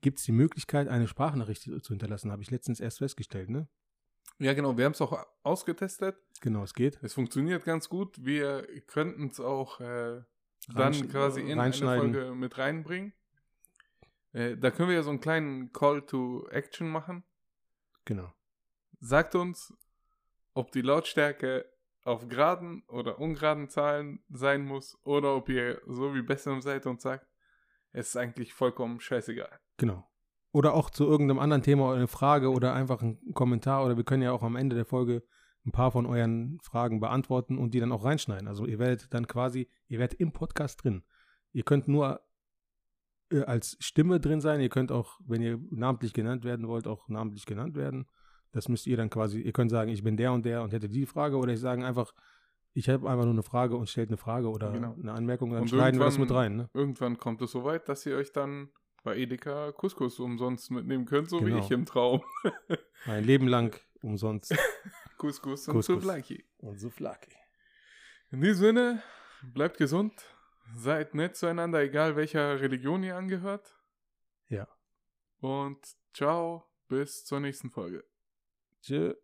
Speaker 2: gibt es die Möglichkeit, eine Sprachnachricht zu hinterlassen. Habe ich letztens erst festgestellt, ne?
Speaker 3: Ja, genau. Wir haben es auch ausgetestet.
Speaker 2: Genau, es geht.
Speaker 3: Es funktioniert ganz gut. Wir könnten es auch äh, dann
Speaker 2: Reinsch-
Speaker 3: quasi in eine. Folge mit reinbringen. Äh, da können wir ja so einen kleinen Call to Action machen.
Speaker 2: Genau.
Speaker 3: Sagt uns, ob die Lautstärke auf geraden oder ungeraden Zahlen sein muss oder ob ihr so wie Besserem seid und sagt, ist eigentlich vollkommen scheißegal.
Speaker 2: Genau. Oder auch zu irgendeinem anderen Thema oder eine Frage oder einfach ein Kommentar oder wir können ja auch am Ende der Folge ein paar von euren Fragen beantworten und die dann auch reinschneiden. Also ihr werdet dann quasi, ihr werdet im Podcast drin. Ihr könnt nur äh, als Stimme drin sein. Ihr könnt auch, wenn ihr namentlich genannt werden wollt, auch namentlich genannt werden. Das müsst ihr dann quasi, ihr könnt sagen, ich bin der und der und hätte die Frage oder ich sagen einfach, ich habe einfach nur eine Frage und stellt eine Frage oder
Speaker 3: Genau.
Speaker 2: eine Anmerkung, dann
Speaker 3: Und
Speaker 2: schneiden wir das mit rein. Ne?
Speaker 3: Irgendwann kommt es soweit, dass ihr euch dann bei Edeka Couscous umsonst mitnehmen könnt, so
Speaker 2: Genau.
Speaker 3: wie ich im Traum. [laughs]
Speaker 2: Ein Leben lang umsonst.
Speaker 3: Couscous und
Speaker 2: Couscous.
Speaker 3: Souvlaki.
Speaker 2: und so flaki.
Speaker 3: In diesem Sinne, bleibt gesund, seid nett zueinander, egal welcher Religion ihr angehört.
Speaker 2: Ja.
Speaker 3: Und ciao, bis zur nächsten Folge.
Speaker 2: Tschö.